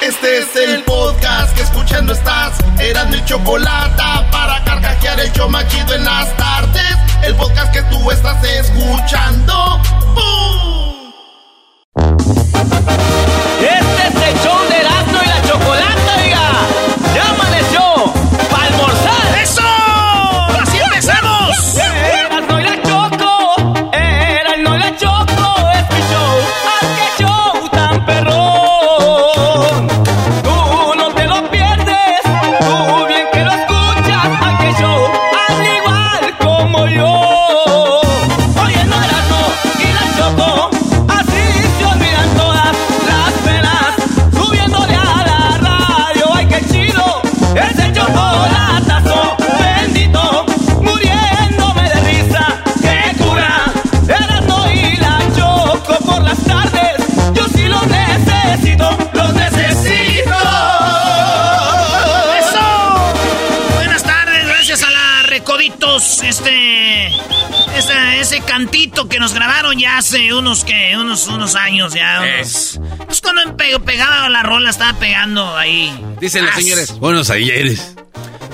Este es el podcast que escuchando estás. Eran mi chocolate para carcajear el yo machido en las tardes. El podcast que tú estás escuchando. ¡Bum! Este es el la Recoditos. Este. Ese, ese cantito que nos grabaron ya hace unos que unos unos años ya. Unos, pues cuando empe- pegaba la rola, estaba pegando ahí. Dicen los señores, buenos ayeres.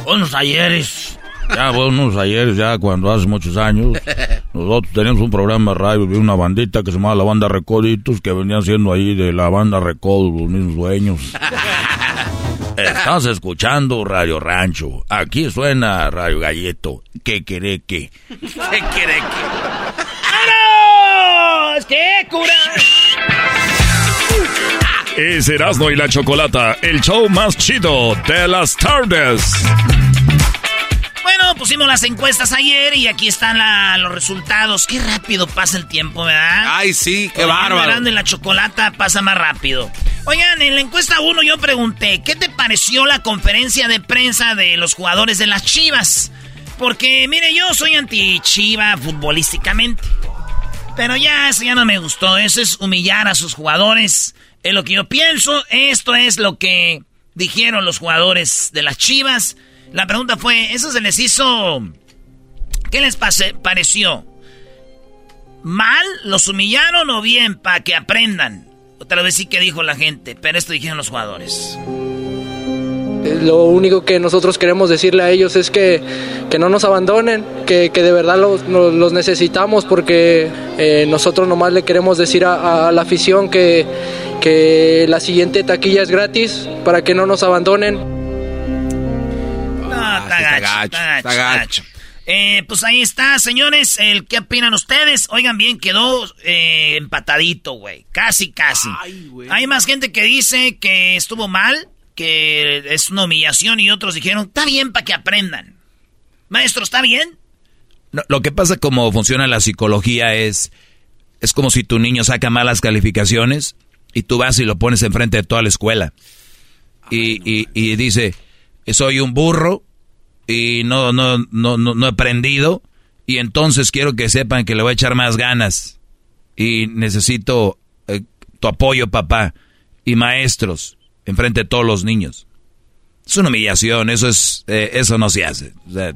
Buenos ayeres. Ya, buenos ayeres, ya cuando hace muchos años, nosotros teníamos un programa de radio de una bandita que se llamaba la banda Recoditos, que venían siendo ahí de la banda Recodo, los mismos dueños. Estás escuchando Radio Rancho. Aquí suena Radio Galleto. ¿Qué quiere que? ¿Qué quiere que? ¡Vámonos! ¡Qué cura! Es Erasmo y la Chocolata, el show más chido de las tardes. Bueno, pusimos las encuestas ayer y aquí están la- los resultados. Qué rápido pasa el tiempo, ¿verdad? Ay, sí, qué bárbaro. La chocolata pasa más rápido. Oigan, en la encuesta 1 yo pregunté, ¿qué te pareció la conferencia de prensa de los jugadores de las Chivas? Porque, mire, yo soy anti-Chiva futbolísticamente. Pero ya, eso ya no me gustó. Eso es humillar a sus jugadores. Es lo que yo pienso. Esto es lo que dijeron los jugadores de las Chivas. La pregunta fue, ¿eso se les hizo... ¿Qué les pase- pareció? ¿Mal? ¿Los humillaron o bien para que aprendan? Otra vez sí que dijo la gente, pero esto dijeron los jugadores. Eh, Lo único que nosotros queremos decirle a ellos es que, que no nos abandonen, que, que de verdad los, los necesitamos porque eh, nosotros nomás le queremos decir a, a la afición que, que la siguiente taquilla es gratis para que no nos abandonen. Está gacho, está gacho. Eh, pues ahí está, señores. El, ¿Qué opinan ustedes? Oigan bien, quedó eh, empatadito, güey. Casi, casi. Hay más gente que dice que estuvo mal, que es una humillación, y otros dijeron, está bien para que aprendan. Maestro, ¿está bien? No, lo que pasa como funciona la psicología es es como si tu niño saca malas calificaciones y tú vas y lo pones enfrente de toda la escuela y, y, y dice soy un burro y no no no no, no he aprendido y entonces quiero que sepan que le voy a echar más ganas y necesito eh, tu apoyo papá y maestros enfrente de todos los niños. Es una humillación eso es eh, eso no se hace. O sea,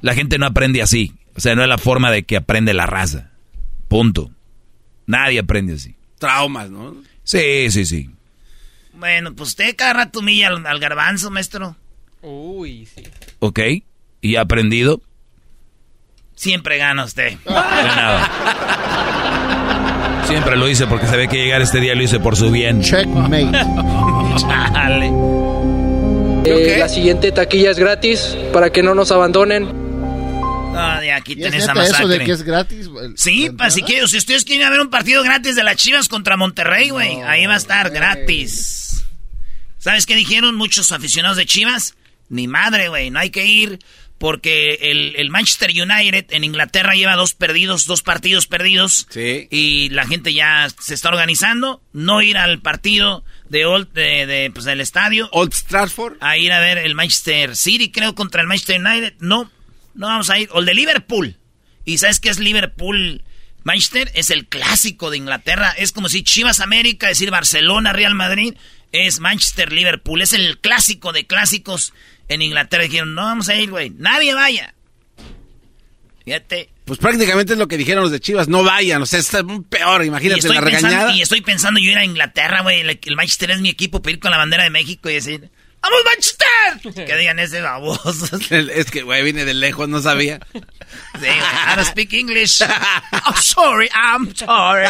la gente no aprende así. O sea no es la forma de que aprende la raza. Punto. Nadie aprende así. Traumas, ¿no? sí sí sí. Bueno, pues usted cada rato humilla al, al garbanzo, maestro. Uy, sí. Ok y ha aprendido Siempre gana usted. Nada. Siempre lo hice porque sabía que llegar este día lo hice por su bien. Checkmate. Chale. Eh, la siguiente taquilla es gratis para que no nos abandonen. Ah, de aquí ¿Y es tenés neta eso de que es gratis? el- Sí, la pa, si, quieren, si ustedes quieren ver un partido gratis de las Chivas contra Monterrey, güey, ahí va a estar gratis. ¿Sabes qué dijeron muchos aficionados de Chivas? Ni madre, güey, no hay que ir porque el, el Manchester United en Inglaterra lleva dos perdidos, dos partidos perdidos. Sí. Y la gente ya se está organizando, no ir al partido de Old, de, de, pues, del estadio, Old Stratford. a ir a ver el Manchester City, creo, contra el Manchester United. No, no vamos a ir. O el de Liverpool. ¿Y sabes qué es Liverpool? Manchester es el clásico de Inglaterra. Es como si Chivas América, decir Barcelona, Real Madrid, es Manchester Liverpool. Es el clásico de clásicos en Inglaterra. Dijeron, no vamos a ir, güey. Nadie vaya. Fíjate. Pues prácticamente es lo que dijeron los de Chivas. No vayan, o sea, está peor. Imagínate estoy, la pensando, regañada. y estoy pensando yo ir a Inglaterra, güey. El, el Manchester es mi equipo, para ir con la bandera de México y decir, ¡Vamos, Manchester! Que digan ese baboso. Es que, güey, viene de lejos, no sabía. Sí, güey, I don't speak English. I'm sorry, I'm sorry.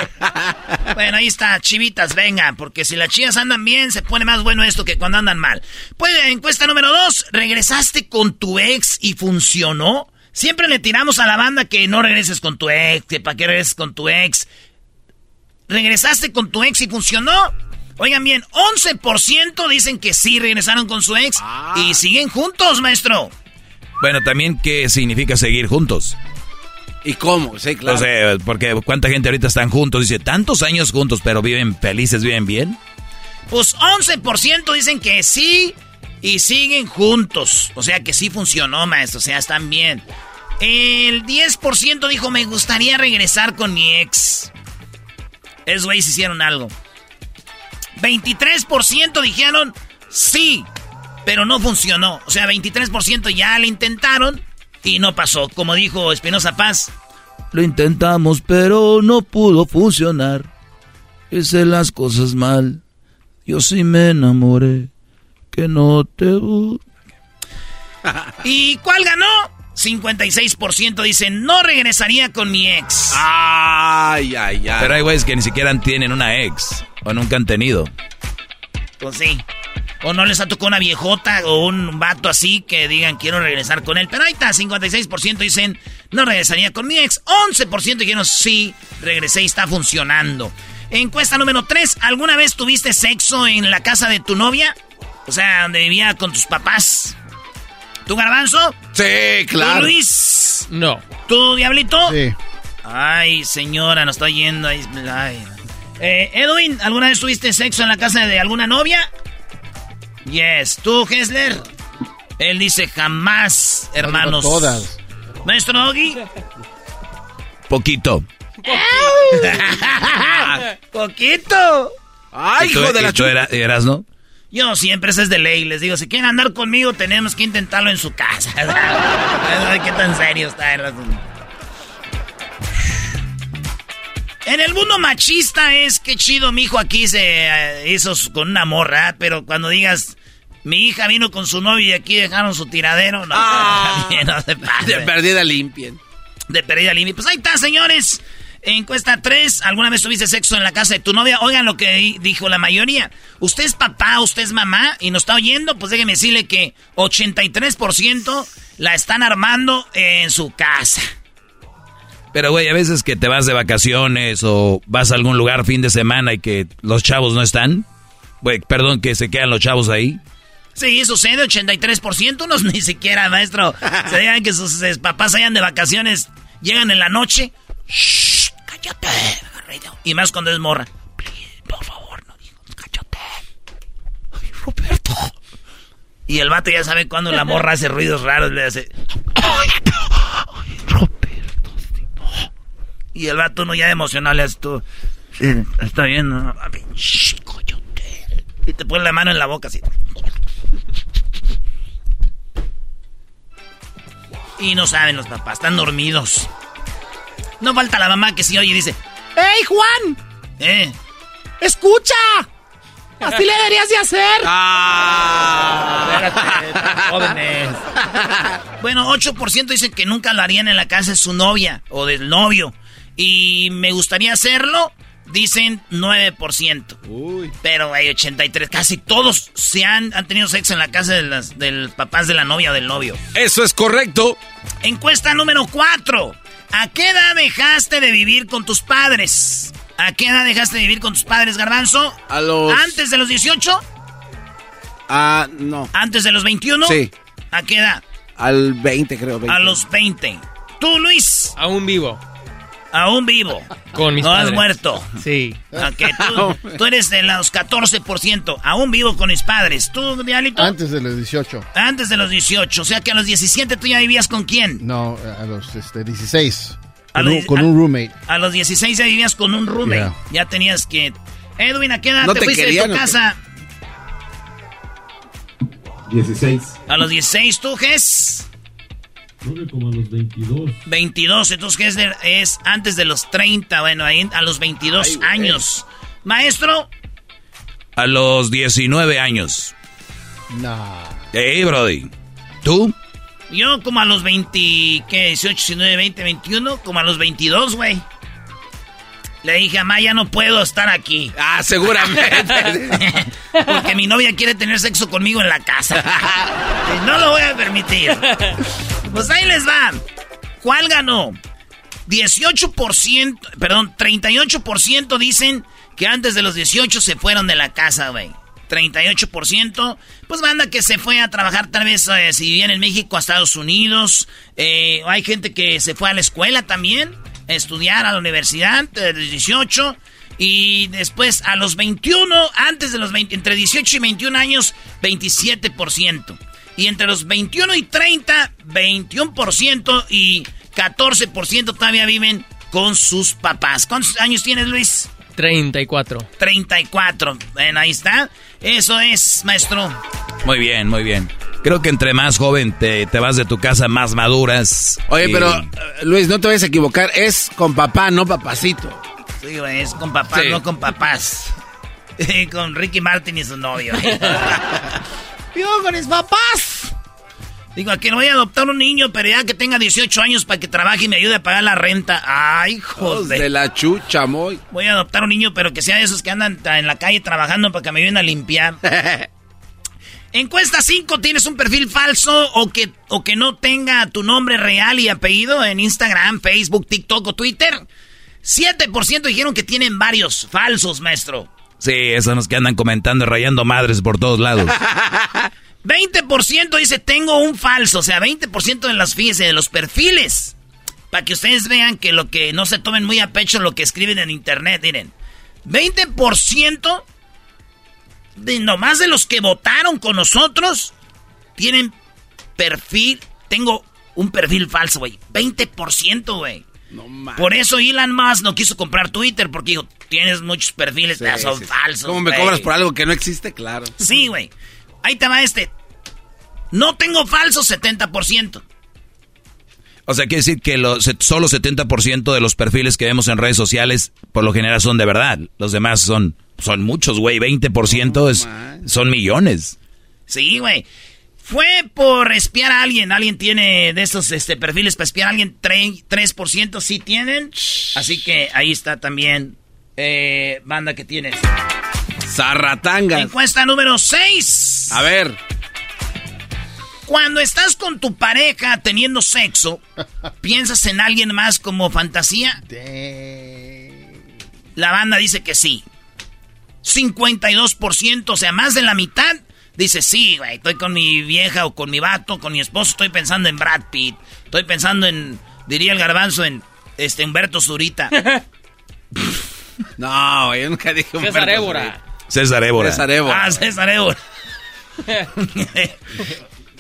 Bueno, ahí está, chivitas, vengan, porque si las chivas andan bien, se pone más bueno esto que cuando andan mal. Pues, encuesta número dos, ¿regresaste con tu ex y funcionó? Siempre le tiramos a la banda que no regreses con tu ex, que para qué regreses con tu ex. ¿Regresaste con tu ex y funcionó? Oigan bien, 11% dicen que sí regresaron con su ex y siguen juntos, maestro. Bueno, también, ¿qué significa seguir juntos? ¿Y cómo? Sí, claro. O sea, porque cuánta gente ahorita están juntos, dice, tantos años juntos, pero viven felices, viven bien. Pues 11% dicen que sí y siguen juntos. O sea que sí funcionó, maestro. O sea, están bien. El 10% dijo, me gustaría regresar con mi ex. Esos güeyes hicieron algo. 23% dijeron sí, pero no funcionó. O sea, 23% ya lo intentaron y no pasó. Como dijo Espinosa Paz. Lo intentamos, pero no pudo funcionar. Hice las cosas mal. Yo sí me enamoré. Que no te... ¿Y cuál ganó? 56% dicen, no regresaría con mi ex. Ay, ay, ay. Pero hay güeyes que ni siquiera tienen una ex. O nunca han tenido. Pues sí. O no les ha tocado una viejota o un vato así que digan quiero regresar con él. Pero ahí está, 56% dicen no regresaría con mi ex. 11% dijeron sí, regresé y está funcionando. Encuesta número 3. ¿Alguna vez tuviste sexo en la casa de tu novia? O sea, donde vivía con tus papás. ¿Tú, Garbanzo? Sí, ¿Tú, claro. Luis? No. ¿Tú, Diablito? Sí. Ay, señora, nos está yendo. Ay, ay. Eh, Edwin, ¿alguna vez tuviste sexo en la casa de alguna novia? Yes. ¿Tú, Hessler? Él dice jamás, hermanos. Todas. Maestro Doggy. Poquito. Poquito. Ay, ¿Y tú, hijo de la era- eras, no? Yo siempre, ese es de ley. Les digo, si quieren andar conmigo, tenemos que intentarlo en su casa. ¿Qué tan serio está el asunto? En el mundo machista es que chido, mi hijo aquí se eh, hizo su- con una morra, ¿eh? pero cuando digas, mi hija vino con su novio y aquí dejaron su tiradero, no, Ah. no se pase. De perdida limpien. De perdida limpia. Pues ahí está, señores. Encuesta 3. ¿Alguna vez tuviste sexo en la casa de tu novia? Oigan lo que di- dijo la mayoría. Usted es papá, usted es mamá y nos está oyendo. Pues déjeme decirle que 83% la están armando en su casa. Pero, güey, a veces que te vas de vacaciones o vas a algún lugar fin de semana y que los chavos no están. Güey, perdón, que se quedan los chavos ahí. Sí, sucede 83%. Unos ni siquiera, maestro. Se digan que sus eh, papás hayan de vacaciones. Llegan en la noche. Shh, Y más cuando es morra. Por favor, no digas, cállate. Ay, Roberto. Y el vato ya sabe cuando la morra hace ruidos raros. Le hace. Ay, Roberto. Y el vato no ya emocional le hace tú. Está bien. ¿no? Cállate. Y te pone la mano en la boca así. Y no saben los papás, están dormidos. No falta la mamá que sí oye y dice, ¡Ey, Juan! ¿Eh? ¡Escucha! Así le deberías de hacer. Ah. jóvenes. Bueno, 8% dicen que nunca lo harían en la casa de su novia o del novio. Y me gustaría hacerlo. dicen 9%. Uy. Pero hay 83, casi todos se han, han tenido sexo en la casa de las, del papás de la novia o del novio. Eso es correcto. Encuesta número 4. ¿A qué edad dejaste de vivir con tus padres? ¿A qué edad dejaste de vivir con tus padres, Garbanzo? A los... ¿Antes de los 18? Ah, no. ¿Antes de los 21? Sí. ¿A qué edad? Al 20, creo. 20. A los 20. ¿Tú, Luis? Aún vivo. Aún vivo. Con mis no padres. has muerto. Sí. Ok, tú, tú eres de los 14%. Aún vivo con mis padres. ¿Tú, Dialito? Antes de los 18. Antes de los 18. O sea que a los 17 tú ya vivías con quién? No, a los este, 16. A Con, los- un, con un roommate. A los 16 ya vivías con un roommate. Yeah. Ya tenías que... Edwin, ¿a qué edad No te, te fuiste de querían, tu casa? 16. A los 16, ¿tú, Ges? Creo que como a los 22. 22, entonces ¿qué es, de- es antes de los 30, bueno, ahí a los 22 años. Maestro, A los 19 años. Nah. Hey, Brody. ¿Tú? yo como a los 20, ¿qué? 18, 19, 20, 21, como a los 22, güey. Le dije a ya no puedo estar aquí. Ah, seguramente. Porque mi novia quiere tener sexo conmigo en la casa. No lo voy a permitir. Pues ahí les va. ¿Cuál ganó? 18%, perdón, 38% dicen que antes de los 18 se fueron de la casa, güey. 38%, pues banda que se fue a trabajar tal vez eh, si vivían en México a Estados Unidos. Eh, hay gente que se fue a la escuela también, estudiar a la universidad, de los 18. Y después a los 21, antes de los 20, entre 18 y 21 años, 27%. Y entre los 21 y 30, 21% y 14% todavía viven con sus papás. ¿Cuántos años tienes, Luis? 34. 34. Ven, ahí está. Eso es, maestro. Muy bien, muy bien. Creo que entre más joven te, te vas de tu casa, más maduras. Oye, Y- pero, eh, Luis, no te vayas a equivocar. Es con papá, no papacito. Sí, güey, es con papás, Sí. no con papás. con Ricky Martin y su novio. Yo con mis papás. Digo, a que no voy a adoptar un niño, pero ya que tenga 18 años para que trabaje y me ayude a pagar la renta. Ay, joder. de la chucha, muy. Voy a adoptar un niño, pero que sea de esos que andan en la calle trabajando para que me ayuden a limpiar. Encuesta 5, ¿tienes un perfil falso o que, o que no tenga tu nombre real y apellido en Instagram, Facebook, TikTok o Twitter? 7% dijeron que tienen varios falsos, maestro. Sí, esos los que andan comentando y rayando madres por todos lados. 20% dice tengo un falso, o sea, 20% de las, fíjense, de los perfiles. Para que ustedes vean que lo que no se tomen muy a pecho lo que escriben en internet, miren. 20% de nomás de los que votaron con nosotros tienen perfil, tengo un perfil falso, güey. 20%, güey. No mames. Por eso Elon Musk no quiso comprar Twitter porque dijo, tienes muchos perfiles, Sí, ya son sí, falsos. ¿Cómo me güey". cobras por algo que no existe? Claro. Sí, güey. Ahí te va este. No tengo falso 70%. O sea, quiere decir que los, solo 70% de los perfiles que vemos en redes sociales, por lo general, son de verdad. Los demás son, son muchos, güey. 20% es, son millones. Sí, güey. Fue por espiar a alguien. Alguien tiene de esos este, perfiles para espiar a alguien. Tre- 3% sí tienen. Así que ahí está también eh, banda que tienes. Zarratangas. Encuesta número 6. A ver. Cuando estás con tu pareja teniendo sexo, ¿piensas en alguien más como fantasía? La banda dice que sí. 52%, o sea, más de la mitad, dice sí, güey. Estoy con mi vieja o con mi vato, con mi esposo, estoy pensando en Brad Pitt. Estoy pensando en, diría el garbanzo, en este Humberto Zurita. No, yo nunca dije un César Évora. César Évora. César Évora. Ah, César Évora.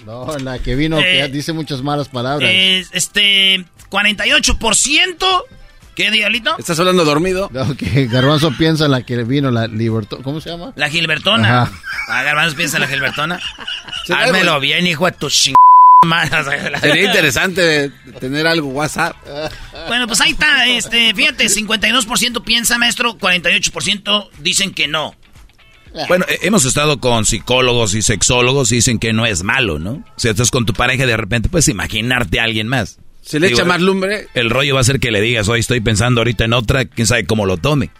No, la que vino que Eh, dice muchas malas palabras. Es, este, 48%. ¿Qué, Diablito? ¿Estás hablando dormido? No, que Garbanzo piensa la que vino, la Libertad. ¿Cómo se llama? La Gilbertona. Ajá. Ah, Garbanzo piensa en la Gilbertona. Házmelo bien, hijo de tu ching... Sería interesante tener algo WhatsApp. Bueno, pues ahí está, este, fíjate, 52% piensa, maestro, 48% dicen que no. Bueno, eh, hemos estado con psicólogos y sexólogos y dicen que no es malo, ¿no? Si estás con tu pareja de repente puedes imaginarte a alguien más. Se le Digo, echa más lumbre. El rollo va a ser que le digas, hoy estoy pensando ahorita en otra, quién sabe cómo lo tome.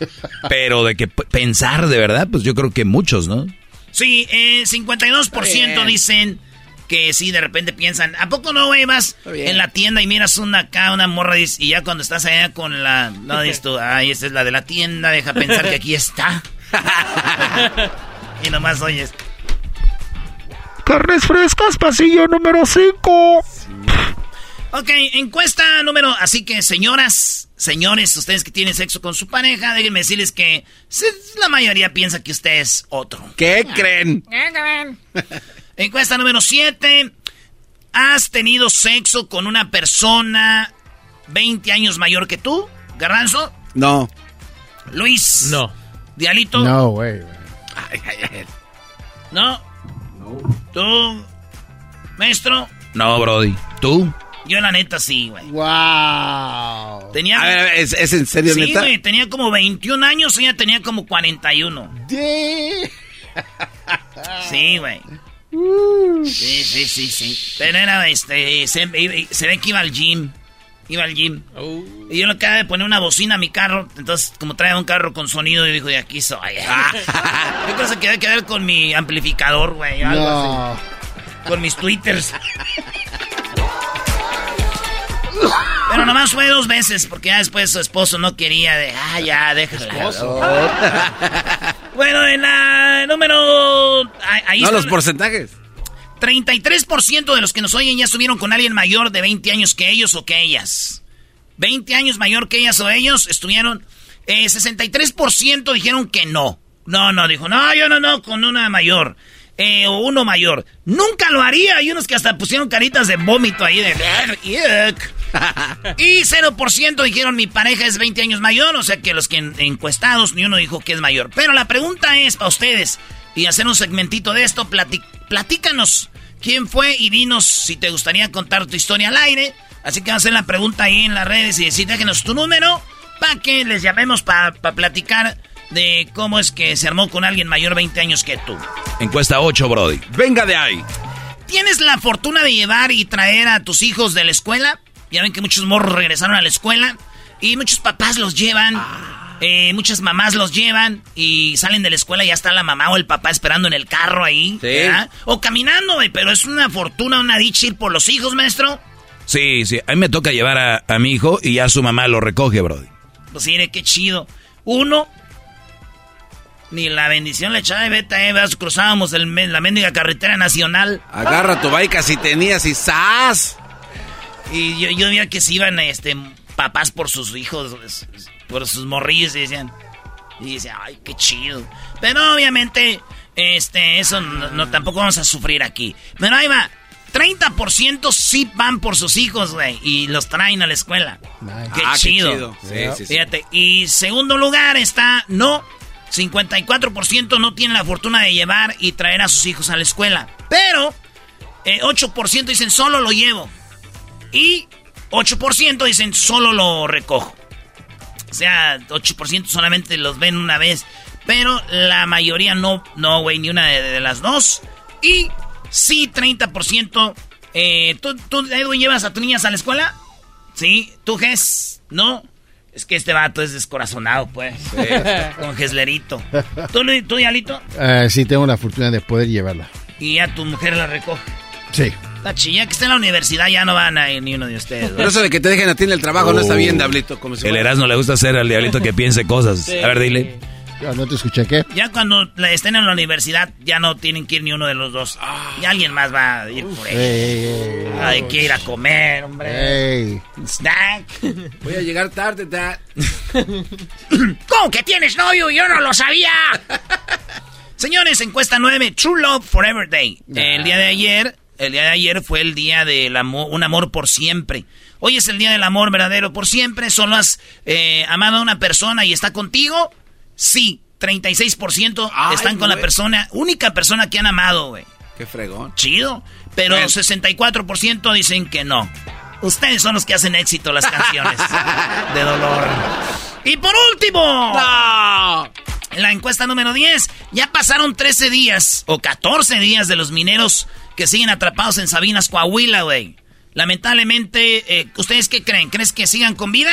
Pero de que pensar de verdad, pues yo creo que muchos, ¿no? Sí, eh, 52% bien. dicen que sí, de repente piensan, ¿a poco no, güey? Vas bien. en la tienda y miras una acá, una morra, y ya cuando estás allá con la... No, dices tú, ay, esta es la de la tienda, deja pensar que aquí está. y nomás oyes... Carnes frescas, pasillo número 5. Ok, encuesta número... Así que, señoras, señores, ustedes que tienen sexo con su pareja, déjenme decirles que la mayoría piensa que usted es otro. ¿Qué creen? Encuesta número 7. ¿Has tenido sexo con una persona 20 años mayor que tú? Garranzo, No. Luis. No. Dialito. No, güey. güey. Ay, ay, ay. No. ¿Tú? Maestro. No, Brody. ¿Tú? Yo la neta sí, güey. Wow. Tenía... A ver, ¿es, es en serio, sí, neta? güey, tenía como 21 años, ella tenía como 41. Sí, güey. Sí, sí, sí, sí. Pero era este. Se, se ve que iba al gym. Iba al gym. Y yo le acababa de poner una bocina a mi carro. Entonces, como traía un carro con sonido, yo dijo, de aquí soy. yo creo que se quedar con mi amplificador, güey. algo No. así. Con mis twitters. Pero nomás fue dos veces, porque ya después su esposo no quería de, ah, ya, déjala. bueno, en la número... ahí- no, está los porcentajes. 33% de los que nos oyen ya estuvieron con alguien mayor de 20 años que ellos o que ellas. 20 años mayor que ellas o ellos estuvieron. Eh, 63% dijeron que no. No, no, dijo, no, yo no, no, con una mayor. Eh, o uno mayor. Nunca lo haría. Hay unos que hasta pusieron caritas de vómito ahí de... Y 0% dijeron mi pareja es 20 años mayor. O sea que los que en- encuestados ni uno dijo que es mayor. Pero la pregunta es para ustedes. Y hacer un segmentito de esto, platícanos quién fue y dinos si te gustaría contar tu historia al aire. Así que a hacer la pregunta ahí en las redes y decir, déjenos tu número para que les llamemos para platicar de cómo es que se armó con alguien mayor 20 años que tú. Encuesta 8, Brody. Venga de ahí. ¿Tienes la fortuna de llevar y traer a tus hijos de la escuela? Ya ven que muchos morros regresaron a la escuela y muchos papás los llevan, eh, muchas mamás los llevan y salen de la escuela y ya está la mamá o el papá esperando en el carro ahí. Sí. ¿verdad? O caminando, güey, pero es una fortuna, una dicha ir por los hijos, maestro. Sí, sí. A mí me toca llevar a, a mi hijo y ya su mamá lo recoge, Brody. Pues mire, qué chido. Uno, ni la bendición le echaba de beta, eh, cruzábamos el la mendiga carretera nacional. Agarra tu baica si tenías y ¡zas! Y yo, yo veía que se iban este, papás por sus hijos, por sus morrillos, y decían. Y decía, ay, qué chido. Pero obviamente, este, eso no, no- tampoco vamos a sufrir aquí. Pero ahí va. 30% sí van por sus hijos, güey, y los traen a la escuela. Qué Ah, qué chido. chido. Sí, sí, sí. Fíjate. Y segundo lugar está no. 54% no tienen la fortuna de llevar y traer a sus hijos a la escuela. Pero eh, 8% dicen solo lo llevo. Y 8% dicen solo lo recojo. O sea, 8% solamente los ven una vez. Pero la mayoría no, no, güey, ni una de, de las dos. Y sí, 30%. Eh, ¿tú, ¿Tú, Edwin, llevas a tus niñas a la escuela? Sí. ¿Tú, Ges? No. Es que este vato es descorazonado, pues. Con Geslerito. ¿Tú, tú Yalito? Eh, sí, tengo la fortuna de poder llevarla. Y ya tu mujer la recoge. Sí. La chilla que está en la universidad ya no van a ir ni uno de ustedes. Pero eso de que te dejen a ti en el trabajo no está bien, Diablito. Como si El fuera- Erasmo le gusta hacer al diablito que piense cosas. A ver, dile. Ya, no te escuché, ¿qué? Ya cuando estén en la universidad, ya no tienen que ir ni uno de los dos. Y alguien más va a ir por ellos. ey, ey. Hay que ir a comer, hombre. Snack. Voy a llegar tarde, Dad. ¿Cómo que tienes novio? Yo no lo sabía. Señores, encuesta 9, True Love Forever Day. El día de ayer, el día de ayer fue el día del amor, un amor por siempre. Hoy es el día del amor verdadero por siempre. ¿Solo has eh, amado a una persona y está contigo? Sí, 36% Ay, están con la persona, única persona que han amado, güey. Qué fregón. Chido. Pero Bueno. 64% dicen que no. Ustedes son los que hacen éxito las canciones de dolor. Y por último, la encuesta número 10, ya pasaron 13 días o 14 días de los mineros que siguen atrapados en Sabinas, Coahuila, güey. Lamentablemente, eh, ¿ustedes qué creen? ¿Crees que sigan con vida?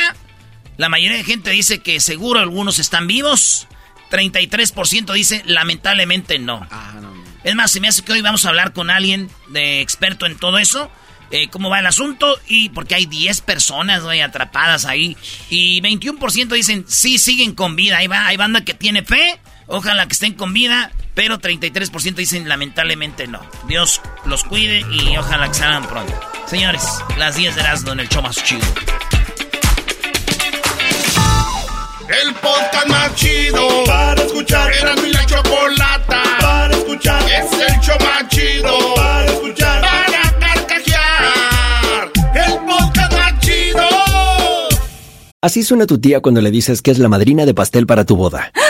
La mayoría de gente dice que seguro algunos están vivos. 33% dice lamentablemente no. Ah, no, no. Es más, se me hace que hoy vamos a hablar con alguien de experto en todo eso. eh, cómo va el asunto. Y porque hay 10 personas güey, atrapadas ahí. Y 21% dicen sí siguen con vida. Ahí va, hay banda que tiene fe. Ojalá que estén con vida. Pero 33% dicen lamentablemente no. Dios los cuide y ojalá que salgan pronto. Señores, las 10 de Erasmo en el show más chido. El podcast más chido para escuchar. Era mi la chocolata para escuchar. Es el show más chido para escuchar. Para carcajear. El podcast más chido. Así suena tu tía cuando le dices que es la madrina de pastel para tu boda.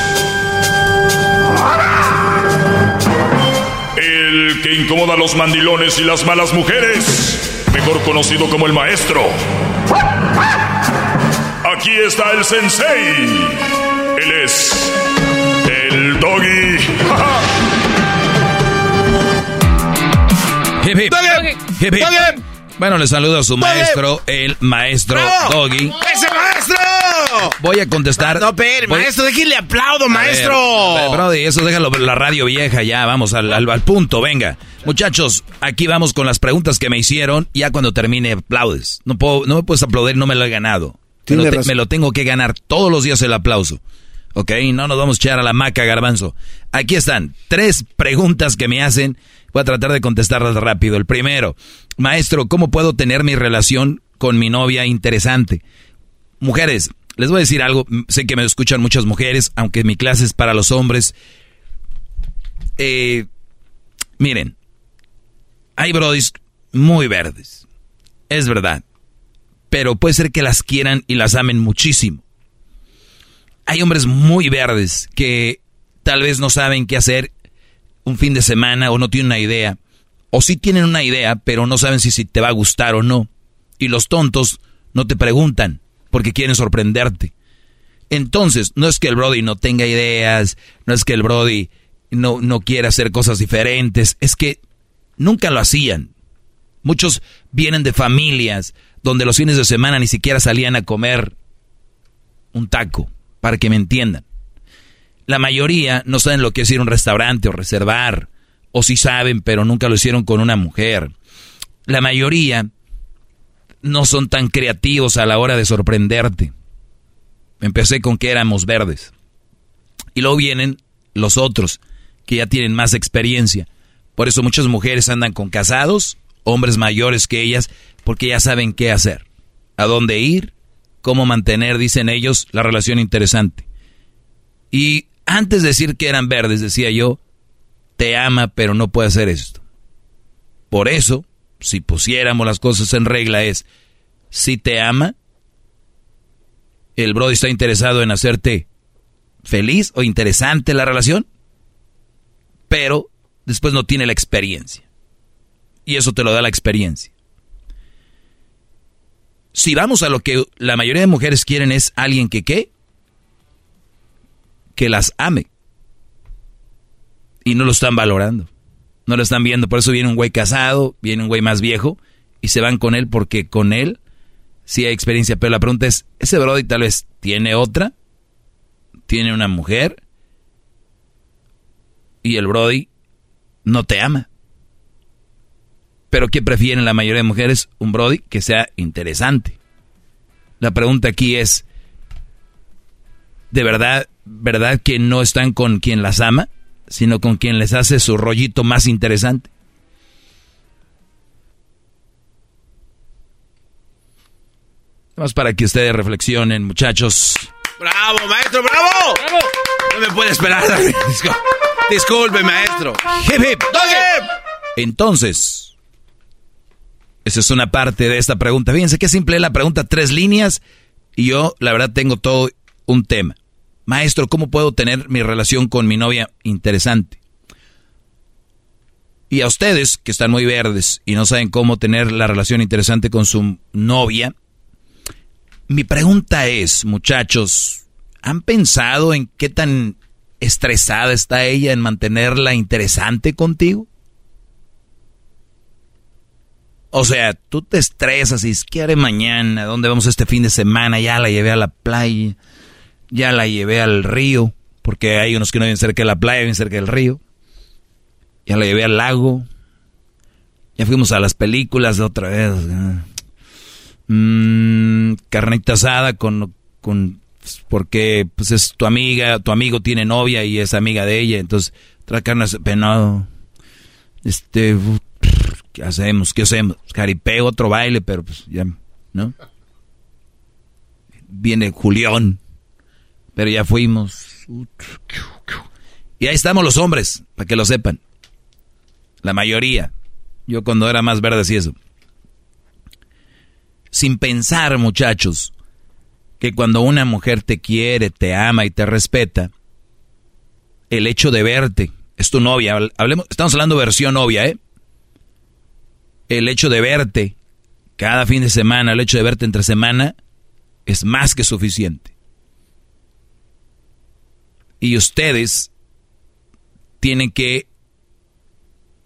El que incomoda a los mandilones y las malas mujeres. Mejor conocido como el maestro. Aquí está el sensei. Él es. El doggy. Hip, hip. Hip, hip. Bueno, le saludo a su maestro, el maestro ¡Bravo! Doggy. ¡Ese maestro! Voy a contestar. No, pero, Voy- maestro, déjenle aplaudo, ver, maestro. ver, Brody, eso déjalo la radio vieja ya, vamos al, al- al punto, venga. Muchachos, aquí vamos con las preguntas que me hicieron. Ya cuando termine aplaudes. No puedo, no me puedes aplaudir, no me lo he ganado. Me lo, te- me lo tengo que ganar todos los días el aplauso. Ok, no nos vamos a echar a la maca, garbanzo. Aquí están, tres preguntas que me hacen. Voy a tratar de contestarlas rápido. El primero, maestro, ¿cómo puedo tener mi relación con mi novia interesante? Mujeres, les voy a decir algo. Sé que me escuchan muchas mujeres, aunque mi clase es para los hombres. Eh, miren, hay brodis muy verdes. Es verdad. Pero puede ser que las quieran y las amen muchísimo. Hay hombres muy verdes que tal vez no saben qué hacer un fin de semana o no tienen una idea. O sí tienen una idea, pero no saben si, si te va a gustar o no. Y los tontos no te preguntan porque quieren sorprenderte. Entonces, no es que el Brody no tenga ideas, no es que el Brody no, no quiera hacer cosas diferentes, es que nunca lo hacían. Muchos vienen de familias donde los fines de semana ni siquiera salían a comer un taco, para que me entiendan. La mayoría no saben lo que es ir a un restaurante o reservar, o sí saben, pero nunca lo hicieron con una mujer. La mayoría no son tan creativos a la hora de sorprenderte. Empecé con que éramos verdes. Y luego vienen los otros, que ya tienen más experiencia. Por eso muchas mujeres andan con casados, hombres mayores que ellas, porque ya saben qué hacer, a dónde ir, cómo mantener, dicen ellos, la relación interesante. Y antes de decir que eran verdes, decía yo, te ama, pero no puede hacer esto. Por eso, si pusiéramos las cosas en regla, es, si te ama, el Brody está interesado en hacerte feliz o interesante la relación, pero después no tiene la experiencia. Y eso te lo da la experiencia. Si vamos a lo que la mayoría de mujeres quieren es alguien que qué? que las ame. Y no lo están valorando. No lo están viendo. Por eso viene un güey casado, viene un güey más viejo y se van con él porque con él sí hay experiencia. Pero la pregunta es, ¿ese Brody tal vez tiene otra? ¿Tiene una mujer? Y el Brody no te ama. Pero ¿qué prefieren la mayoría de mujeres? Un Brody que sea interesante. La pregunta aquí es, ¿de verdad, verdad que no están con quien las ama, sino con quien les hace su rollito más interesante? Más para que ustedes reflexionen, muchachos. ¡Bravo, maestro, bravo! No me puede esperar. Discul- Disculpe, maestro. Hip, hip. Entonces, esa es una parte de esta pregunta. Fíjense qué simple es la pregunta, tres líneas, y yo, la verdad, tengo todo un tema. Maestro, ¿cómo puedo tener mi relación con mi novia interesante? Y a ustedes, que están muy verdes y no saben cómo tener la relación interesante con su novia, mi pregunta es, muchachos, ¿han pensado en qué tan estresada está ella en mantenerla interesante contigo? O sea, tú te estresas y ¿qué haré mañana? ¿Dónde vamos este fin de semana? Ya la llevé a la playa, ya la llevé al río, porque hay unos que no viven cerca de la playa, viven cerca del río. Ya la llevé al lago. Ya fuimos a las películas otra vez. Mm, carnita asada con, con porque pues es tu amiga, tu amigo tiene novia y es amiga de ella, entonces trae carne penado. Este, ¿qué hacemos? ¿Qué hacemos? Caripeo, otro baile, pero pues ya, ¿no? Viene Julián, pero ya fuimos. Y ahí estamos los hombres, para que lo sepan. La mayoría. Yo cuando era más verde así eso. Sin pensar, muchachos, que cuando una mujer te quiere, te ama y te respeta, el hecho de verte, es tu novia, hablemos, estamos hablando versión novia, ¿eh? El hecho de verte cada fin de semana, el hecho de verte entre semana, es más que suficiente. Y ustedes tienen que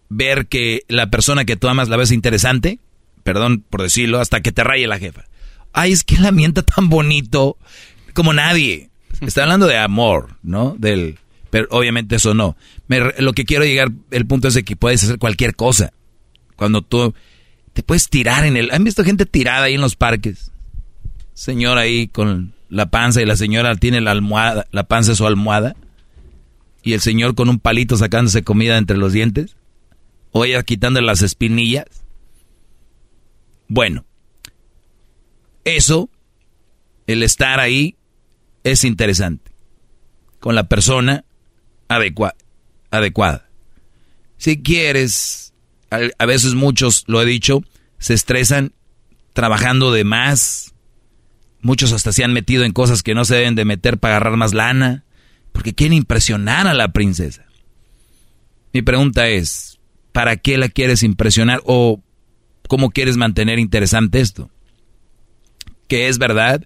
ver que la persona que tú amas la ves interesante, perdón por decirlo, hasta que te raye la jefa. Ay, es que la mienta tan bonito como nadie. Está hablando de amor, ¿no? Del, pero obviamente eso no. Me, lo que quiero llegar, el punto es de que puedes hacer cualquier cosa. Cuando tú te puedes tirar en el... ¿Han visto gente tirada ahí en los parques? Señora ahí con la panza y la señora tiene la almohada, la panza de su almohada. Y el señor con un palito sacándose comida entre los dientes. O ella quitando las espinillas. Bueno, eso, el estar ahí, es interesante. Con la persona adecua adecuada. Si quieres, a veces muchos, lo he dicho, se estresan trabajando de más. Muchos hasta se han metido en cosas que no se deben de meter para agarrar más lana. Porque quieren impresionar a la princesa. Mi pregunta es, ¿para qué la quieres impresionar? ¿O cómo quieres mantener interesante esto? que es verdad,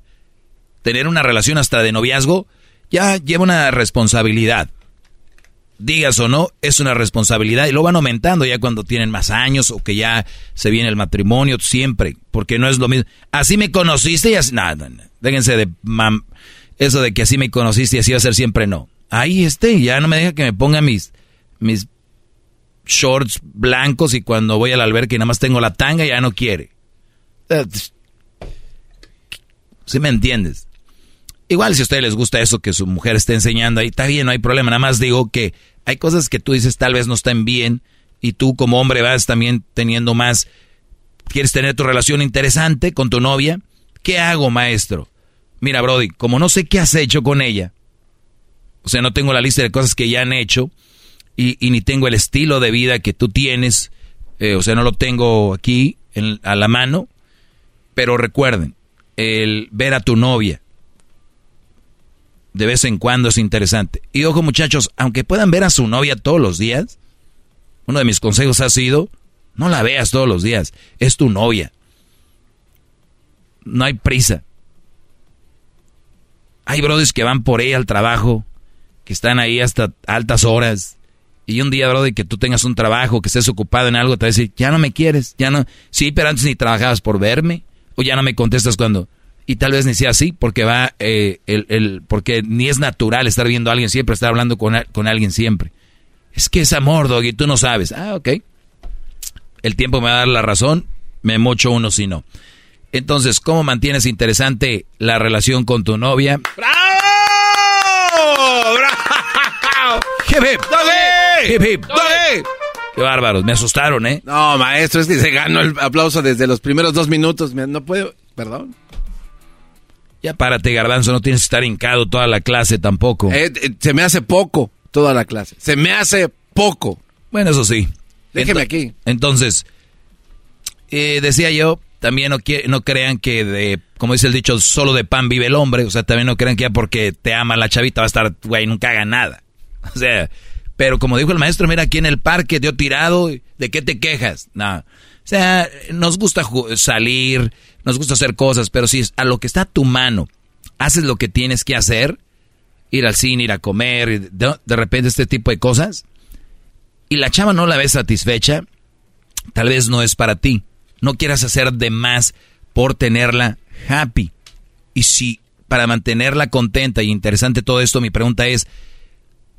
tener una relación hasta de noviazgo ya lleva una responsabilidad. Digas o no, es una responsabilidad y lo van aumentando ya cuando tienen más años o que ya se viene el matrimonio, siempre, porque no es lo mismo. Así me conociste y así, nada, no, déjense de eso de que así me conociste y así va a ser siempre, no. Ahí esté, ya no me deja que me ponga mis, shorts blancos y cuando voy al albergue y nada más tengo la tanga ya no quiere. ¿Sí me entiendes? Igual si a ustedes les gusta eso que su mujer esté enseñando ahí, está bien, no hay problema. Nada más digo que hay cosas que tú dices tal vez no están bien y tú como hombre vas también teniendo más, quieres tener tu relación interesante con tu novia. ¿Qué hago, maestro? Mira, Brody, como no sé qué has hecho con ella, o sea, no tengo la lista de cosas que ya han hecho y, y ni tengo el estilo de vida que tú tienes, eh, o sea, no lo tengo aquí a la mano, pero recuerden, el ver a tu novia de vez en cuando es interesante. Y ojo muchachos, aunque puedan ver a su novia todos los días, uno de mis consejos ha sido, no la veas todos los días, es tu novia. No hay prisa. Hay brothers que van por ella al trabajo, que están ahí hasta altas horas. Y un día, Brody, que tú tengas un trabajo, que estés ocupado en algo, te va a decir, ya no me quieres, ya no. Sí, pero antes ni trabajabas por verme, o ya no me contestas cuando. Y tal vez ni sea así, porque va, eh, el, el, porque ni es natural estar viendo a alguien siempre, estar hablando con, con alguien siempre. Es que es amor, Doggy, tú no sabes. Ah, ok. El tiempo me va a dar la razón, me mocho uno si no. Entonces, ¿cómo mantienes interesante la relación con tu novia? ¡Bravo! ¡Bravo! Hip, hip. ¡Doggy! Hip, hip. ¡Doggy! Qué bárbaros, me asustaron, ¿eh? No, maestro, es que se ganó el aplauso desde los primeros dos minutos. No puedo, perdón. Ya párate, garbanzo, no tienes que estar hincado toda la clase tampoco. Eh, eh, se me hace poco toda la clase. Se me hace poco. Bueno, eso sí. Déjeme Ento- aquí. Entonces, eh, decía yo, también no, no crean que de, como dice el dicho, solo de pan vive el hombre. O sea, también no crean que ya porque te ama la chavita va a estar, güey, nunca haga nada. O sea, pero como dijo el maestro, mira aquí en el parque, dio tirado, ¿de qué te quejas? No. O sea, nos gusta salir, nos gusta hacer cosas, pero si a lo que está a tu mano, haces lo que tienes que hacer, ir al cine, ir a comer, de, de repente este tipo de cosas, y la chava no la ves satisfecha, tal vez no es para ti. No quieras hacer de más por tenerla happy. Y si para mantenerla contenta y interesante todo esto, mi pregunta es,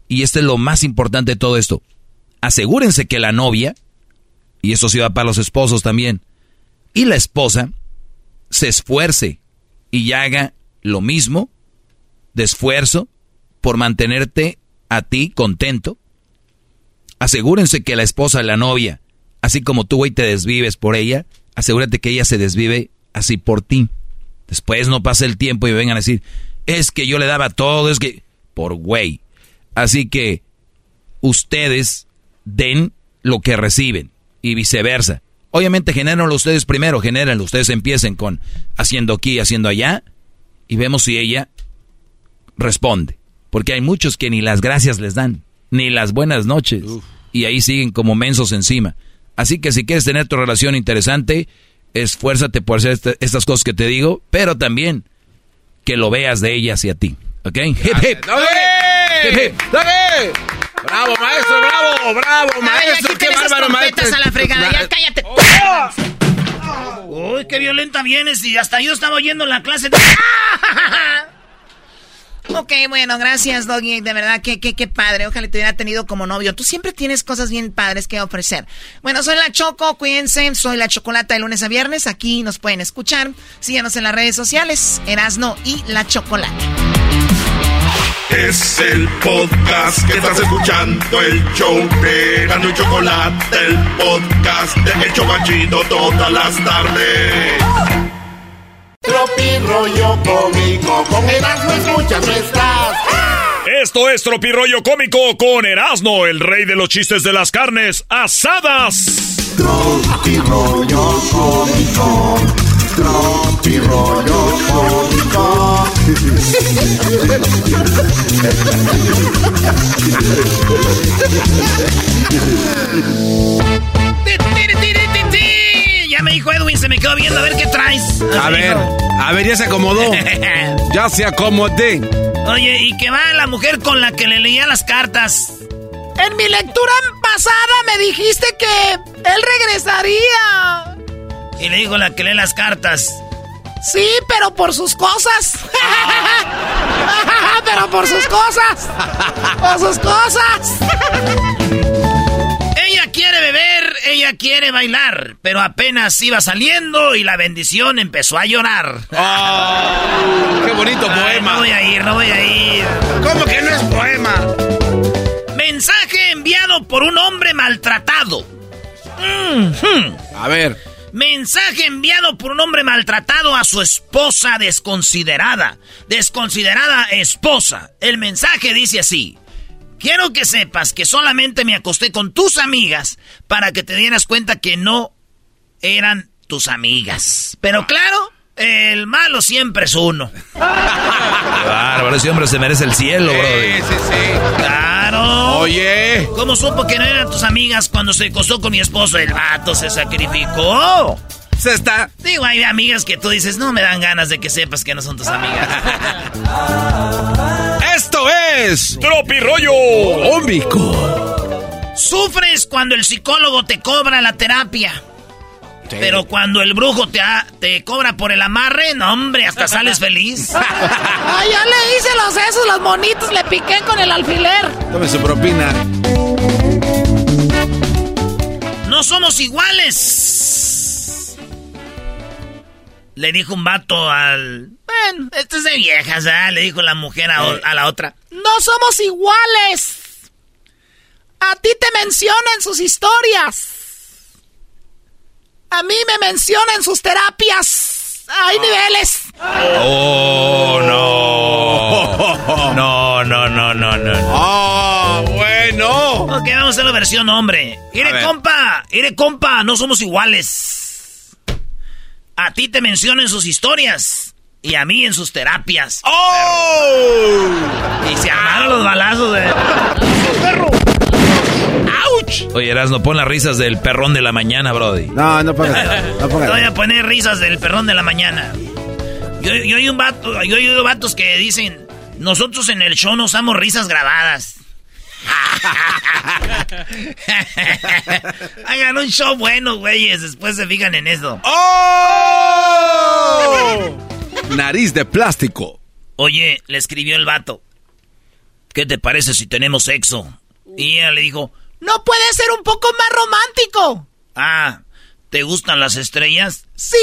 y este es lo más importante de todo esto, asegúrense que la novia, y eso sí va para los esposos también, y la esposa se esfuerce y haga lo mismo de esfuerzo por mantenerte a ti contento. Asegúrense que la esposa, la novia, así como tú, güey, te desvives por ella, asegúrate que ella se desvive así por ti. Después no pase el tiempo y vengan a decir, es que yo le daba todo, es que... Por güey. Así que ustedes den lo que reciben y viceversa. Obviamente genérenlo ustedes primero, genérenlo. Ustedes empiecen con haciendo aquí, haciendo allá y vemos si ella responde. Porque hay muchos que ni las gracias les dan, ni las buenas noches. Y ahí siguen como mensos encima. Así que si quieres tener tu relación interesante, esfuérzate por hacer este- estas cosas que te digo, pero también que lo veas de ella hacia ti. ¿Ok? Hip, hip. Hip, hip. ¡Bravo, maestro! ¡Bravo! ¡Bravo, maestro! ¡Qué bárbaro, maestro! a la fregada, ya cállate. Uy, qué violenta vienes y hasta yo estaba oyendo la clase. de- Ok, bueno, gracias, Doggy. De verdad, que qué, qué padre. Ojalá te hubiera tenido como novio. Tú siempre tienes cosas bien padres que ofrecer. Bueno, soy la Choco, cuídense. Soy la Chocolata de lunes a viernes. Aquí nos pueden escuchar. Síganos en las redes sociales. Erasno y la Chocolata. Es el podcast que estás escuchando, el show de y Chocolate, el podcast de El Chobachito todas las tardes. Tropi rollo cómico, con Erasmo escuchas no estás. Esto es Tropirollo Cómico con Erasmo, el rey de los chistes de las carnes asadas. Tropi rollo cómico, tropi rollo Ya me dijo Edwin, se me quedó viendo a ver qué traes. A ver, a ver, ya se acomodó. Ya se acomodé. Oye, y que va la mujer con la que le leía las cartas. En mi lectura pasada me dijiste que él regresaría. Y le dijo la que lee las cartas. Sí, pero por sus cosas. pero por sus cosas. Por sus cosas. ella quiere beber, ella quiere bailar, pero apenas iba saliendo y la bendición empezó a llorar. ¡Qué bonito Ay, poema! No voy a ir, no voy a ir. ¿Cómo que no es poema? Mensaje enviado por un hombre maltratado. A ver. Mensaje enviado por un hombre maltratado a su esposa desconsiderada. Desconsiderada esposa. El mensaje dice así. Quiero que sepas que solamente me acosté con tus amigas para que te dieras cuenta que no eran tus amigas. Pero claro, el malo siempre es uno. Bárbaro, ese hombre se merece el cielo, bro. Sí, sí, sí. Claro. Oye. ¿Cómo supo que no eran tus amigas cuando se acostó con mi esposo? El vato se sacrificó. Se está. Digo, hay amigas que tú dices, no me dan ganas de que sepas que no son tus amigas. Esto Esto es Tropirollo Cómico. Sufres cuando el psicólogo te cobra la terapia. Pero cuando el brujo te, ha- te cobra por el amarre, no hombre, hasta sales feliz. Ay, ya le hice los sesos, los monitos, le piqué con el alfiler. Tome su propina. No somos iguales. Le dijo un vato al... Bueno, esto es de viejas, ¿verdad? Le dijo la mujer a, a la otra. No somos iguales. A ti te mencionan sus historias. A mí me mencionan sus terapias. Hay niveles. Oh, no. No, no, no, no, no. ¡Ah, bueno! Ok, vamos a hacer la versión hombre. Ire, compa, ire, compa, no somos iguales. A ti te mencionan sus historias y a mí en sus terapias. ¡Oh! Y se armaron los balazos de... Oye, Erasno, pon las risas del perrón de la mañana, Brody. No, no pongas. No Voy pongas. a poner risas del perrón de la mañana. Yo, yo oí un vato, yo he oído vatos que dicen, nosotros en el show no usamos risas grabadas. Hagan un show bueno, güeyes, después se fijan en eso. ¡Oh! Nariz de plástico. Oye, le escribió el vato. ¿Qué te parece si tenemos sexo? Y ella le dijo, ¿No puede ser un poco más romántico? ah, ¿te gustan las estrellas? Sí.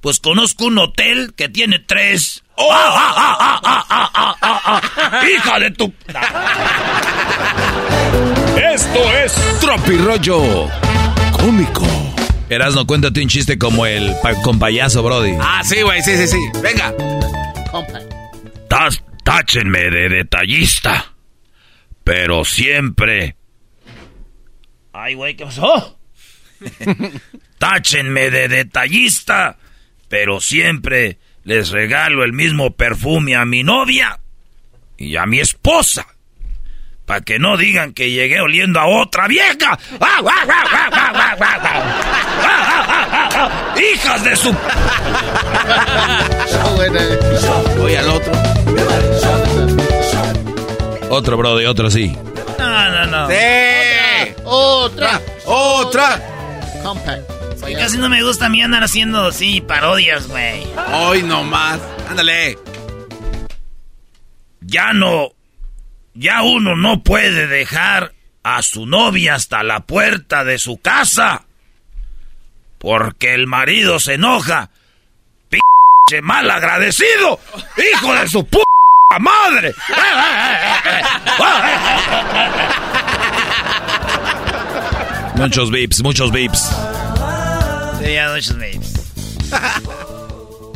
Pues conozco un hotel que tiene tres. ¡Oh! ¡Hija de tu... Esto es Tropirollo Cómico. Erasno, cuéntate un chiste como el pa- con payaso, Brody. Ah, sí, güey, sí, sí, sí. Venga. Tas- táchenme de detallista. Pero siempre. Ay, güey, ¿qué pasó? Táchenme de detallista. Pero siempre les regalo el mismo perfume a mi novia y a mi esposa. Para que no digan que llegué oliendo a otra vieja. ¡Ah, guau, guau, guau, guau, guau, guau, guau! ¡Hijas de su... Voy al otro. Otro, Brody, otro sí. No, no, no. ¡Sí! Otra. ¡Otra! Compact. Casi no me gusta a mí andar haciendo así parodias, güey. Hoy nomás. Ándale. Ya no... Ya uno no puede dejar a su novia hasta la puerta de su casa. Porque el marido se enoja. ¡Pinche mal agradecido! ¡Hijo de su puta madre! Muchos beeps, muchos beeps. Sí, ya muchos mails.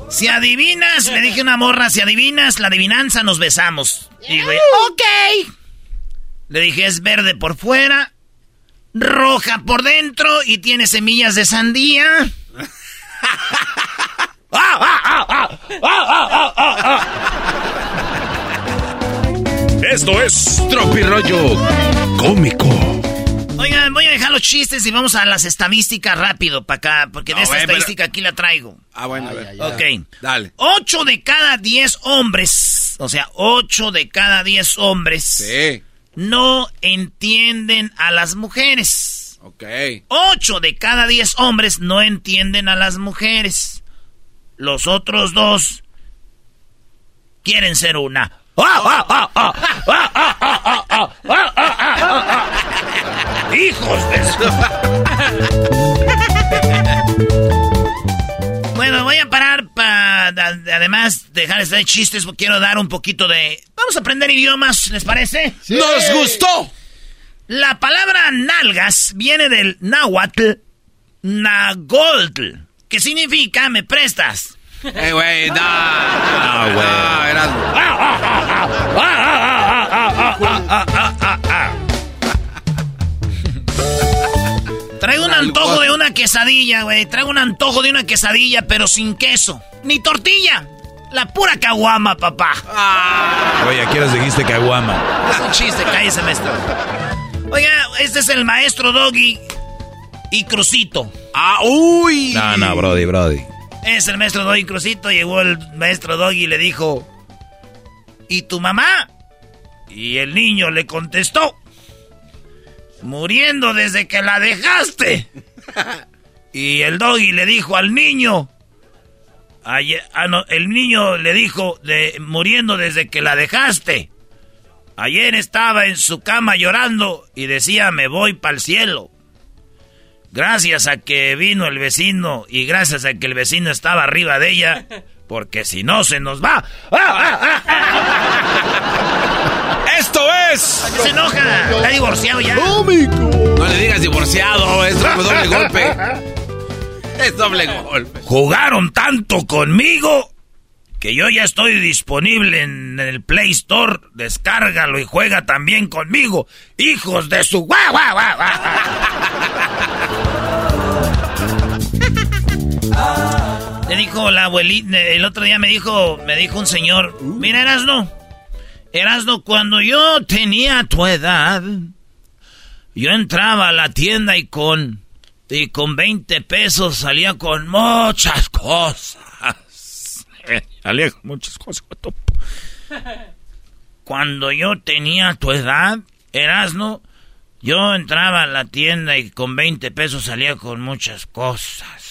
Si adivinas, le dije una morra, si adivinas la adivinanza, nos besamos. Y güey, Ok. le dije, es verde por fuera, roja por dentro y tiene semillas de sandía. Esto es Tropirollo Cómico. Oigan, voy a dejar los chistes y vamos a las estadísticas rápido para acá, porque de No, esta güey, pero- estadística aquí la traigo. Ah, bueno, a ver. Ok. Dale. 8 de cada 10 hombres, o sea, 8 de cada 10 hombres Sí. no entienden a las mujeres. Ok. 8 de cada 10 hombres no entienden a las mujeres. Los otros dos quieren ser una. ¡Hijos de su... Bueno, voy a parar para además dejar de chistes, porque quiero dar un poquito de... Vamos a aprender idiomas, ¿les parece? ¡Nos gustó! La palabra nalgas viene del náhuatl nagoltl, que significa me prestas. Eh, güey, no. No, güey. No, Erasmo. Traigo un antojo de una quesadilla, güey. Traigo un antojo de una quesadilla, pero sin queso. Ni tortilla. La pura caguama, papá. Oye, aquí les dijiste caguama. Es un chiste, cállese, maestro. Oiga, este es el maestro Doggy y Crucito. Ah, uy. No, no, Brody, Brody. Es el maestro Doggy Crucito. Llegó el maestro Doggy y le dijo: ¿Y tu mamá? Y el niño le contestó, muriendo desde que la dejaste. Y el doggy le dijo al niño, ayer- ah, no, el niño le dijo, de, muriendo desde que la dejaste. Ayer estaba en su cama llorando y decía, me voy para el cielo. Gracias a que vino el vecino y gracias a que el vecino estaba arriba de ella, porque si no se nos va. ¡Esto es! Se enoja, está divorciado ya. No le digas divorciado, es doble golpe. Es doble golpe. Jugaron tanto conmigo que yo ya estoy disponible en el Play Store. Descárgalo y juega también conmigo. Hijos de su guau, guau, guau, Le dijo la abuelita, el otro día me dijo, me dijo un señor, mira Erasno, Erasno, cuando yo tenía tu edad, yo entraba a la tienda y con, y con 20 pesos salía con muchas cosas. Salía con muchas cosas. Cuando yo tenía tu edad, Erasno, yo entraba a la tienda y con 20 pesos salía con muchas cosas.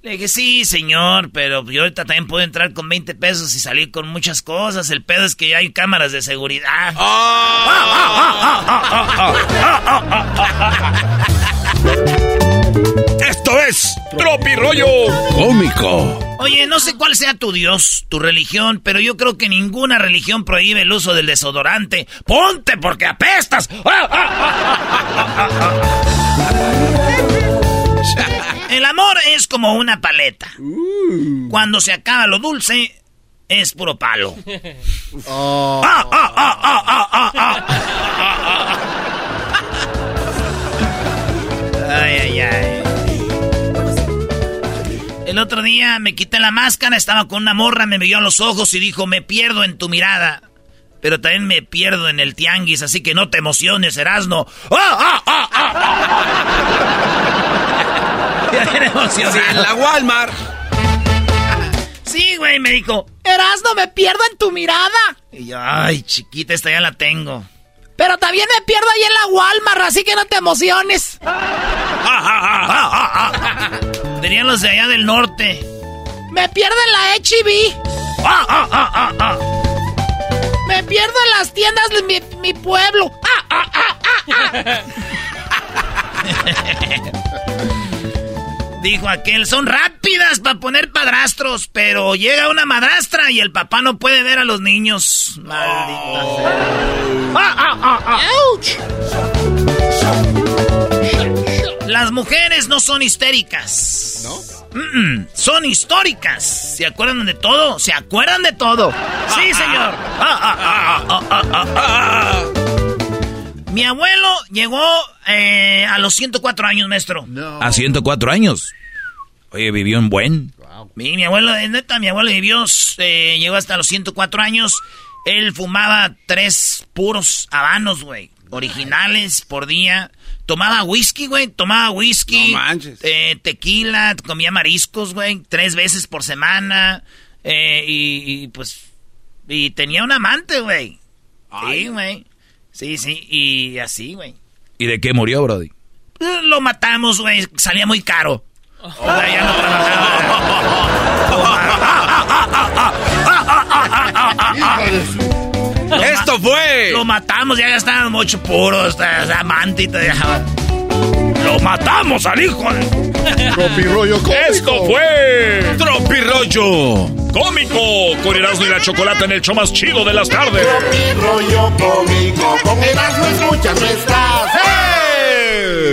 Le dije, sí, señor, pero yo ahorita también puedo entrar con 20 pesos y salir con muchas cosas. El pedo es que ya hay cámaras de seguridad. Esto es Tropi Rollo Cómico. Oye, no sé cuál sea tu Dios, tu religión, pero yo creo que ninguna religión prohíbe el uso del desodorante. ¡Ponte porque apestas! El amor es como una paleta. Cuando se acaba lo dulce, es puro palo. Ah, ah, ah. Ay, ay, ay. El otro día me quité la máscara, estaba con una morra, me miró a los ojos y dijo, me pierdo en tu mirada. Pero también me pierdo en el tianguis, así que no te emociones, Erasno. ¡Ah, ah, ah, ah! Sí, en la Walmart. Sí, güey, me dijo. Erasno, me pierdo en tu mirada. Y yo, ay, chiquita, esta ya la tengo. Pero también me pierdo ahí en la Walmart, así que no te emociones. Tenían los de allá del norte. Me pierdo en la H-E-B. Me pierdo en las tiendas de mi, mi pueblo. Dijo aquel, son rápidas para poner padrastros, pero llega una madrastra y el papá no puede ver a los niños. Maldita sea. Ah, ah, ah, ah. Las mujeres no son histéricas. ¿No? son históricas. ¿Se acuerdan de todo? ¿Se acuerdan de todo? Sí, señor. Mi abuelo llegó eh, a los 104 años, maestro. A 104 años. Oye, vivió en buen. Mi, mi abuelo, eh, neta, mi abuelo vivió, eh, llegó hasta los 104 años. Él fumaba tres puros habanos, güey. Originales por día. Tomaba whisky, güey. Tomaba whisky. No manches. eh, tequila. Comía mariscos, güey. Tres veces por semana. eh, y, y, pues. Y tenía un amante, güey. Sí, güey. Sí, sí. Y así, güey. ¿Y de qué murió, Brody? Lo matamos, güey. Salía muy caro. O sea, ya no trabajaba. Esto fue. Lo matamos, ya gastaban mucho puros, eh, amante y todo. ya. Lo matamos al hijo de... Tropi rollo cómico. Esto fue Tropi Rollo. Cómico con Erasmo y la Chocolata en el show más chido de las tardes. Tropi rollo cómico, con Erasmo escuchas no estás. ¡Hey!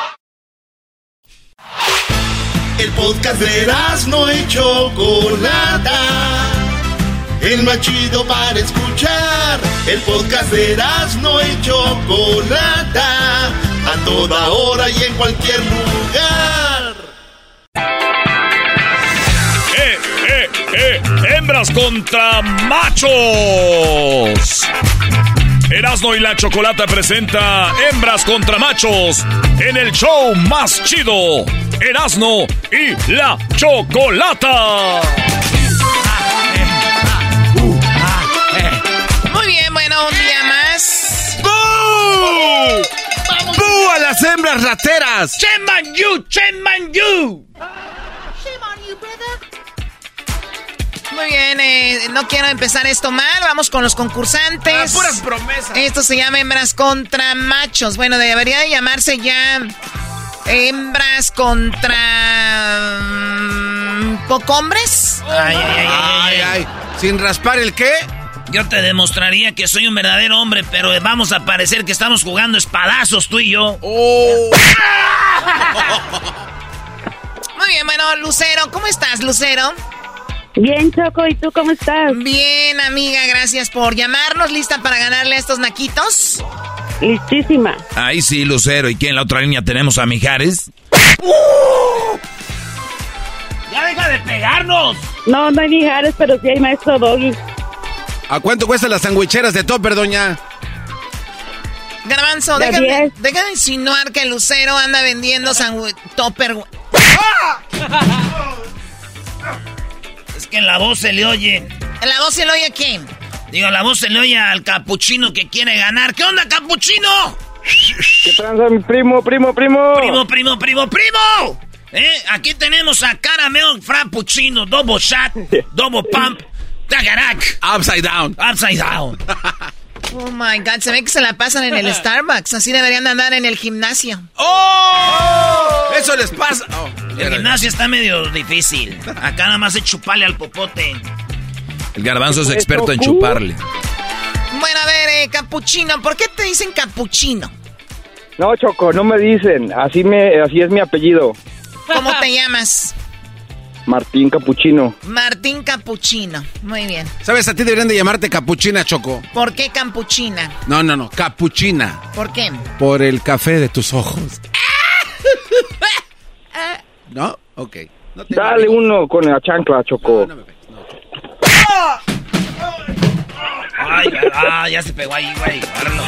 El podcast de no y Chocolata. El más chido para escuchar. El podcast de no y Chocolata. A toda hora y en cualquier lugar. ¡Eh, eh, eh! ¡Hembras contra machos! Erasmo y la Chocolata presenta Hembras contra Machos en el show más chido. Erasmo y la Chocolata. Muy bien, bueno, un día más. ¡Bú! ¡Bú a las hembras rateras! ¡Shame on you! ¡Shame on you! Muy bien, eh, no quiero empezar esto mal. Vamos con los concursantes. Ah, puras promesas. Esto se llama hembras contra machos. Bueno, debería de llamarse ya hembras contra mm, pocombres. Ay, ay, ay, ay, ay. ¿Sin raspar el qué? Yo te demostraría que soy un verdadero hombre, pero vamos a parecer que estamos jugando espadazos tú y yo. Oh. Muy bien, bueno, Lucero, ¿cómo estás, Lucero? Bien, Choco, ¿y tú cómo estás? Bien, amiga, gracias por llamarnos. ¿Lista para ganarle a estos naquitos? Listísima. Ahí sí, Lucero. ¿Y quién en la otra línea tenemos a Mijares? ¡Ya deja de pegarnos! No, no hay Mijares, pero sí hay maestro Doggy. ¿A cuánto cuestan las sandwicheras de topper, doña? Garbanzo, De insinuar que Lucero anda vendiendo topper. Es que en la voz se le oye. ¿En la voz se le oye a quién? Digo, la voz se le oye al capuchino que quiere ganar. ¿Qué onda, capuchino? ¿Qué tranza, mi primo, primo, primo? Primo, primo, primo, primo. ¿Eh? Aquí tenemos a Caramel Frappuccino, double shot, double pump, tagarak. Upside down. Upside down. Oh my god, se ve que se la pasan en el Starbucks. Así deberían de andar en el gimnasio. ¡Oh! Eso les pasa. Oh, El gimnasio está medio difícil. Acá nada más es chuparle al popote. El garbanzo es experto en chuparle. Bueno, a ver, eh, capuchino, ¿por qué te dicen capuchino? No, Choco, no me dicen. Así me, así es mi apellido. ¿Cómo te llamas? Martín Capuchino. Martín Capuchino. Muy bien. ¿Sabes? A ti deberían de llamarte capuchina, Choco. ¿Por qué capuchina? No, no, no. Capuchina. ¿Por qué? Por el café de tus ojos. ¿No? Ok. No te- Dale uno con la chancla, Choco. Ay, ah, ya se pegó ahí, güey. Agárralo.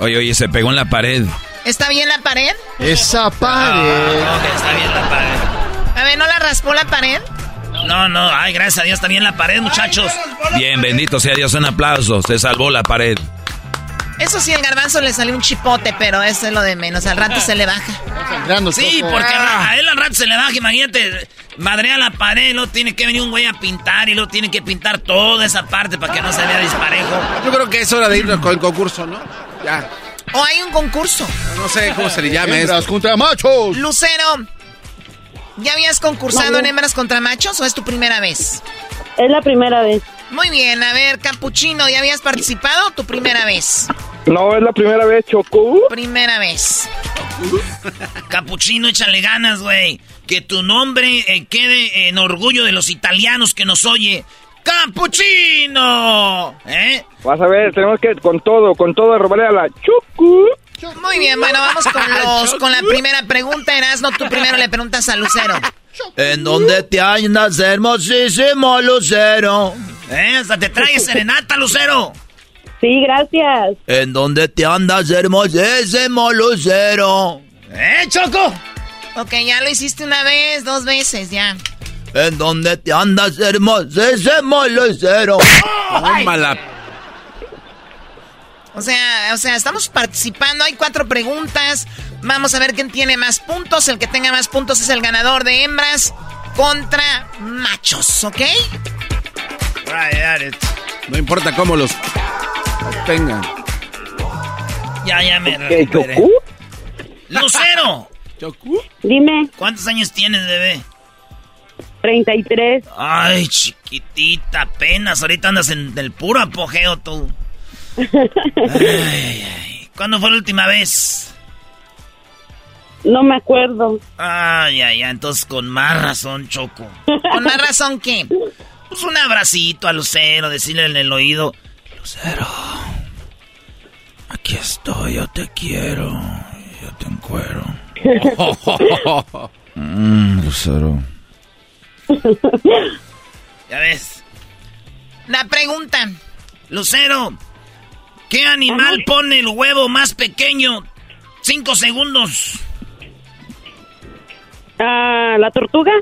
Oye, oye, se pegó en la pared. ¿Está bien la pared? Esa pared. Ah, ok, está bien la pared. A ver, ¿no la raspó la pared? No, no, ay, gracias a Dios, bien la pared, muchachos. Bien, bendito sea Dios, un aplauso. Se salvó la pared. Eso sí, el garbanzo le salió un chipote, pero eso es lo de menos. Al rato se le baja. Sí, porque a él al rato se le baja, imagínate. Madrea la pared, luego tiene que venir un güey a pintar y luego tiene que pintar toda esa parte para que no se vea disparejo. Yo creo que es hora de ir con el concurso, ¿no? Ya. O hay un concurso. No sé cómo se le contra machos. Lucero, ¿ya habías concursado No. en hembras contra machos o es tu primera vez? Es la primera vez. Muy bien, a ver, Capuchino, ¿ya habías participado o tu primera vez? No, es la primera vez, Choco. Primera vez. Capuchino, échale ganas, güey. Que tu nombre eh, quede en orgullo de los italianos que nos oye. ¡Capuchino! ¿Eh? Vas a ver, tenemos que con todo, con todo robarle a la Choco. Muy bien, bueno, vamos con, los, con la primera pregunta. Erasno, tú primero le preguntas a Lucero. ¿En dónde te andas, hermosísimo Lucero? ¿Eh? Hasta te trae serenata, Lucero. Sí, gracias. ¿En dónde te andas, hermosísimo Lucero? ¿Eh, Choco? Ok, ya lo hiciste una vez, dos veces, ya. ¿En dónde te andas, hermosísimo Lucero? Tómala. O sea, o sea, estamos participando, hay cuatro preguntas. Vamos a ver quién tiene más puntos. El que tenga más puntos es el ganador de hembras contra machos, ¿ok? No importa cómo los tengan. Ya, ya me ¿Qué, recuperé. Chocú? Lucero, Dime, ¿cuántos años tienes, bebé? 33. Ay, chiquitita, apenas. Ahorita andas en el puro apogeo tú. Ay, ay, ay. ¿Cuándo fue la última vez? No me acuerdo. Ay, ay, ay. Entonces con más razón, Choco. ¿Con más razón qué? Pues un abracito a Lucero, decirle en el oído. Lucero, aquí estoy, yo te quiero. Yo te encuero. Mm, Lucero. Ya ves. La pregunta, Lucero, ¿qué animal pone el huevo más pequeño? Cinco segundos. Ah, ¿La tortuga?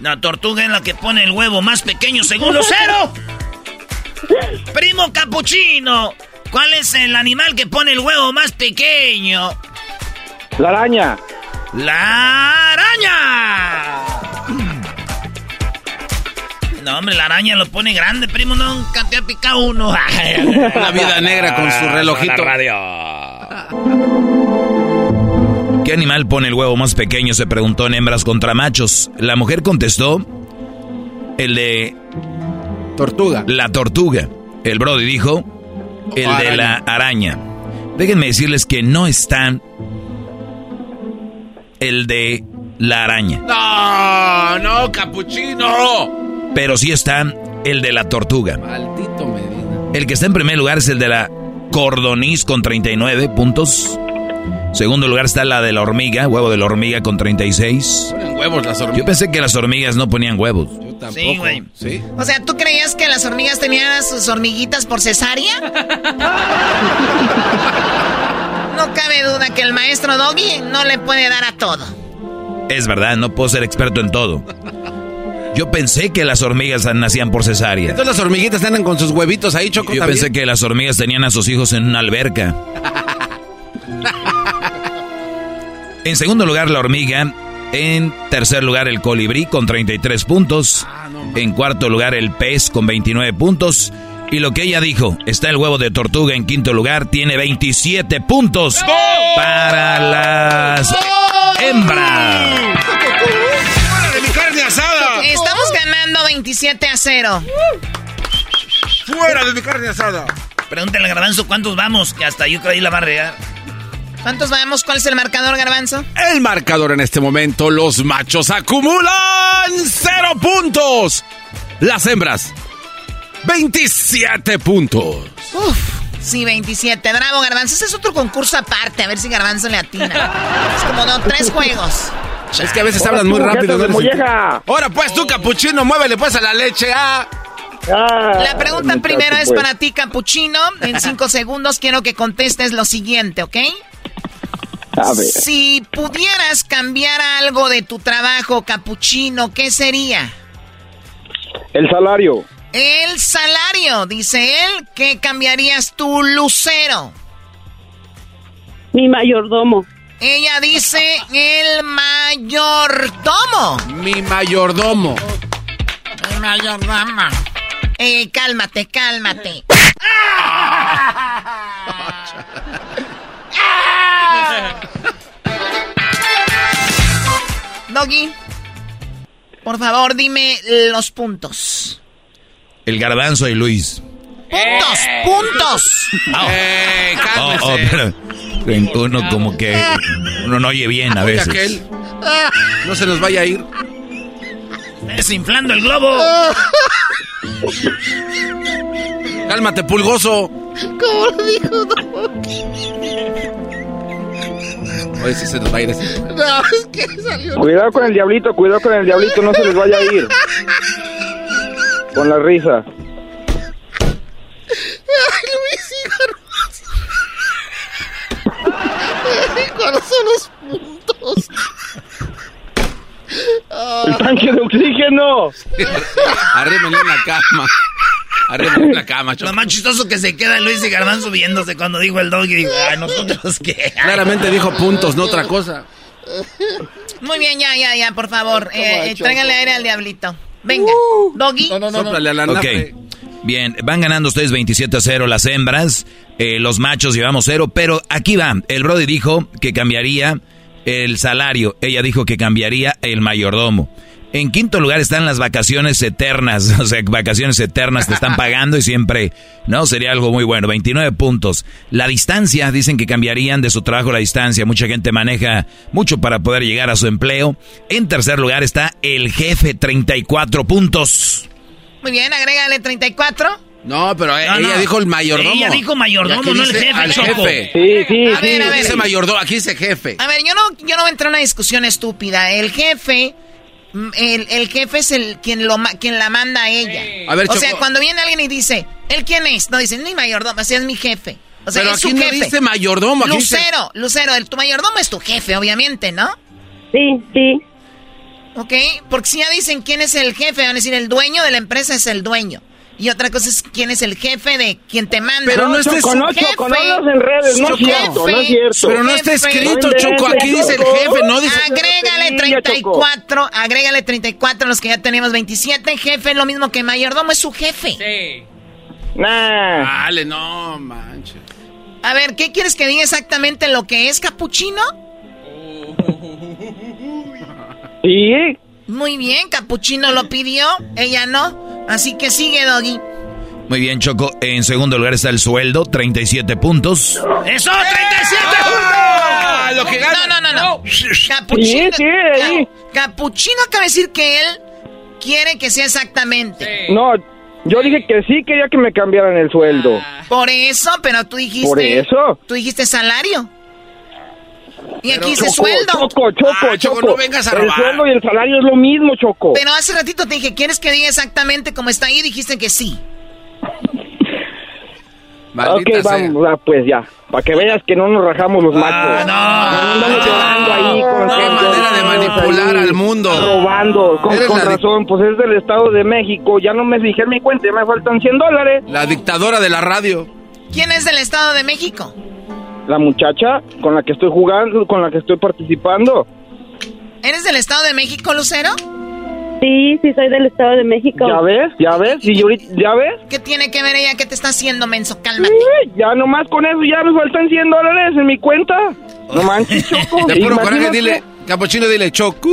La tortuga es la que pone el huevo más pequeño según Lucero. Primo capuchino, ¿cuál es el animal que pone el huevo más pequeño? La araña. ¡La araña! No, hombre, la araña lo pone grande, primo, nunca te ha picado uno. Una vida negra con su relojito. ¿Qué animal pone el huevo más pequeño? Se preguntó en hembras contra machos. La mujer contestó, el de... Tortuga. La tortuga. El Brody dijo, el O de la araña. Déjenme decirles que no está el de la araña. No, no, capuchino. Pero sí está el de la tortuga. Maldito Medina. El que está en primer lugar es el de la cordoniz con 39 puntos. Segundo lugar está la de la hormiga, huevo de la hormiga con 36. Ponen huevos las hormigas. Yo pensé que las hormigas no ponían huevos. Yo tampoco. Sí, güey. Sí. O sea, ¿tú creías que las hormigas tenían a sus hormiguitas por cesárea? No cabe duda que el maestro Doggy no le puede dar a todo. Es verdad, no puedo ser experto en todo. Yo pensé que las hormigas nacían por cesárea. Entonces las hormiguitas andan con sus huevitos ahí, Choco. Yo también. pensé que las hormigas tenían a sus hijos en una alberca. En segundo lugar, la hormiga. En tercer lugar, el colibrí con 33 puntos. En cuarto lugar, el pez con 29 puntos. Y lo que ella dijo, está el huevo de tortuga en quinto lugar, tiene 27 puntos para las hembras. ¡Fuera de mi carne asada! Estamos ganando 27 a 0. ¡Fuera de mi carne asada! Pregúntale al garbanzo cuántos vamos, que hasta yo creo ahí la va a regar. ¿Cuántos vamos? ¿Cuál es el marcador, garbanzo? El marcador en este momento, los machos acumulan cero puntos. Las hembras, 27 puntos. Uf, sí, 27. Bravo, garbanzo. Ese es otro concurso aparte, a ver si garbanzo le atina. Es como no, tres juegos. Es que a veces hablan muy rápido. ¿no? Ahora pues tú, capuchino, muévele pues a la leche, ah. La pregunta primero es para ti, Capuchino. En cinco segundos quiero que contestes lo siguiente, ¿ok? A ver. Si pudieras cambiar algo de tu trabajo, Capuchino, ¿qué sería? El salario. El salario, dice él. ¿Qué cambiarías tú, Lucero? Mi mayordomo. Ella dice el mayordomo. Mi mayordomo. El mayordomo. Eh, cálmate, cálmate. Doggy, por favor, dime los puntos. El garbanzo y Luis. ¡Puntos! ¡Puntos! Eh, Oh, oh, pero uno como que uno no oye bien a Oye, veces. aquel. No se nos vaya a ir. Desinflando el globo. Cálmate, pulgoso. ¿Cómo lo dijo Oye, si se nos va a ir así. No, es que salió. Cuidado con el diablito, cuidado con el diablito, no se les vaya a ir. Con la risa. Ay, Luis y Garbanzo. ¿Cuáles son los puntos? El tanque de oxígeno. Arrímenle en la cama. Arrímenle en la cama, Lo más chistoso que se queda Luis y Garbanzo viéndose cuando dijo el doggy. Digo, ay, nosotros qué. Claramente dijo puntos, no otra cosa. Muy bien, ya, ya, ya, por favor. Eh, eh, tráigale aire al diablito. Venga, Doggy. No, no, no. Sóplale a la Ok. nafre. Bien, van ganando ustedes 27 a 0 las hembras, eh, los machos llevamos cero, pero aquí va, el Brody dijo que cambiaría el salario, ella dijo que cambiaría el mayordomo. En quinto lugar están las vacaciones eternas, o sea, vacaciones eternas te están pagando y siempre, ¿no? Sería algo muy bueno, 29 puntos. La distancia, dicen que cambiarían de su trabajo la distancia, mucha gente maneja mucho para poder llegar a su empleo. En tercer lugar está el jefe, 34 puntos. Muy bien, agrégale 34. No, pero No, ella no. dijo el mayordomo. Ella dijo mayordomo, no el jefe, al Choco. jefe. Sí, sí, A ver, a ver. Dice mayordomo, aquí dice jefe. A ver, yo no, yo no voy a entrar en una discusión estúpida. El jefe, mm, el, el jefe es el quien lo ma- quien la manda a ella. A ver, o sea, cuando viene alguien y dice, ¿él quién es? No dice, ni mayordomo, así es mi jefe. O sea, Pero es su aquí no jefe. dice mayordomo, aquí dice- Lucero, Lucero, el, tu mayordomo es tu jefe, obviamente, ¿no? Sí, sí. ¿Ok? Porque si ya dicen quién es el jefe, van a decir el dueño de la empresa es el dueño. Y otra cosa es quién es el jefe de quien te manda. Pero no está Choco, no, Su Choco, no es cierto, no es cierto. Pero no está escrito, Choco. Aquí dice el jefe, no dice. Agrégale Niña, 34, agrégale 34 los que ya tenemos 27. Jefe es lo mismo que mayordomo, es su jefe. Nah. Dale, no manches. A ver, ¿qué quieres que diga exactamente lo que es capuchino? Sí. Muy bien, capuchino lo pidió, ella no. Así que sigue, Doggy. Muy bien, Choco. En segundo lugar está el sueldo, 37 puntos. ¡Eso, 37 ¡Ah! Lo que gana. No, no, no, no. Capuchino. Capuchino acaba de decir que él quiere que sea exactamente. No, yo dije que sí quería que me cambiaran el sueldo. Por eso, pero tú dijiste. Por eso. Tú dijiste salario. Y Pero, aquí dice sueldo. Choco, Choco, Ah, Choco, Choco. no vengas a El robar. sueldo y el salario es lo mismo, Choco. Pero hace ratito te dije, ¿quieres que diga exactamente como está ahí? Dijiste que sí. Maldita ok, sea. vamos, ah, pues ya. Para que veas que no nos rajamos los machos. no. andamos llorando ahí con Qué manera de manipular al mundo. Robando. Con, con di- razón, pues es del Estado de México. Ya no me fijé en mi cuenta, ya me faltan 100 dólares. La dictadora de la radio. ¿Quién es del Estado de México? La muchacha con la que estoy jugando, con la que estoy participando. ¿Eres del Estado de México, Lucero? Sí, sí, soy del Estado de México. ¿Ya ves? ¿Ya ves? ¿Y ahorita, ¿Ya ves? ¿Qué tiene que ver ella? ¿Qué te está haciendo, menso? Cálmate. Eh, Ya nomás con eso ya me faltan 100 dólares en mi cuenta. No manches, Choco. De puro coraje, dile. Capuchino, dile, Choco.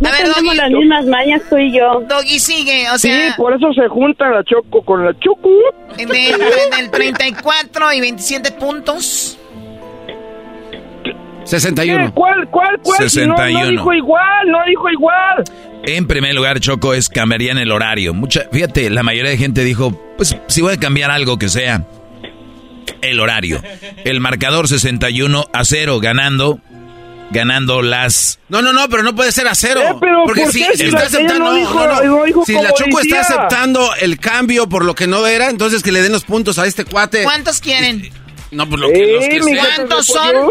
No A ver, tenemos Doggy. las mismas mañas tú y yo. Doggy sigue, o Sí, sea, por eso se junta la Choco con la Choco. del, del 34 y 27 puntos. 61. ¿Qué? ¿Cuál, cuál, cuál? Si no, 61. no dijo igual, no dijo igual. En primer lugar, Choco, es cambiarían el horario. Mucha, fíjate, la mayoría de gente dijo, pues si voy a cambiar algo que sea el horario. El marcador 61 a 0 ganando ganando las No, no, no, pero no puede ser a cero. Eh, pero porque ¿por si está aceptando, no dijo- no, no. no dijo si la Choco está aceptando el cambio por lo que no era, entonces que le den los puntos a este cuate. ¿Cuántos quieren? No, pues lo que, los que ¿Cuántos son?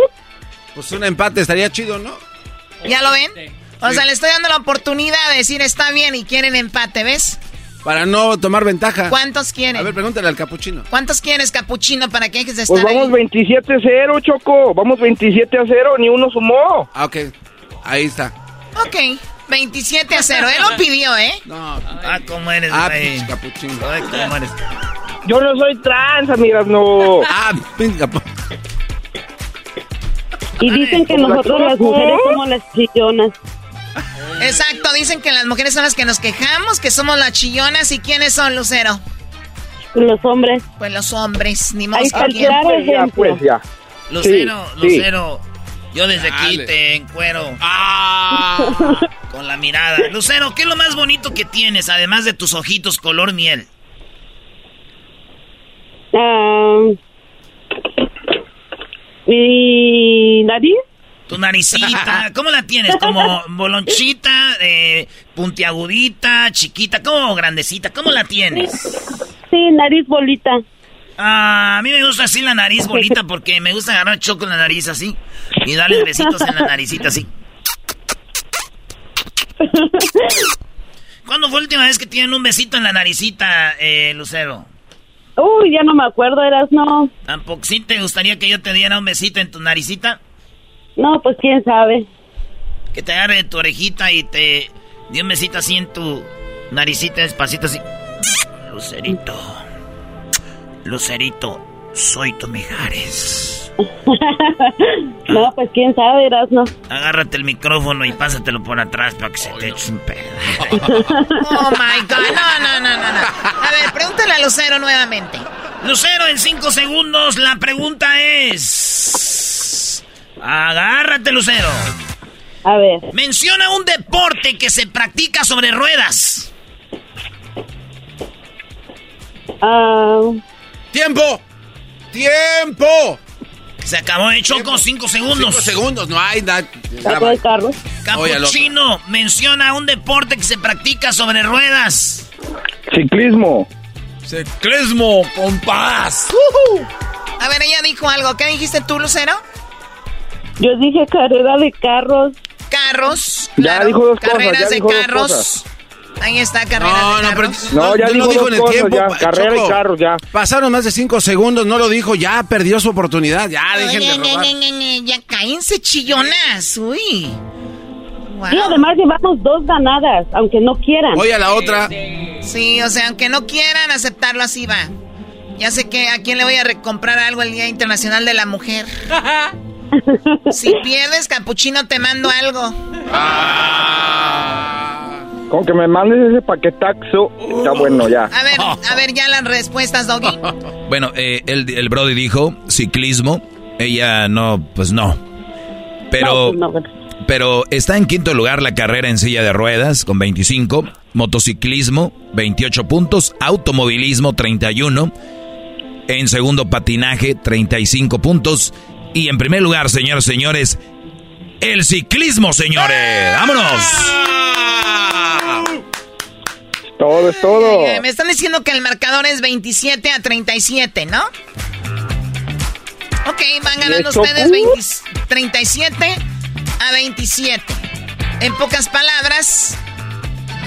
Pues un empate estaría chido, ¿no? ¿Ya lo ven? O sea, le estoy dando la oportunidad de decir está bien y quieren empate, ¿ves? Para no tomar ventaja. ¿Cuántos quieren? A ver, pregúntale al capuchino. ¿Cuántos quieres, capuchino, para que dejes de estar Pues vamos ahí? 27-0, Choco. Vamos 27 a 0, ni uno sumó. Ah, ok. Ahí está. Ok, 27 a 0. Él lo pidió, ¿eh? No. Ah, ¿cómo eres, Ah, güey? pinche capuchino. Ay, ¿cómo eres? Yo no soy trans, amigas, no. Ah, venga. pa- Y dicen que ¿Como la nosotros las mujeres somos las chillonas. Exacto, dicen que las mujeres son las que nos quejamos, que somos las chillonas. ¿Y quiénes son, Lucero? Los hombres. Pues los hombres, ni Ahí que Pues ya, pues ya. Lucero, Sí, sí. Lucero. Yo desde aquí te encuero Ah. con la mirada. Lucero, ¿qué es lo más bonito que tienes, además de tus ojitos color miel? Ah, ¿Mi nariz? Tu naricita, ¿cómo la tienes? ¿Como bolonchita, eh, puntiagudita, chiquita, como grandecita? ¿Cómo la tienes? Sí, nariz bolita. Ah, a mí me gusta así la nariz bolita porque me gusta agarrar choco en la nariz así y darle besitos en la naricita así. ¿Cuándo fue la última vez que tienen un besito en la naricita, eh, Lucero? Uy, ya no me acuerdo, eras no. ¿Tampoco sí te gustaría que yo te diera un besito en tu naricita? No, pues quién sabe. Que te agarre tu orejita y te dé un besito así en tu naricita despacito así. Lucerito. Lucerito, soy tu Mijares. no, pues quién sabe, Erasno. Agárrate el micrófono y pásatelo por atrás para que se te eche un pedazo. oh my god, no, no, no, no, no. A ver, pregúntale a Lucero nuevamente. Lucero, en cinco segundos, la pregunta es. Agárrate, Lucero. A ver. Menciona un deporte que se practica sobre ruedas. Ah. ¡Tiempo! ¡Tiempo! Se acabó de Choco, cinco segundos. Cinco segundos, no hay nada. Carro. Capuchino, menciona un deporte que se practica sobre ruedas. Ciclismo. Ciclismo, compás. A ver, ella dijo algo. ¿Qué dijiste tú, Lucero? Yo dije carrera de carros. Carros. Ya claro, dijo dos carreras cosas, ya de dijo dos carros. cosas. Ahí está, carrera No, de no, pero carros. No, ya no dijo lo dijo dos en el cosas, tiempo. ya. Carrera y carros, ya. Pasaron más de cinco segundos, no lo dijo, ya perdió su oportunidad, ya dejen de robar. ya cállense chillonas. Uy. Wow. Y además llevamos dos ganadas, aunque no quieran. Oye a la otra. Sí, o sea, aunque no quieran aceptarlo, así va. Ya sé que a quién le voy a re- comprar algo el Día Internacional de la Mujer. si pierdes, Capuchino, te mando algo. Con que me mandes ese paquetaxo, está bueno ya. A ver, a ver ya las respuestas, Doggy. Bueno, eh, el, el Brody dijo ciclismo. Ella no, pues no. Pero, No, pues pero está en quinto lugar la carrera en silla de ruedas con 25, motociclismo 28 puntos, automovilismo 31, en segundo patinaje 35 puntos y en primer lugar, señores, señores, el ciclismo, señores. ¡Vámonos! Todo es todo. Eh, me están diciendo que el marcador es 27 a 37, ¿no? Ok, van ganando ustedes uh. 20 37 a 27. En pocas palabras,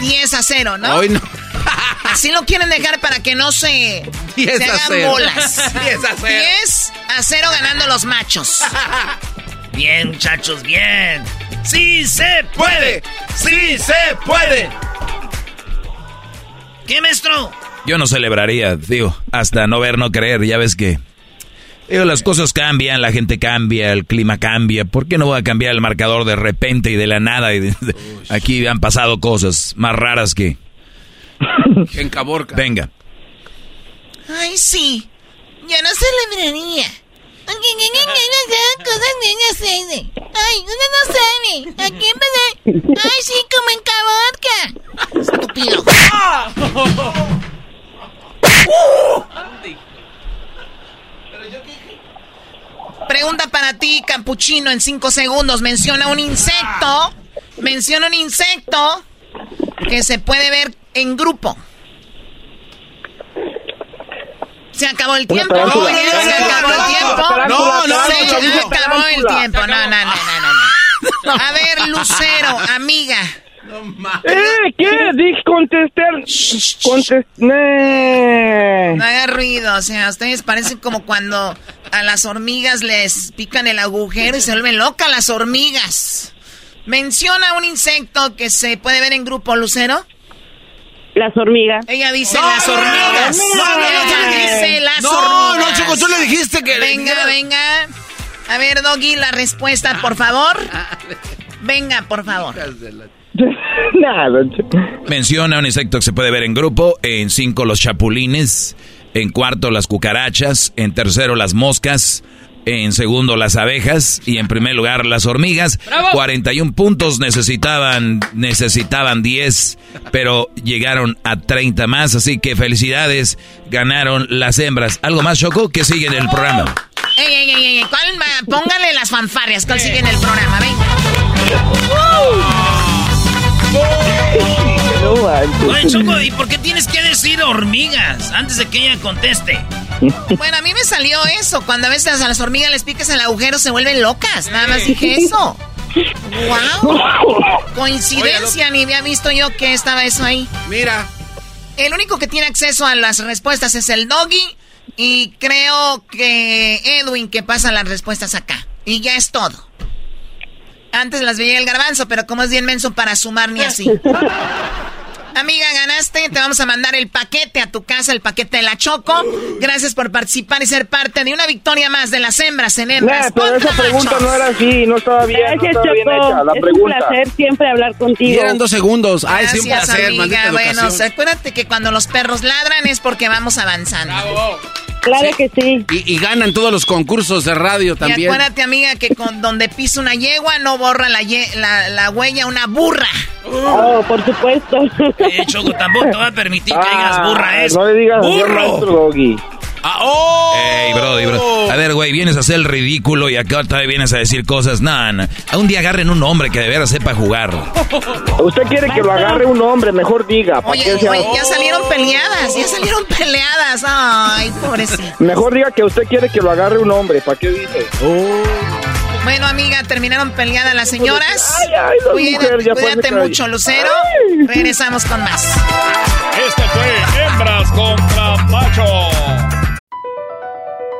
10 a 0, ¿no? Hoy no. Así lo quieren dejar para que no se, 10 se a hagan 0. bolas. 10 a 0. 10 a 0 ganando los machos. Bien, muchachos, bien. ¡Sí se puede! ¡Sí se puede! ¿Qué, maestro? Yo no celebraría, digo, hasta no ver, no creer, ya ves que... Digo, las cosas cambian, la gente cambia, el clima cambia. ¿Por qué no voy a cambiar el marcador de repente y de la nada? Y de- de- aquí han pasado cosas más raras que... En Caborca. Venga. Ay, sí. Yo no celebraría. Cosas niñas Ay, uno no sabe. Aquí en vez de... Ay, sí, como en Caborca. Estúpido. Pregunta para ti, Capuchino, en cinco segundos. Menciona un insecto. Menciona un insecto que se puede ver en grupo. Se acabó el tiempo. tarántula. Oye, se No, acabó no, el tiempo. no, no, se no, no, acabó el tiempo. No, no, no, no, no, no. A ver, Lucero, amiga. ¡Eh! ¿Qué? Dije contestar. Contesté. No haga ruido, o sea, ustedes parecen como cuando a las hormigas les pican el agujero y se vuelven locas las hormigas. Menciona un insecto que se puede ver en grupo, Lucero. Las hormigas. Ella dice No, las no, no, hormigas. no, no, no, dice las no, hormigas. no, Choco, tú le dijiste que- Venga, venga. A ver, Doggy, la respuesta, por favor. Venga, por favor. Nada. Menciona un insecto que se puede ver en grupo. En cinco, los chapulines. En cuarto, las cucarachas. En tercero, las moscas. En segundo, las abejas. Y en primer lugar, las hormigas. 41 puntos necesitaban, necesitaban 10, pero llegaron a 30 más. Así que felicidades, ganaron las hembras. ¿Algo más, Choco? que sigue en el programa? Ey, ey, ey, ey. Póngale las fanfarrias, ¿cuál sigue en el programa? Venga. Oye, Choco, ¿y por qué tienes que decir hormigas antes de que ella conteste? Bueno, a mí me salió eso. Cuando a veces a las hormigas les picas el agujero se vuelven locas. Nada más dije eso. ¡Wow! Coincidencia, ni había visto yo que estaba eso ahí. Mira. El único que tiene acceso a las respuestas es el doggy. Y creo que Edwin que pasa las respuestas acá. Y ya es todo. Antes las veía el garbanzo, pero como es bien menso para sumar ni así. Amiga, ganaste. Te vamos a mandar el paquete a tu casa, el paquete de la Choco. Gracias por participar y ser parte de una victoria más de las hembras en hembras. Nah, pero esa pregunta no era así, no estaba bien, Gracias, no estaba bien Choco. hecha la es pregunta. un placer siempre hablar Y contigo. eran dos segundos. Ay, sí, un Gracias, placer, amiga. Bueno, acuérdate que cuando los perros ladran es porque vamos avanzando. Claro que sí. Y, y ganan todos los concursos de radio Y también. acuérdate, amiga, que con donde pisa una yegua no borra la, ye- la, la huella una burra. Oh, por supuesto. Eh, Choco, tampoco te va a permitir que digas burra, es Ah, No le digas burro. maestro. Ah, ¡Oh! Ey, brody, bro. A ver, güey, vienes a hacer el ridículo y acá todavía vienes a decir cosas. Nah, nah. A un día agarren un hombre que de veras sepa jugar. Usted quiere que lo agarre un hombre, mejor diga. ¿para Oye, qué se- oye, ya salieron peleadas, ya salieron peleadas. Ay, pobrecito. Mejor diga que usted quiere que lo agarre un hombre, ¿para qué dice? Bueno, amiga, terminaron peleadas las señoras. Ay, ay, la Cuídate, mujer, ya fue cuídate mucho, Lucero. Regresamos con más. Este fue Hembras contra Machos.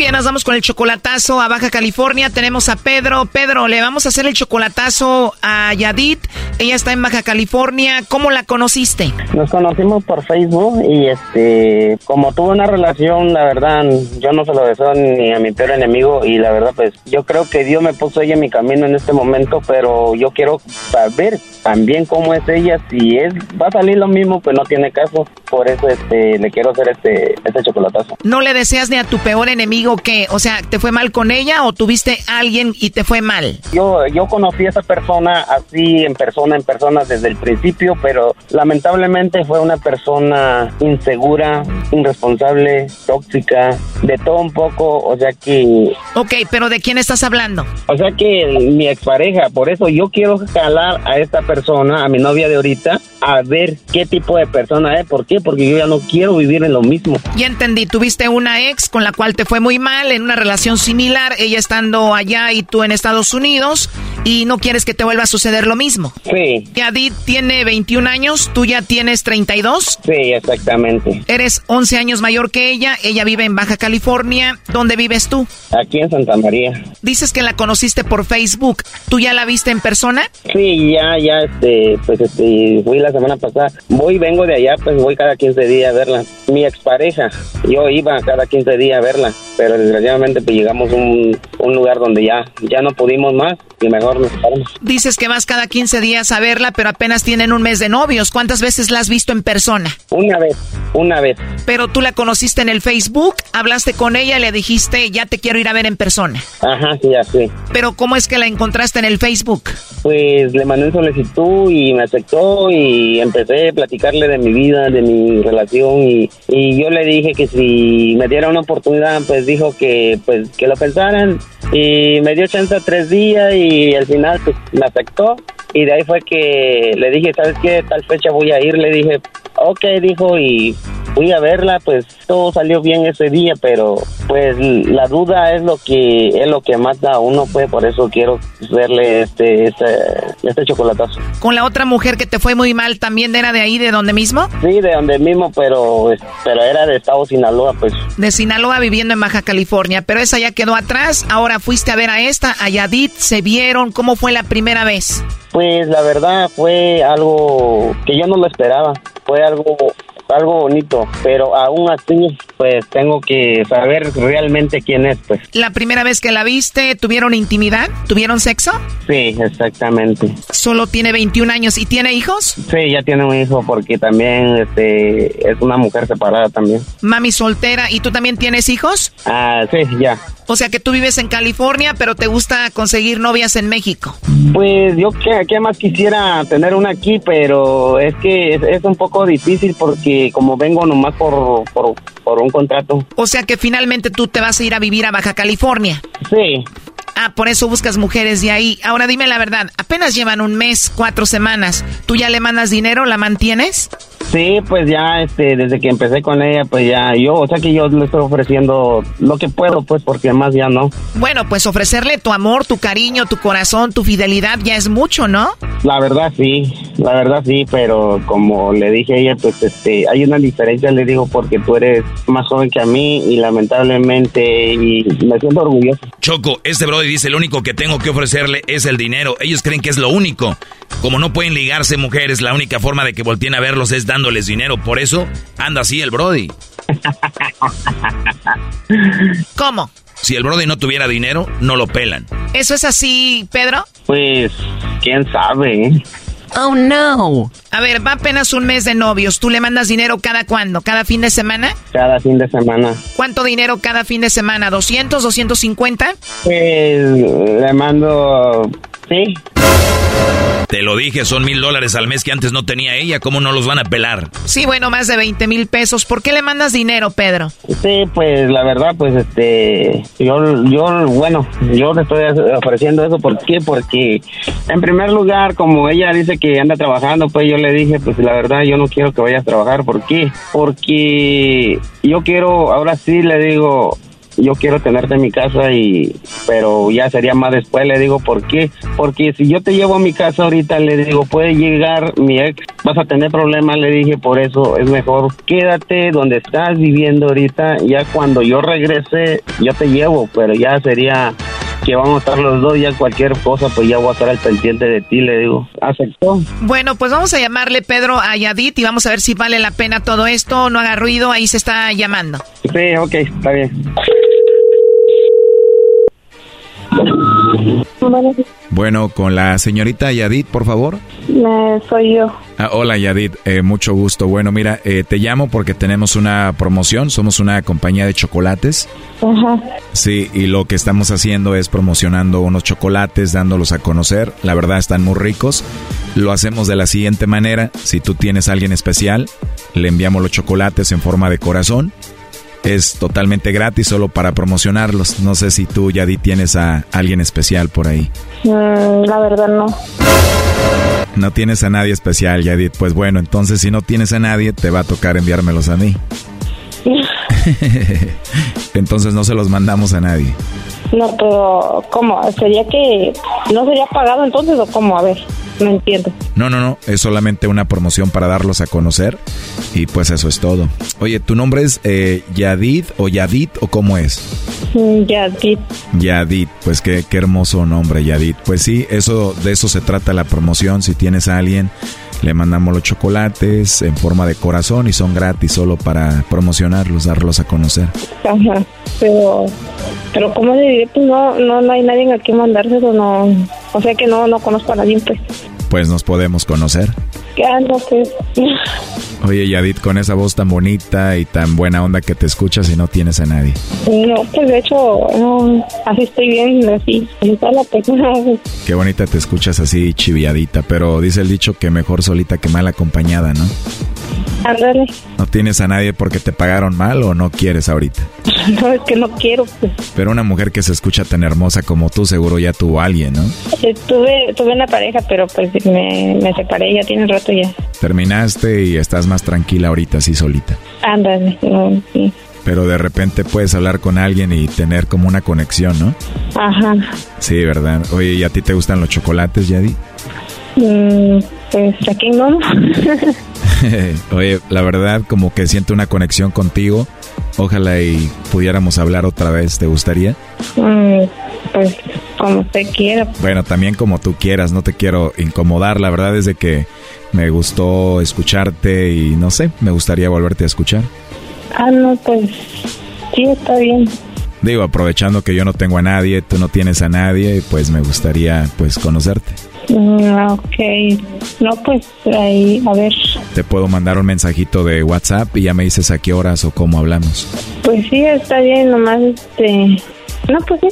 bien, nos vamos con el chocolatazo a Baja California. Tenemos a Pedro. Pedro, le vamos a hacer el chocolatazo a Yadit. Ella está en Baja California. ¿Cómo la conociste? Nos conocimos por Facebook y este, como tuve una relación, la verdad, yo no se lo deseo ni a mi peor enemigo y la verdad, pues yo creo que Dios me puso ella en mi camino en este momento, pero yo quiero saber también cómo es ella, si es, va a salir lo mismo, pues no tiene caso, por eso este, le quiero hacer este, este chocolatazo. ¿No le deseas ni a tu peor enemigo que, o sea, te fue mal con ella o tuviste a alguien y te fue mal? Yo, yo conocí a esa persona así en persona, en persona desde el principio, pero lamentablemente fue una persona insegura, irresponsable, tóxica, de todo un poco, o sea que... Ok, pero ¿de quién estás hablando? O sea que mi expareja, por eso yo quiero jalar a esta persona, a mi novia de ahorita, a ver qué tipo de persona es. ¿Por qué? Porque yo ya no quiero vivir en lo mismo. Ya entendí, tuviste una ex con la cual te fue muy mal en una relación similar, ella estando allá y tú en Estados Unidos, y no quieres que te vuelva a suceder lo mismo. Sí. Yadit tiene 21 años, tú ya tienes 32. Sí, exactamente. Eres 11 años mayor que ella, ella vive en Baja California. ¿Dónde vives tú? Aquí en Santa María. Dices que la conociste por Facebook. ¿Tú ya la viste en persona? Sí, ya, ya, este, pues, este, fui la semana pasada. Voy, vengo de allá, pues voy cada 15 días a verla. Mi expareja, yo iba cada 15 días a verla, pero desgraciadamente pues llegamos a un, un lugar donde ya, ya no pudimos más y mejor nos separamos. Dices que vas cada 15 días a verla, pero apenas tienen un mes de novios. ¿Cuántas veces la has visto en persona? Una vez, una vez. Pero tú la conociste en el Facebook, hablaste con ella y le dijiste, ya te quiero ir a ver en persona. Ajá, sí, así. Pero ¿cómo es que la encontraste en el Facebook? Pues le mandé una solicitud y me aceptó y empecé a platicarle de mi vida, de mi relación y, y yo le dije que si me diera una oportunidad, pues dijo que pues que lo pensaran y me dio chance a tres días y al final pues me aceptó y de ahí fue que le dije, ¿sabes qué? Tal fecha voy a ir, le dije, ok, dijo y fui a verla, pues todo salió bien ese día, pero pues la duda es lo que es lo que mata a uno, pues por eso quiero verle este este, este chocolatazo. ¿Con la otra mujer que te fue muy mal también era de ahí, de donde mismo? Sí, de donde mismo, pero pero era de Estado Sinaloa, pues. De Sinaloa viviendo en Baja California, pero esa ya quedó atrás. Ahora fuiste a ver a esta, a Yadit, se vieron, ¿cómo fue la primera vez? Pues la verdad fue algo que yo no lo esperaba. Fue algo algo bonito, pero aún así, pues tengo que saber realmente quién es, pues. ¿La primera vez que la viste, tuvieron intimidad? ¿Tuvieron sexo? Sí, exactamente. Solo tiene 21 años y tiene hijos? Sí, ya tiene un hijo porque también este, es una mujer separada también. Mami soltera, ¿y tú también tienes hijos? Ah, sí, ya. O sea que tú vives en California, pero te gusta conseguir novias en México. Pues yo que, más quisiera tener una aquí, pero es que es, un poco difícil porque como vengo nomás por, por, por un contrato. O sea que finalmente tú te vas a ir a vivir a Baja California. Sí. Ah, por eso buscas mujeres de ahí. Ahora dime la verdad, apenas llevan un mes, cuatro semanas. ¿Tú ya le mandas dinero? ¿La mantienes? Sí, pues ya este, desde que empecé con ella, pues ya yo, o sea que yo le estoy ofreciendo lo que puedo, pues porque más ya no. Bueno, pues ofrecerle tu amor, tu cariño, tu corazón, tu fidelidad ya es mucho, ¿no? La verdad sí, la verdad sí, pero como le dije a ella, pues este, hay una diferencia, le digo, porque tú eres más joven que a mí y lamentablemente y me siento orgulloso. Choco, este brody dice, lo único que tengo que ofrecerle es el dinero. Ellos creen que es lo único. Como no pueden ligarse mujeres, la única forma de que volteen a verlos es dándoles dinero. Por eso anda así el Brody. ¿Cómo? Si el Brody no tuviera dinero, no lo pelan. ¿Eso es así, Pedro? Pues, quién sabe. Oh, no. A ver, va apenas un mes de novios. ¿Tú le mandas dinero cada cuándo? ¿Cada fin de semana? Cada fin de semana. ¿Cuánto dinero cada fin de semana? ¿200, 250? Pues le mando... Sí. Te lo dije, son mil dólares al mes que antes no tenía ella. ¿Cómo no los van a pelar? Sí, bueno, más de 20 mil pesos. ¿Por qué le mandas dinero, Pedro? Sí, pues la verdad, pues este, yo, yo, bueno, yo le estoy ofreciendo eso. ¿Por qué? Porque en primer lugar, como ella dice que anda trabajando, pues yo le dije, pues la verdad, yo no quiero que vayas a trabajar. ¿Por qué? Porque yo quiero, ahora sí le digo, yo quiero tenerte en mi casa y pero ya sería más después le digo por qué porque si yo te llevo a mi casa ahorita le digo puede llegar mi ex vas a tener problemas le dije por eso es mejor quédate donde estás viviendo ahorita ya cuando yo regrese yo te llevo pero ya sería que vamos a estar los dos, ya cualquier cosa, pues ya voy a estar al pendiente de ti, le digo. ¿Aceptó? Bueno, pues vamos a llamarle Pedro a Yadit y vamos a ver si vale la pena todo esto, no haga ruido, ahí se está llamando. Sí, ok, está bien. Bueno, con la señorita Yadit, por favor. soy yo. Ah, hola Yadit, eh, mucho gusto. Bueno, mira, eh, te llamo porque tenemos una promoción, somos una compañía de chocolates. Ajá. Sí, y lo que estamos haciendo es promocionando unos chocolates, dándolos a conocer. La verdad están muy ricos. Lo hacemos de la siguiente manera, si tú tienes a alguien especial, le enviamos los chocolates en forma de corazón es totalmente gratis solo para promocionarlos. No sé si tú, Yadi, tienes a alguien especial por ahí. Mm, la verdad no. No tienes a nadie especial, Yadit. Pues bueno, entonces si no tienes a nadie, te va a tocar enviármelos a mí. entonces no se los mandamos a nadie. No, pero ¿cómo? ¿Sería que no sería pagado entonces o cómo? A ver, no entiendo. No, no, no, es solamente una promoción para darlos a conocer y pues eso es todo. Oye, ¿tu nombre es eh, Yadid o Yadid o cómo es? Mm, Yadid. Yadid, pues qué, qué hermoso nombre, Yadid. Pues sí, eso de eso se trata la promoción. Si tienes a alguien le mandamos los chocolates en forma de corazón y son gratis solo para promocionarlos, darlos a conocer. Ajá, pero, pero ¿cómo se dice? Pues no, no, no hay nadie a quien mandárselo, no, o sea que no, no conozco a nadie, pues. Pues nos podemos conocer. ¿Qué ando, pues? Oye, Yadit, con esa voz tan bonita y tan buena onda que te escuchas y no tienes a nadie. No, pues de hecho, así estoy bien, así, toda la persona. Qué bonita te escuchas así chiviadita, pero dice el dicho que mejor solita que mal acompañada, ¿no? Ándale. ¿No tienes a nadie porque te pagaron mal o no quieres ahorita? No, es que no quiero, pues. Pero una mujer que se escucha tan hermosa como tú seguro ya tuvo a alguien, ¿no? Eh, tuve, tuve una pareja, pero pues me, me separé, ya tiene rato ya. Terminaste y estás más tranquila ahorita así solita. Ándale, no, sí. Pero de repente puedes hablar con alguien y tener como una conexión, ¿no? Ajá. Sí, ¿verdad? Oye, ¿y a ti te gustan los chocolates, Yadi? Mm, pues aquí no. Oye, la verdad como que siento una conexión contigo. Ojalá y pudiéramos hablar otra vez, ¿te gustaría? Mm, pues como usted quiera. Bueno, también como tú quieras, no te quiero incomodar. La verdad es de que me gustó escucharte y no sé, me gustaría volverte a escuchar. Ah, no, pues sí, está bien. Digo, aprovechando que yo no tengo a nadie, tú no tienes a nadie, pues me gustaría pues conocerte. Mm, ok. No, pues ahí, a ver. Te puedo mandar un mensajito de WhatsApp y ya me dices a qué horas o cómo hablamos. Pues sí, está bien, nomás este... No, pues sí.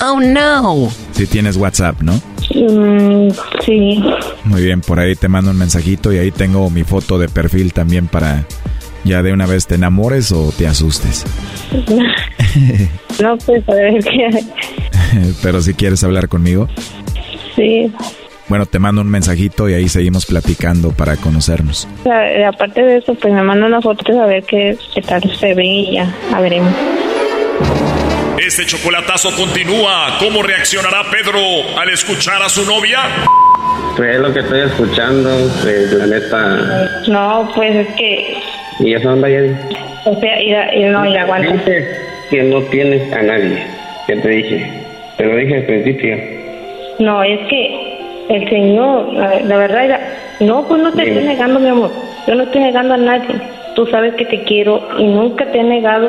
Oh, no. Si tienes WhatsApp, ¿no? Mm, sí. Muy bien, por ahí te mando un mensajito y ahí tengo mi foto de perfil también para ya de una vez te enamores o te asustes. No, pues a ver qué... Pero si quieres hablar conmigo, Sí. Bueno, te mando un mensajito y ahí seguimos platicando para conocernos. O sea, eh, aparte de eso, pues me manda una foto a ver qué, qué tal se ve y ya, a veremos. Este chocolatazo continúa. ¿Cómo reaccionará Pedro al escuchar a su novia? Pues es lo que estoy escuchando, pues la neta. No, pues es que, ¿Y esa onda ya? o sea, y, y no, y aguanta. Dices que no tienes a nadie. ¿Qué te dije? Te lo dije al principio. No, es que el Señor, la, la verdad, era- no, pues no te estoy negando, mi amor. Yo no estoy negando a nadie. Tú sabes que te quiero y nunca te he negado.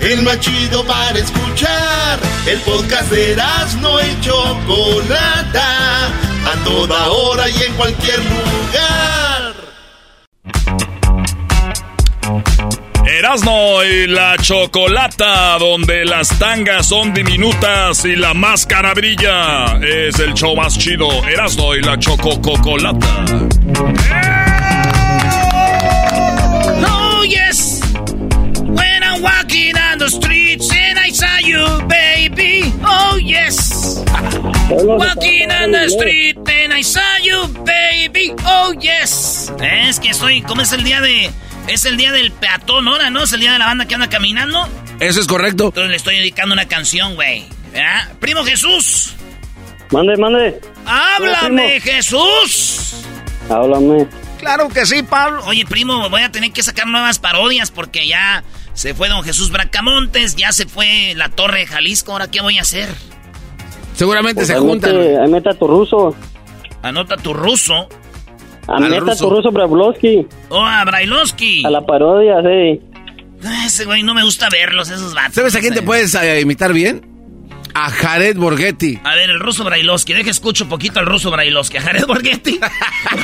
El más chido para escuchar. El podcast de no y Chocolata. A toda hora y en cualquier lugar. Erasno y la chocolata, donde las tangas son diminutas y la máscara brilla. Es el show más chido. Erasno y la chocococolata. Oh, the streets and I saw you, baby. Oh, yes. Walking on the street and I saw you, baby. Oh, yes. Es que estoy, ¿cómo es el día de... Es el día del peatón ahora, ¿no? Es el día de la banda que anda caminando. Eso es correcto. Entonces le estoy dedicando una canción, güey. Primo Jesús. Mande, mande. ¡Háblame, Jesús! Háblame. Claro que sí, Pablo. Oye, primo, voy a tener que sacar nuevas parodias porque ya se fue don Jesús Bracamontes, ya se fue la Torre de Jalisco. ¿Ahora qué voy a hacer? Seguramente Pues se juntan. mete- meta tu ruso. Anota tu ruso. Meta tu ruso Brablovsky. Oh, a Brailovsky. A la parodia, sí. Ah, Ese güey no me gusta verlos, esos vatos. ¿Sabes a quién te puedes eh, imitar bien? A Jared Borghetti. A ver, el ruso Brailovsky. Deja escucho poquito al ruso Brailovsky. ¿A Jared Borghetti?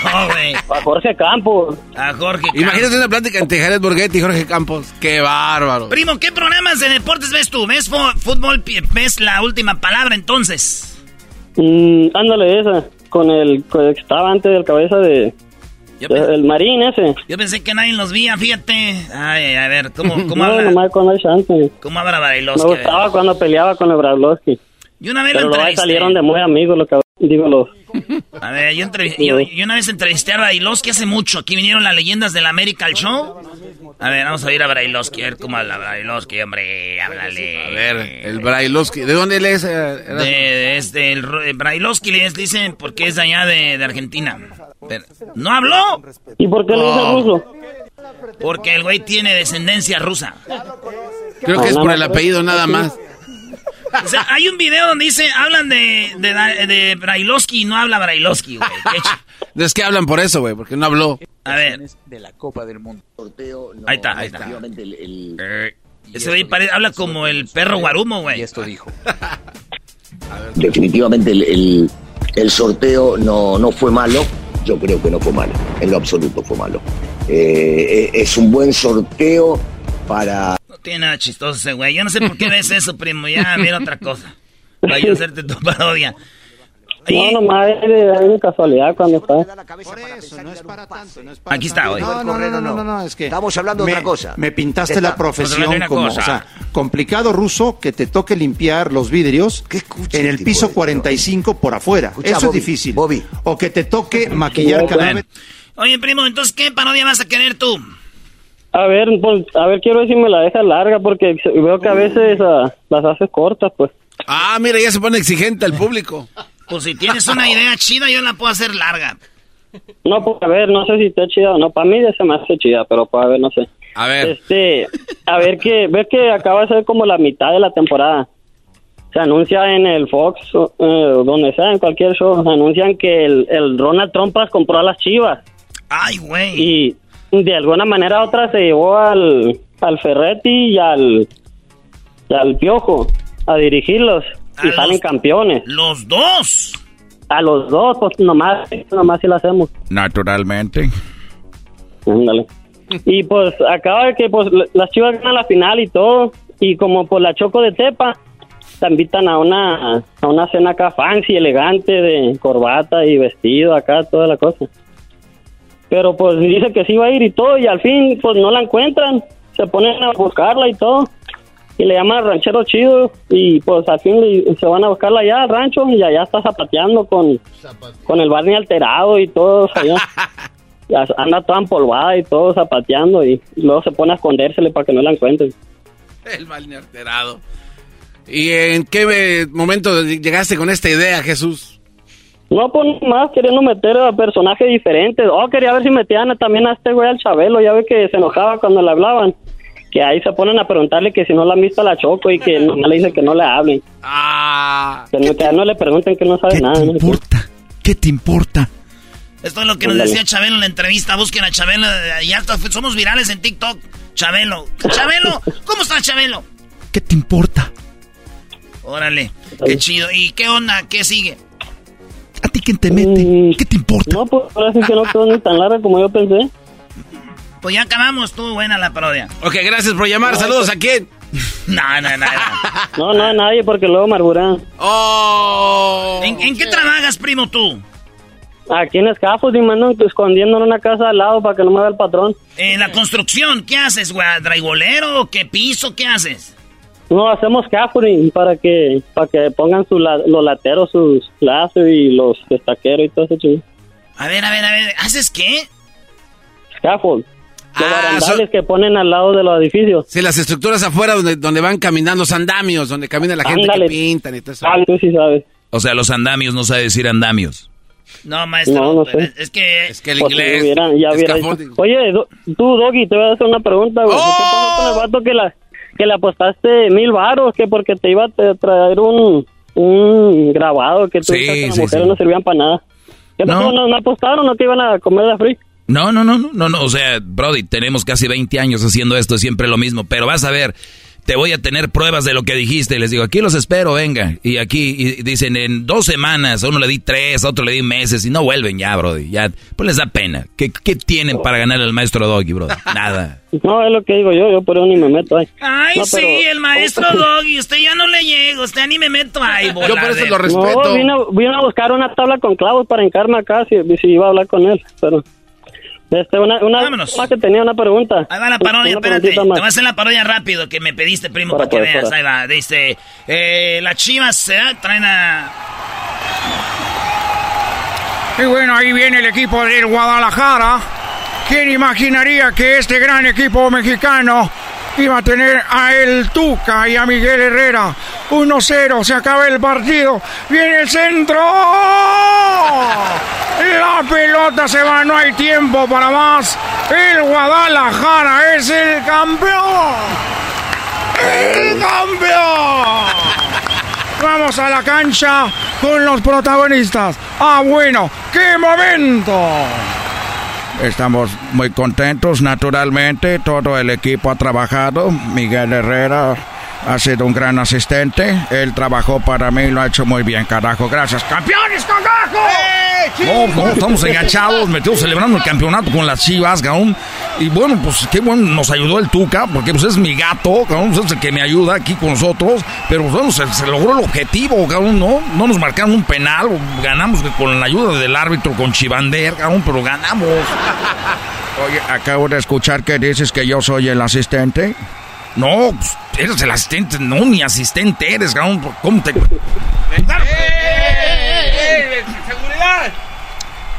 No, güey. A Jorge Campos. A Jorge Campos. Imagínate una plática entre Jared Borghetti y Jorge Campos. ¡Qué bárbaro! Primo, ¿qué programas de deportes ves tú? ¿Ves fútbol? ¿Ves la última palabra entonces? Mm, ándale, esa. Con el, con el que estaba antes del cabeza de. De- el marín ese. Yo pensé que nadie los veía, fíjate. Ay, a ver, ¿cómo, cómo no, habla? nomás con el chance. ¿Cómo habla Me Brailovsky? Ver. gustaba cuando peleaba con el Brablovsky. Yo una vez Pero lo entrevisté. salieron de muy amigos, lo que digo, los. A ver, yo, entrev- yo, yo una vez entrevisté a Brailovsky hace mucho. Aquí vinieron las leyendas del América al show. A ver, vamos a oír a Brailovsky, a ver cómo habla Brailovsky, hombre, háblale. A ver, el Brailovsky. ¿De dónde él es? eh, De, de este, el, Brailovsky les dicen porque es de allá de, de Argentina. Pero, ¿No habló? ¿Y por qué le dice Oh. ruso? Porque el güey tiene descendencia rusa. Creo que es por el apellido nada más. O sea, hay un video donde dice, hablan de, de, de Brailovsky y no habla Brailovsky, güey. Es que hablan por eso, güey, porque no habló. A ver. De la Copa del Mundo. Sorteo, ahí está, ahí está. Eh, ese güey habla como el perro guarumo, güey. Y esto dijo. Definitivamente el, el, sorteo no, no fue malo. Yo creo que no fue malo. En lo absoluto fue malo. Eh, eh, es un buen sorteo para... No tiene nada chistoso ese güey. Yo no sé por qué ves eso, primo. Ya, mira otra cosa. Vaya a hacerte tu parodia. No, nomás es de, casualidad cuando está. Por eso, no es para tanto. No es para Aquí está, güey. No, no, no, no, no, es que... Estamos hablando de otra cosa. Me pintaste la profesión como, o sea, complicado ruso que te toque limpiar los vidrios en el piso 45 por afuera. Eso es difícil. Bobby. O que te toque maquillar cada vez. Oye, primo, entonces, ¿qué parodia vas a querer tú? A ver, pues, a ver, quiero ver si me la deja larga porque veo que a veces uh, las haces cortas, pues. Ah, mira, ya se pone exigente el público. Pues si tienes una idea chida, yo la puedo hacer larga. No, pues a ver, no sé si está chida o no. Para mí ya se me hace chida, pero pues a ver, no sé. A ver. Este, a ver que, ves que acaba de ser como la mitad de la temporada. Se anuncia en el Fox, eh, donde sea, en cualquier show, se anuncian que el, el Ronald Trump compró a las chivas. Ay, güey. Y de alguna manera u otra se llevó al, al Ferretti y al, y al Piojo a dirigirlos y salen campeones. ¿Los dos? A los dos, pues nomás, nomás si lo hacemos. Naturalmente. Ándale. Y pues acaba de que pues las chivas ganan la final y todo. Y como por la Choco de Tepa, te invitan a una, a una cena acá fancy, elegante, de corbata y vestido acá, toda la cosa. Pero pues dice que sí va a ir y todo, y al fin pues no la encuentran. Se ponen a buscarla y todo y le llaman ranchero chido y pues al fin se van a buscarla allá al rancho y allá está zapateando con, con el barney alterado y todo allá. anda toda empolvada y todo zapateando y, luego se pone a escondérsele para que no la encuentren. El barney alterado. ¿Y en qué momento llegaste con esta idea, Jesús? No, pues más queriendo meter a personajes diferentes. Oh, quería ver si metían también a este güey al Chabelo. Ya ve que se enojaba cuando le hablaban que ahí se ponen a preguntarle que si no la han visto la Choco y que no le dicen que no le hablen. Ah. Que no, que no le pregunten que no sabe nada. ¿Qué te importa? ¿Qué te importa? Esto es lo que nos decía Chabelo en la entrevista. Busquen a Chabelo. Ya somos virales en TikTok. Chabelo. Chabelo. ¿Cómo está Chabelo? ¿Qué te importa? Órale. Qué chido. ¿Y qué onda? ¿Qué sigue? ¿A ti quién te mete? Mm, ¿Qué te importa? No, pues ahora sí que no quedó ni tan larga como yo pensé. Pues ya acabamos, estuvo buena la parodia. Ok, gracias por llamar. Saludos a quién. no, no, no. No, no a nadie porque luego amargura. Oh. ¿En, qué trabajas, primo, tú? Aquí en y mando escondiendo en una casa al lado para que no me vea el patrón. En la construcción, ¿qué haces, güey? ¿Draigolero? ¿Qué piso? ¿Qué haces? No, hacemos scaffolding para que para que pongan su los lateros, sus lazos y los destaqueros y todo eso. A ver, a ver, a ver, ¿haces qué? Scaffold. Los ah, barandales que ponen al lado de los edificios. Sí, las estructuras afuera donde, donde van caminando, los andamios, donde camina la gente que pintan y todo eso. Ah, tú sí sabes. O sea, los andamios no sabe decir andamios. No, maestro, no, no sé. es que... Es que el pues inglés... ya hubiera Oye, tú, Doggy, te voy a hacer una pregunta, güey. ¿Qué pasó con el ¡Oh! vato que, la, que le apostaste mil varos? Que porque te iba a traer un, un grabado que tú sí, que las mujeres no servían para nada. ¿Qué pasó? ¿No, no apostaron? ¿No te iban a comer de free? No, no, no, no, no, o sea, Brody, tenemos casi 20 años haciendo esto, siempre lo mismo, pero vas a ver, te voy a tener pruebas de lo que dijiste. Les digo, aquí los espero, venga. Y aquí y dicen, en dos semanas, a uno le di tres, a otro le di meses, y no vuelven ya, Brody. Ya, pues les da pena. ¿Qué, qué tienen para ganar al maestro Doggy, Brody? Nada. No, es lo que digo yo, yo por eso ni me meto ahí. Ay, sí, el maestro Doggy, usted ya no le llega, usted ni me meto ahí, Yo por eso lo respeto. No, vine, a buscar una tabla con clavos para encarme acá, si, si iba a hablar con él, pero... Este, una, una más que tenía una pregunta. Ahí va la parodia, espérate. Te voy a hacer la parodia rápido que me pediste, primo, para, que pues, veas. Ahí va. Dice, eh, las chivas se traen a... Y bueno, ahí viene el equipo del Guadalajara. ¿Quién imaginaría que este gran equipo mexicano iba a tener a El Tuca y a Miguel Herrera. 1-0, se acaba el partido. Viene el centro. La pelota se va, no hay tiempo para más. El Guadalajara es el campeón. El campeón. Vamos a la cancha con los protagonistas. Ah, bueno, qué momento. Estamos muy contentos, naturalmente. Todo el equipo ha trabajado. Miguel Herrera ha sido un gran asistente. Él trabajó para mí y lo ha hecho muy bien, carajo. Gracias, campeones, carajo. No, no, estamos enganchados, metidos celebrando el campeonato con las chivas, cabrón. Y bueno, pues qué bueno nos ayudó el Tuca, porque pues es mi gato, cabrón, pues, es el que me ayuda aquí con nosotros. Pero bueno, se, logró el objetivo, cabrón, ¿no? No nos marcaron un penal, ganamos con la ayuda del árbitro con Chivander, cabrón, pero ganamos. Oye, acabo de escuchar que dices que yo soy el asistente. No, pues, eres el asistente, no, ni asistente eres, cabrón, ¿cómo te...? ¡Seguridad!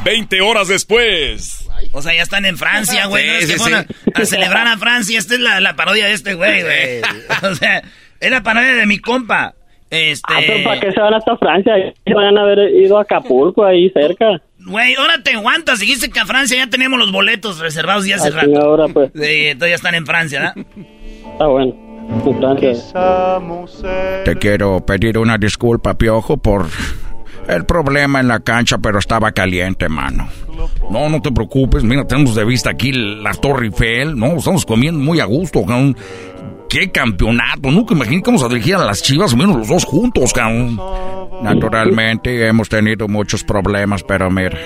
20 horas después. O sea, ya están en Francia, güey. Sí, sí, a, celebrar a Francia. Esta es la, parodia de este güey, güey. O sea, es la parodia de mi compa. Este... Ah, pero ¿para qué se van hasta Francia? Se van a haber ido a Acapulco, ahí cerca. Güey, ahora te aguantas. Dijiste que a Francia ya tenemos los boletos reservados ya hace rato. Ahora, pues. Sí, entonces ya están en Francia, ¿verdad? Está bueno. Te quiero pedir una disculpa, Piojo, por el problema en la cancha, pero estaba caliente, mano. No, no te preocupes. Mira, tenemos de vista aquí la Torre Eiffel, ¿no? Estamos comiendo muy a gusto, cabrón. ¡Qué campeonato! Nunca imaginé que vamos a las chivas, menos los dos juntos, cabrón. Naturalmente hemos tenido muchos problemas, pero mira,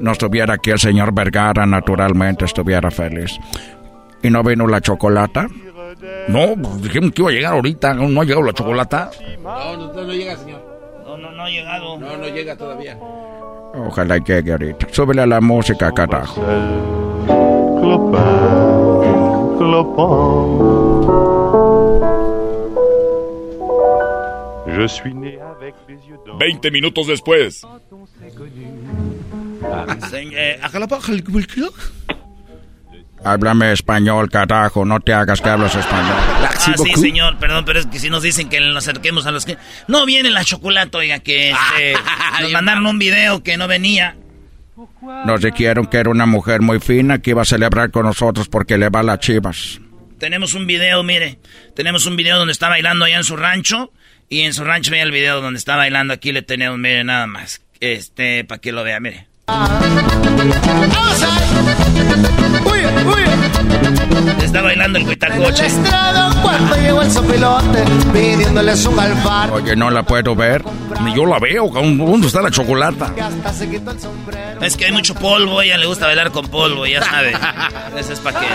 no estuviera aquí el señor Vergara, naturalmente estuviera feliz. ¿Y no vino la chocolata? No, pues dijimos que iba a llegar ahorita, no, ha llegado la chocolata. No, no, no llega, señor. No, no, no ha llegado. No, no llega todavía. Ojalá llegue ahorita. Súbele a la música, carajo. 20 minutos después. Háblame español, carajo, no te hagas que hablas español. Ah, sí, señor, perdón, pero es que si nos dicen que nos acerquemos a los que... No viene la chocolate, oiga, que este, nos mandaron un video que no venía. Nos dijeron que era una mujer muy fina que iba a celebrar con nosotros porque le va a las chivas. Tenemos un video, mire, tenemos un video donde está bailando allá en su rancho y en su rancho veía el video donde está bailando, aquí le tenemos, mire, nada más, este, para que lo vea, mire. Está bailando el cuitacoche. Oye, no la puedo ver. Ni yo la veo. ¿Dónde está la chocolata? Es que hay mucho polvo. ella le gusta bailar con polvo, ya sabe. Eso es para que.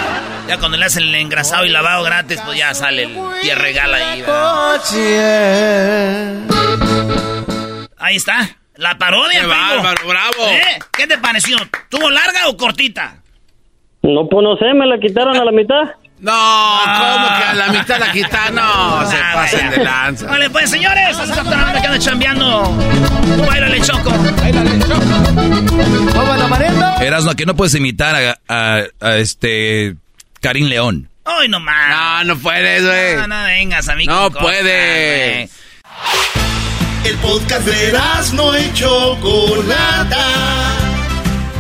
Ya cuando le hacen el engrasado y lavado gratis, pues ya sale el regala ahí. Ahí está. La parodia, Qué bárbaro, bravo. ¿Eh? ¿Qué te pareció? ¿Tuvo larga o cortita? No, pues no sé, me la quitaron a la mitad. No, ¿cómo que a la mitad la quitaron? No, se pasen de lanza. Vale, pues señores, es la banda que anda chambeando. Tú bailale, Choco. Bailale, Choco. Erasno, que no puedes imitar a, a, este Karim León. Ay, no más. No, no puedes, güey. No, no vengas, amigo. No puedes. El podcast de no y Chocolata.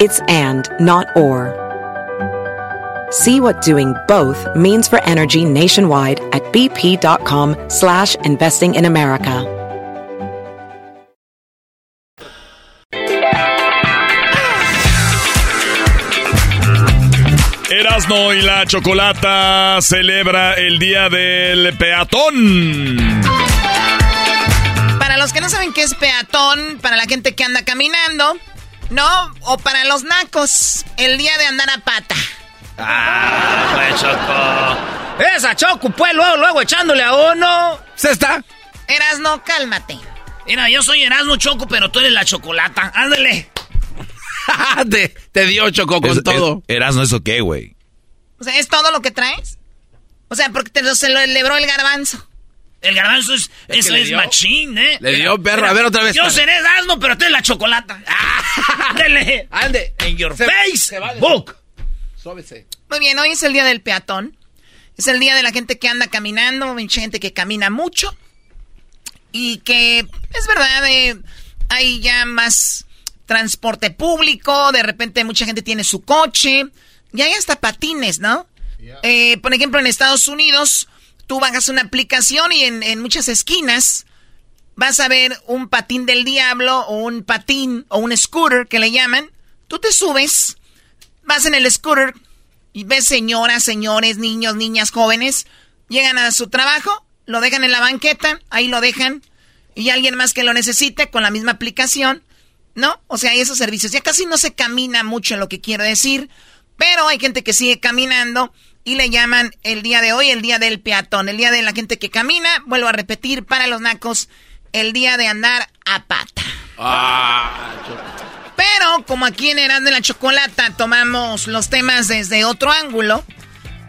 It's and, not or. See what doing both means for energy nationwide at bp.com slash investing in America. Erasno y la Chocolata celebra el Día del Peatón. Para los que no saben qué es peatón, para la gente que anda caminando, ¿no? O para los nacos, el día de andar a pata. Ah, pues Choco. Esa Choco, pues luego, luego echándole a uno. ¿Se está? Erasno, cálmate. Mira, yo soy Erasno Choco, pero tú eres la chocolata. Ándale. te, te, dio Choco con todo. Erasno, ¿eso qué, güey? O sea, ¿es todo lo que traes? O sea, porque te, se lo celebró el garbanzo. El garbanzo es, Es eso es machín, ¿eh? le dio perro. A ver, otra vez, Yo para. seré asno, pero tú eres la chocolata. Ándele. Ande. En your Se- face. se vale. Book. Muy bien, hoy es el día del peatón. Es el día de la gente que anda caminando, mucha gente que camina mucho. Y que es verdad, eh, hay ya más transporte público, de repente mucha gente tiene su coche, y hay hasta patines, ¿no? Eh, por ejemplo, en Estados Unidos, tú bajas una aplicación y en, muchas esquinas vas a ver un patín del diablo o un patín o un scooter que le llaman. Tú te subes, vas en el scooter y ves señoras, señores, niños, niñas, jóvenes, llegan a su trabajo, lo dejan en la banqueta, ahí lo dejan, y alguien más que lo necesite con la misma aplicación, ¿no? O sea, hay esos servicios. Ya casi no se camina mucho en lo que quiero decir, pero hay gente que sigue caminando y le llaman el día de hoy el día del peatón, el día de la gente que camina, vuelvo a repetir, para los nacos, el día de andar a pata. Ah, Pero como aquí en Erasmo de la Chocolata tomamos los temas desde otro ángulo,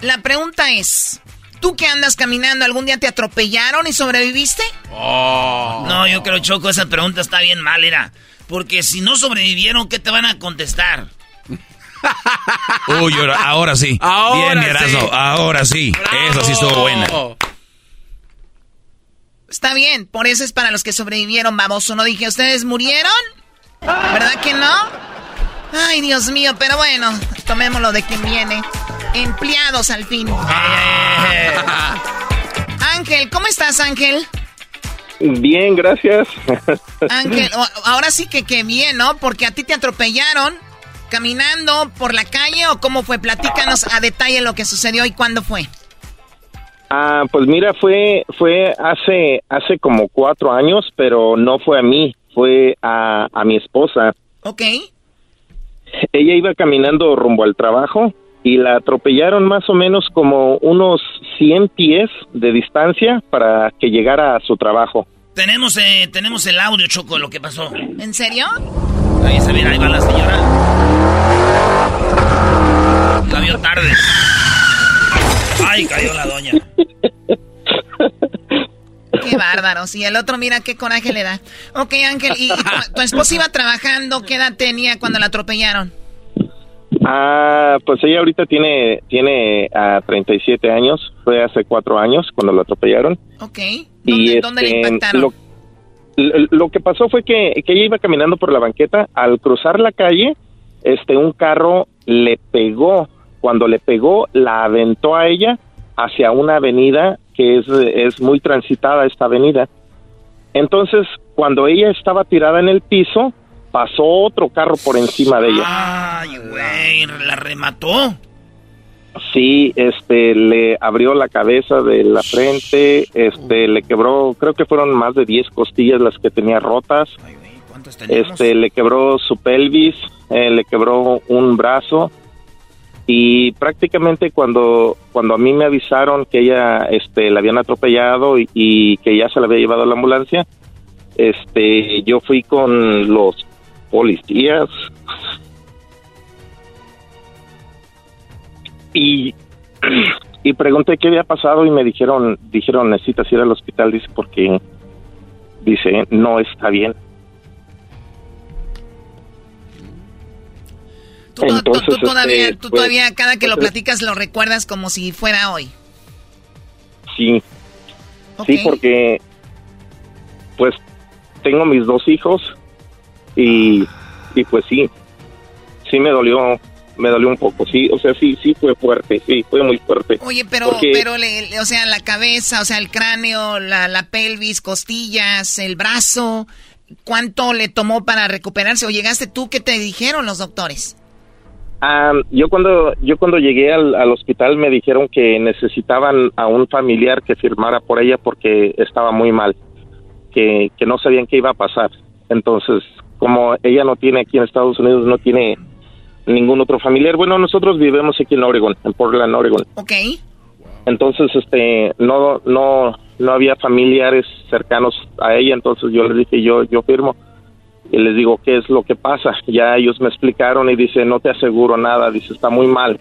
la pregunta es, ¿tú que andas caminando algún día te atropellaron y sobreviviste? Oh. No, yo creo, Choco, esa pregunta está bien mal, era. Porque si no sobrevivieron, ¿qué te van a contestar? Uy, ahora, ahora sí. Ahora Bien, sí. Ahora sí. Esa sí estuvo buena. Está bien, por eso es para los que sobrevivieron, baboso. No dije, ¿ustedes murieron? ¿Verdad que no? Ay, Dios mío, pero bueno, tomémoslo de quien viene. Empleados al fin. Ángel, ¿cómo estás, Ángel? Bien, gracias. Ángel, ahora sí que qué bien, ¿no? Porque a ti te atropellaron caminando por la calle o cómo fue. Platícanos a detalle lo que sucedió y cuándo fue. Ah, pues mira, fue fue hace hace como cuatro años, pero no fue a mí, fue a, a mi esposa. Ok. Ella iba caminando rumbo al trabajo y la atropellaron más o menos como unos 100 pies de distancia para que llegara a su trabajo. Tenemos, eh, tenemos el audio, Choco, de lo que pasó. ¿En serio? Ahí se mira, ahí va la señora. La vio tarde. Ay, cayó la doña. Qué bárbaros. Y el otro, mira qué coraje le da. Ok, Ángel, y, y tu, tu esposa iba trabajando, ¿qué edad tenía cuando la atropellaron? Ah, pues ella ahorita tiene tiene ah, 37 años, fue hace cuatro años cuando la atropellaron. Ok. y ¿Dónde, dónde le este, impactaron? Lo, lo- lo que pasó fue que, que ella iba caminando por la banqueta, al cruzar la calle, este un carro le pegó, cuando le pegó la aventó a ella hacia una avenida que es, es muy transitada esta avenida. Entonces, cuando ella estaba tirada en el piso, pasó otro carro por encima de ella. Ay, güey, la remató. Sí, este, le abrió la cabeza de la frente, este, le quebró, creo que fueron más de 10 costillas las que tenía rotas. Este, le quebró su pelvis, eh, le quebró un brazo y prácticamente cuando cuando a mí me avisaron que ella, este, la habían atropellado y, y que ya se la había llevado a la ambulancia, este, yo fui con los policías. Y y pregunté qué había pasado y me dijeron dijeron necesitas ir al hospital dice porque dice no está bien Tú, to- tú- tú Entonces, todavía, este, tú pues, todavía cada que lo platicas lo recuerdas como si fuera hoy. sí. Sí porque pues tengo mis dos hijos y y pues sí sí me dolió me dolió un poco sí o sea sí sí fue fuerte sí fue muy fuerte Oye, pero, Porque- pero, le- o sea, la cabeza, o sea, el cráneo, la, la pelvis, costillas, el brazo, ¿cuánto le tomó para recuperarse? ¿O llegaste tú? ¿Qué te dijeron los doctores? Ah, yo cuando yo cuando llegué al, al hospital me dijeron que necesitaban a un familiar que firmara por ella porque estaba muy mal, que, que no sabían qué iba a pasar. Entonces, como ella no tiene aquí en Estados Unidos, no tiene ningún otro familiar. Bueno, nosotros vivimos aquí en Oregon, en Portland, Oregon. Ok. Entonces, este, no, no, no había familiares cercanos a ella. Entonces yo les dije, yo, yo firmo y les digo qué es lo que pasa. Ya ellos me explicaron y dice, no te aseguro nada. Dice, está muy mal,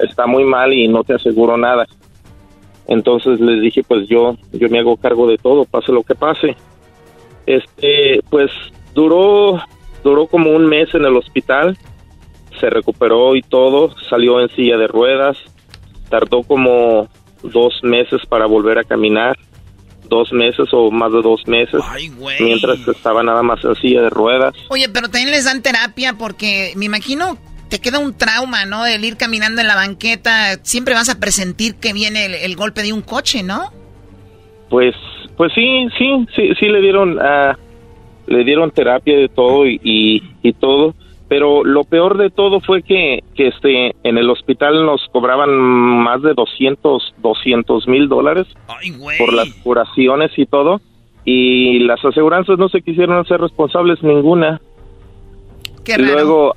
está muy mal y no te aseguro nada. Entonces les dije, pues yo, yo me hago cargo de todo, pase lo que pase. Este, pues duró, duró como un mes en el hospital, se recuperó y todo, salió en silla de ruedas, tardó como dos meses para volver a caminar, dos meses o más de dos meses, mientras estaba nada más en silla de ruedas. Oye, pero también les dan terapia porque me imagino te queda un trauma, ¿no? El ir caminando en la banqueta, siempre vas a presentir que viene el, golpe de un coche, ¿no? Pues, pues sí, sí, sí, sí le dieron, uh, le dieron terapia de todo y, y, todo, pero lo peor de todo fue que, que este, en el hospital nos cobraban más de 200, 200 mil dólares por las curaciones y todo, y las aseguranzas no se quisieron hacer responsables ninguna. Qué raro. Luego,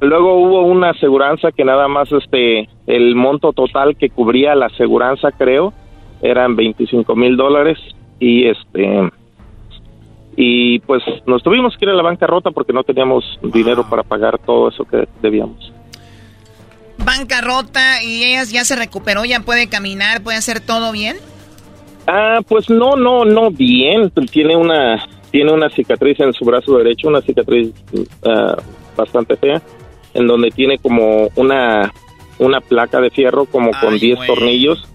Luego hubo una aseguranza que nada más este el monto total que cubría la aseguranza creo eran 25 mil dólares y este y pues nos tuvimos que ir a la bancarrota porque no teníamos dinero para pagar todo eso que debíamos. Bancarrota y ella ya se recuperó, ya puede caminar, puede hacer todo bien. Ah, pues no, no, no bien. Tiene una tiene una cicatriz en su brazo derecho, una cicatriz ah, bastante fea en donde tiene como una una placa de fierro como con 10 tornillos.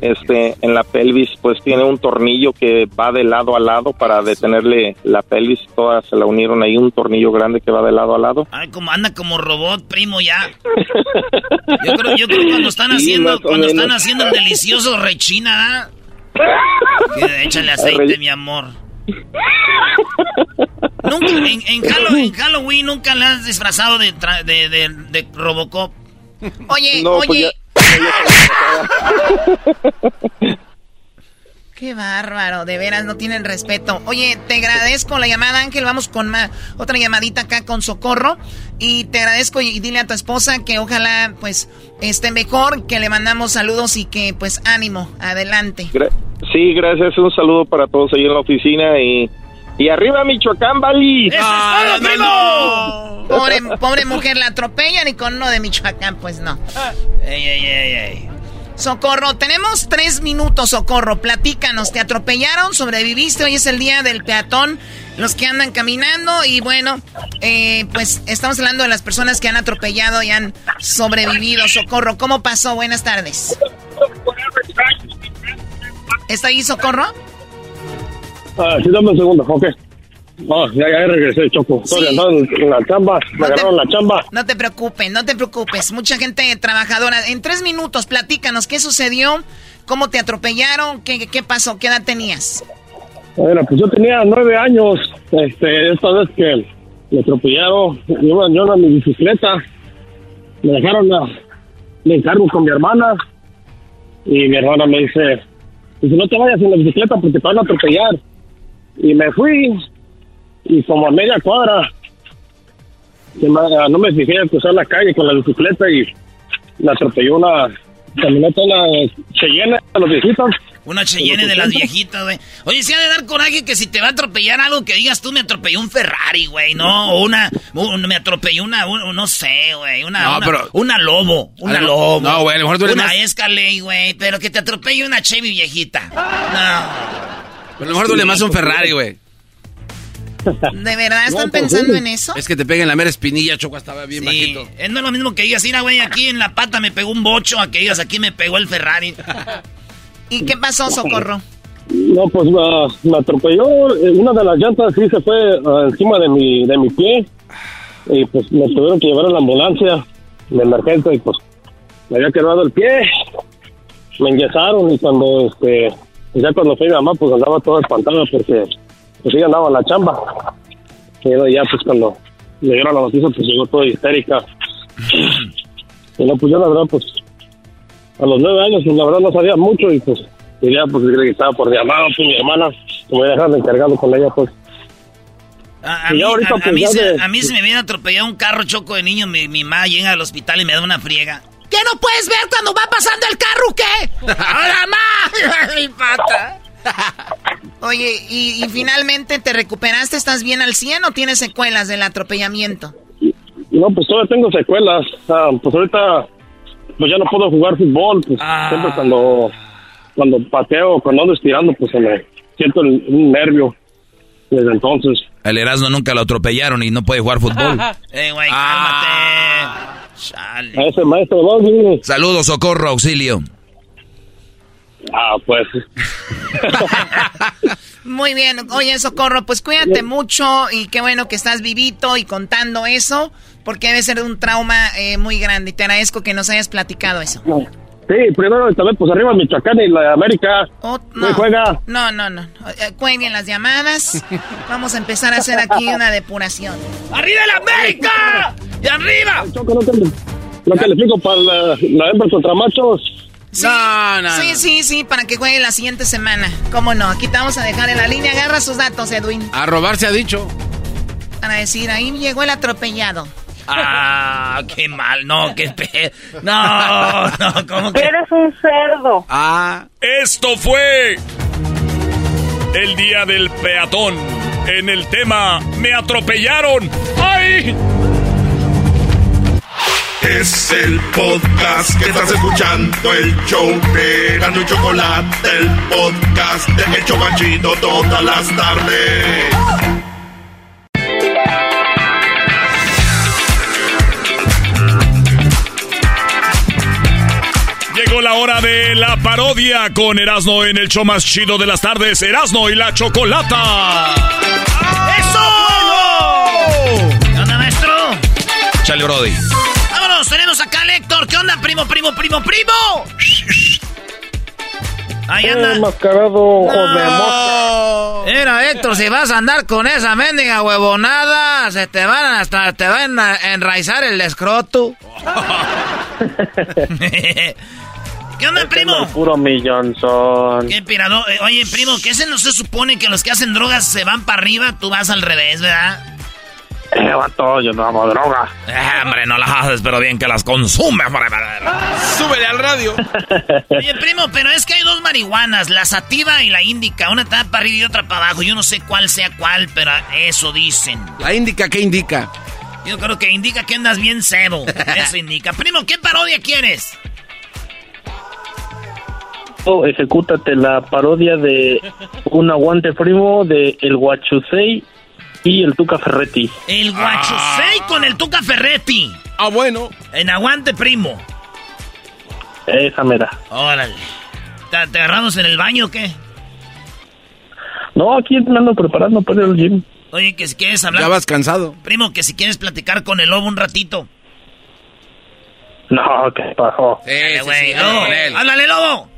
Este, en la pelvis pues tiene un tornillo que va de lado a lado para detenerle la pelvis, todas se la unieron ahí un tornillo grande que va de lado a lado. Ay, como anda como robot, primo ya. Yo creo, yo creo cuando están haciendo cuando están haciendo el delicioso rechina, échale aceite, mi amor. Nunca, en, Halloween, nunca le has disfrazado de, de, Robocop. Oye, pues oye. Qué bárbaro, de veras no tienen respeto. Oye, te agradezco la llamada, Ángel. Vamos con otra llamadita acá con Socorro. Y te agradezco y dile a tu esposa que ojalá pues esté mejor, que le mandamos saludos y que pues ánimo, adelante. sí, gracias. Un saludo para todos ahí en la oficina y y arriba Michoacán, Bali. ¡Eso primo! Pobre, pobre, mujer, la atropellan y con uno de Michoacán, pues no. Ey, ey, ey, ey. Socorro, tenemos tres minutos, Socorro. Platícanos, ¿te atropellaron? ¿Sobreviviste? Hoy es el día del peatón, los que andan caminando. Y bueno, eh, pues estamos hablando de las personas que han atropellado y han sobrevivido. Socorro, ¿cómo pasó? Buenas tardes. ¿Está ahí, Socorro? Ah, sí, dame un segundo, ok. Oh, ya, ya regresé, Choco. Estoy andando en la chamba, me agarraron la chamba. No te preocupes, no te preocupes. Mucha gente trabajadora. En tres minutos, platícanos qué sucedió, cómo te atropellaron, qué, qué pasó, qué edad tenías. Bueno, pues yo tenía nueve años. Este, esta vez que me atropellaron, yo, yo en mi bicicleta, me dejaron la, me encargo con mi hermana y mi hermana me dice, dice, no te vayas en la bicicleta porque te van a atropellar. Y me fui y como a media cuadra no me fijé en cruzar la calle con la bicicleta y la atropelló una camioneta, una Cheyenne de los viejitos. Una Cheyenne de las viejitas, güey. Oye, si ha de dar coraje que si te va a atropellar algo que digas tú, me atropelló un Ferrari, güey, ¿no? O una, me atropelló una, no sé, güey, una, no, una, pero, una Lobo, una Lobo. No, güey, a lo mejor tú eres Una más... Escalade, güey, pero que te atropelle una Chevy viejita. No. Pero a lo mejor duele más un Ferrari, güey. ¿De verdad están pues, pensando en eso? Es que te peguen la mera espinilla, Choco, estaba bien bajito. Es no es lo mismo que digas, mira, güey, aquí en la pata me pegó un bocho, a que digas, aquí me pegó el Ferrari. ¿Y qué pasó, Socorro? No, pues me atropelló. Eh, una de las llantas sí se fue ah, encima de mi, de mi pie. Y pues me tuvieron que llevar a la ambulancia de emergencia y pues me había quedado el pie. Me enyesaron y cuando este ya cuando fui mi mamá, pues andaba toda espantada porque pues ella andaba en la chamba. Y ya pues cuando le dieron la noticia, pues llegó toda histérica. y no, pues yo la verdad, pues a los nueve años, pues la verdad no sabía mucho y pues diría, pues que estaba por llamado, pues mi hermana, como ya dejaron encargado con ella, pues. A, mí, a, mí, se, me viene atropellado un carro choco de niño, mi, mi mamá llega al hospital y me da una friega. ¿Qué no puedes ver cuando va pasando el carro qué? ¡Ahora más! ¡Mi pata! Oye, y, finalmente te recuperaste, ¿estás bien al 100 o tienes secuelas del atropellamiento? No, pues todavía tengo secuelas. pues ahorita pues ya no puedo jugar fútbol, pues ah. siempre cuando cuando pateo, cuando ando estirando, pues se me siento el, un nervio desde entonces. El Erasmo nunca lo atropellaron y no puede jugar fútbol. ¡Eh, güey, cálmate! Chale. Ese maestro vos, Saludos, socorro, auxilio. Ah, pues. Muy bien. Oye, Socorro, pues cuídate mucho y qué bueno que estás vivito y contando eso, porque debe ser un trauma eh, muy grande. Y te agradezco que nos hayas platicado eso. Sí, primero también, pues arriba Michoacán y la América. Oh, no. juega? No, no, no. Eh, Cuelguen las llamadas. Vamos a empezar a hacer aquí una depuración. ¡Arriba la América! ¡Y arriba! Choco, no, te, no califico para la, la hembra contra machos. Sí, sí, sí, sí, para que juegue la siguiente semana. ¿Cómo no? Aquí te vamos a dejar en la línea. Agarra sus datos, Edwin. A robar se ha dicho. Para decir, ahí llegó el atropellado. Ah, qué mal, no, qué pe... No, no, ¿cómo que? Eres un cerdo. Ah. Esto fue el día del peatón. En el tema, me atropellaron. ¡Ay! Es el podcast que estás escuchando, el show de Gano y Chocolate, el podcast de El Chocachito todas las tardes. Llegó la hora de la parodia con Erasmo en el show más chido de las tardes, Erasmo y la Chocolata. ¡Eso! ¿Qué onda, maestro? Chale, Brody. Vámonos, tenemos acá al Héctor. ¿Qué onda, primo, primo, primo, primo? Ahí anda. Eh, mascarado, ojo de mosca. Mira, Héctor, si vas a andar con esa mendiga huevonada, se te van hasta te van a enraizar el escroto. ¿Qué onda, primo? Puro millonzón. ¿Qué pirado? Eh, oye, primo, ¿qué se no se supone que los que hacen drogas se van para arriba? Tú vas al revés, ¿verdad? Eh, vato, yo no hago droga. Eh, hombre, no las haces, pero bien que las consume, hombre. Súbele al radio. Oye, primo, pero es que hay dos marihuanas, la sativa y la índica. Una está para arriba y otra para abajo. Yo no sé cuál sea cuál, pero eso dicen. ¿La indica qué indica? Yo creo que indica que andas bien cebo. Eso indica. Primo, ¿qué parodia quieres? Ejecútate la parodia de un aguante primo de El Guachusei y el Tuca Ferretti. El guachusei con el Tuca Ferretti. Ah, bueno. En aguante, primo. Esa mera. Órale. ¿Te, te agarramos en el baño o qué? No, aquí me ando preparando para al gym. Oye, que si quieres hablar... Ya vas cansado. Primo, que si quieres platicar con el lobo un ratito. No, ¿qué pasó? Sí, Dale, sí, sí, lobo. Háblale, lobo.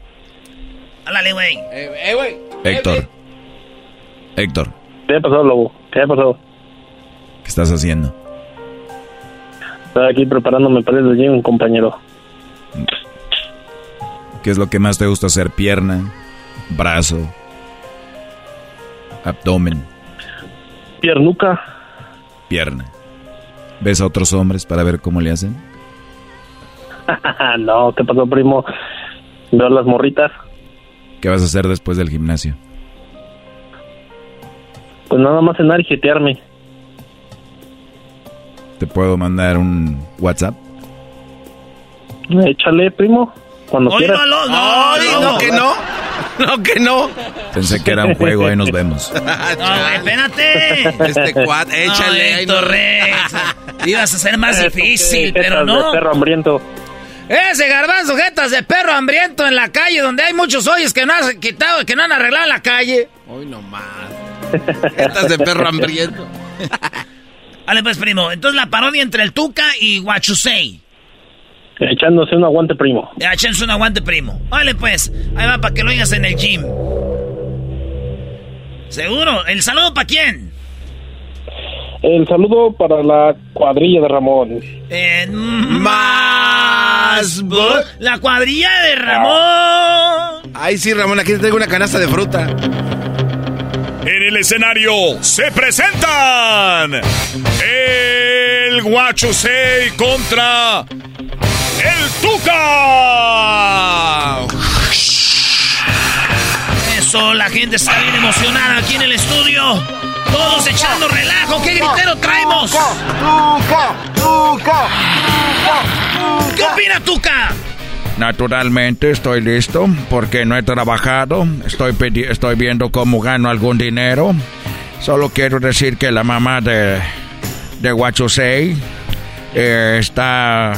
Háblale, güey. Eh, eh, güey. Héctor. Héctor, ¿Qué pasó, lobo? ¿Qué pasó? ¿Qué estás haciendo? Estoy aquí preparándome para al gym, compañero. ¿Qué es lo que más te gusta hacer? Pierna, brazo, abdomen, Piernuca. pierna. ¿Ves a otros hombres para ver cómo le hacen? no, ¿qué pasó, primo? Veo las morritas. ¿Qué vas a hacer después del gimnasio? Pues nada más cenar y jetearme. ¿Te puedo mandar un WhatsApp? Échale, primo. Cuando quieras. No, no, no, que no. No, que no. Pensé que era un juego, ahí nos vemos. No, güey, espérate. Este cuad, échale. No, ahí Héctor no. Rex. Ibas a ser más difícil, pero no. perro hambriento. Ese garbanzo, jetas de perro hambriento en la calle, donde hay muchos hoyos que no han quitado, que no han arreglado en la calle. Hoy nomás. Jetas de perro hambriento. Vale, pues, primo. Entonces, la parodia entre el Tuca y Guachusei. Echándose un aguante, primo. Échense un aguante, primo. Vale, pues. Ahí va para que lo oigas en el gym. ¿Seguro? ¿El saludo para quién? El saludo para la cuadrilla de Ramón. Eh, más. La cuadrilla de Ramón. Ay, sí, Ramón, aquí te traigo una canasta de fruta. En el escenario se presentan el Guachusei contra el Tuca. Eso, la gente está bien emocionada aquí en el estudio. Todos echando relajo. ¿Qué gritero traemos? Tuca, Tuca, ¿Qué opina Tuca? Naturalmente estoy listo porque no he trabajado, estoy, estoy viendo cómo gano algún dinero. Solo quiero decir que la mamá de, de Huachusei eh, está,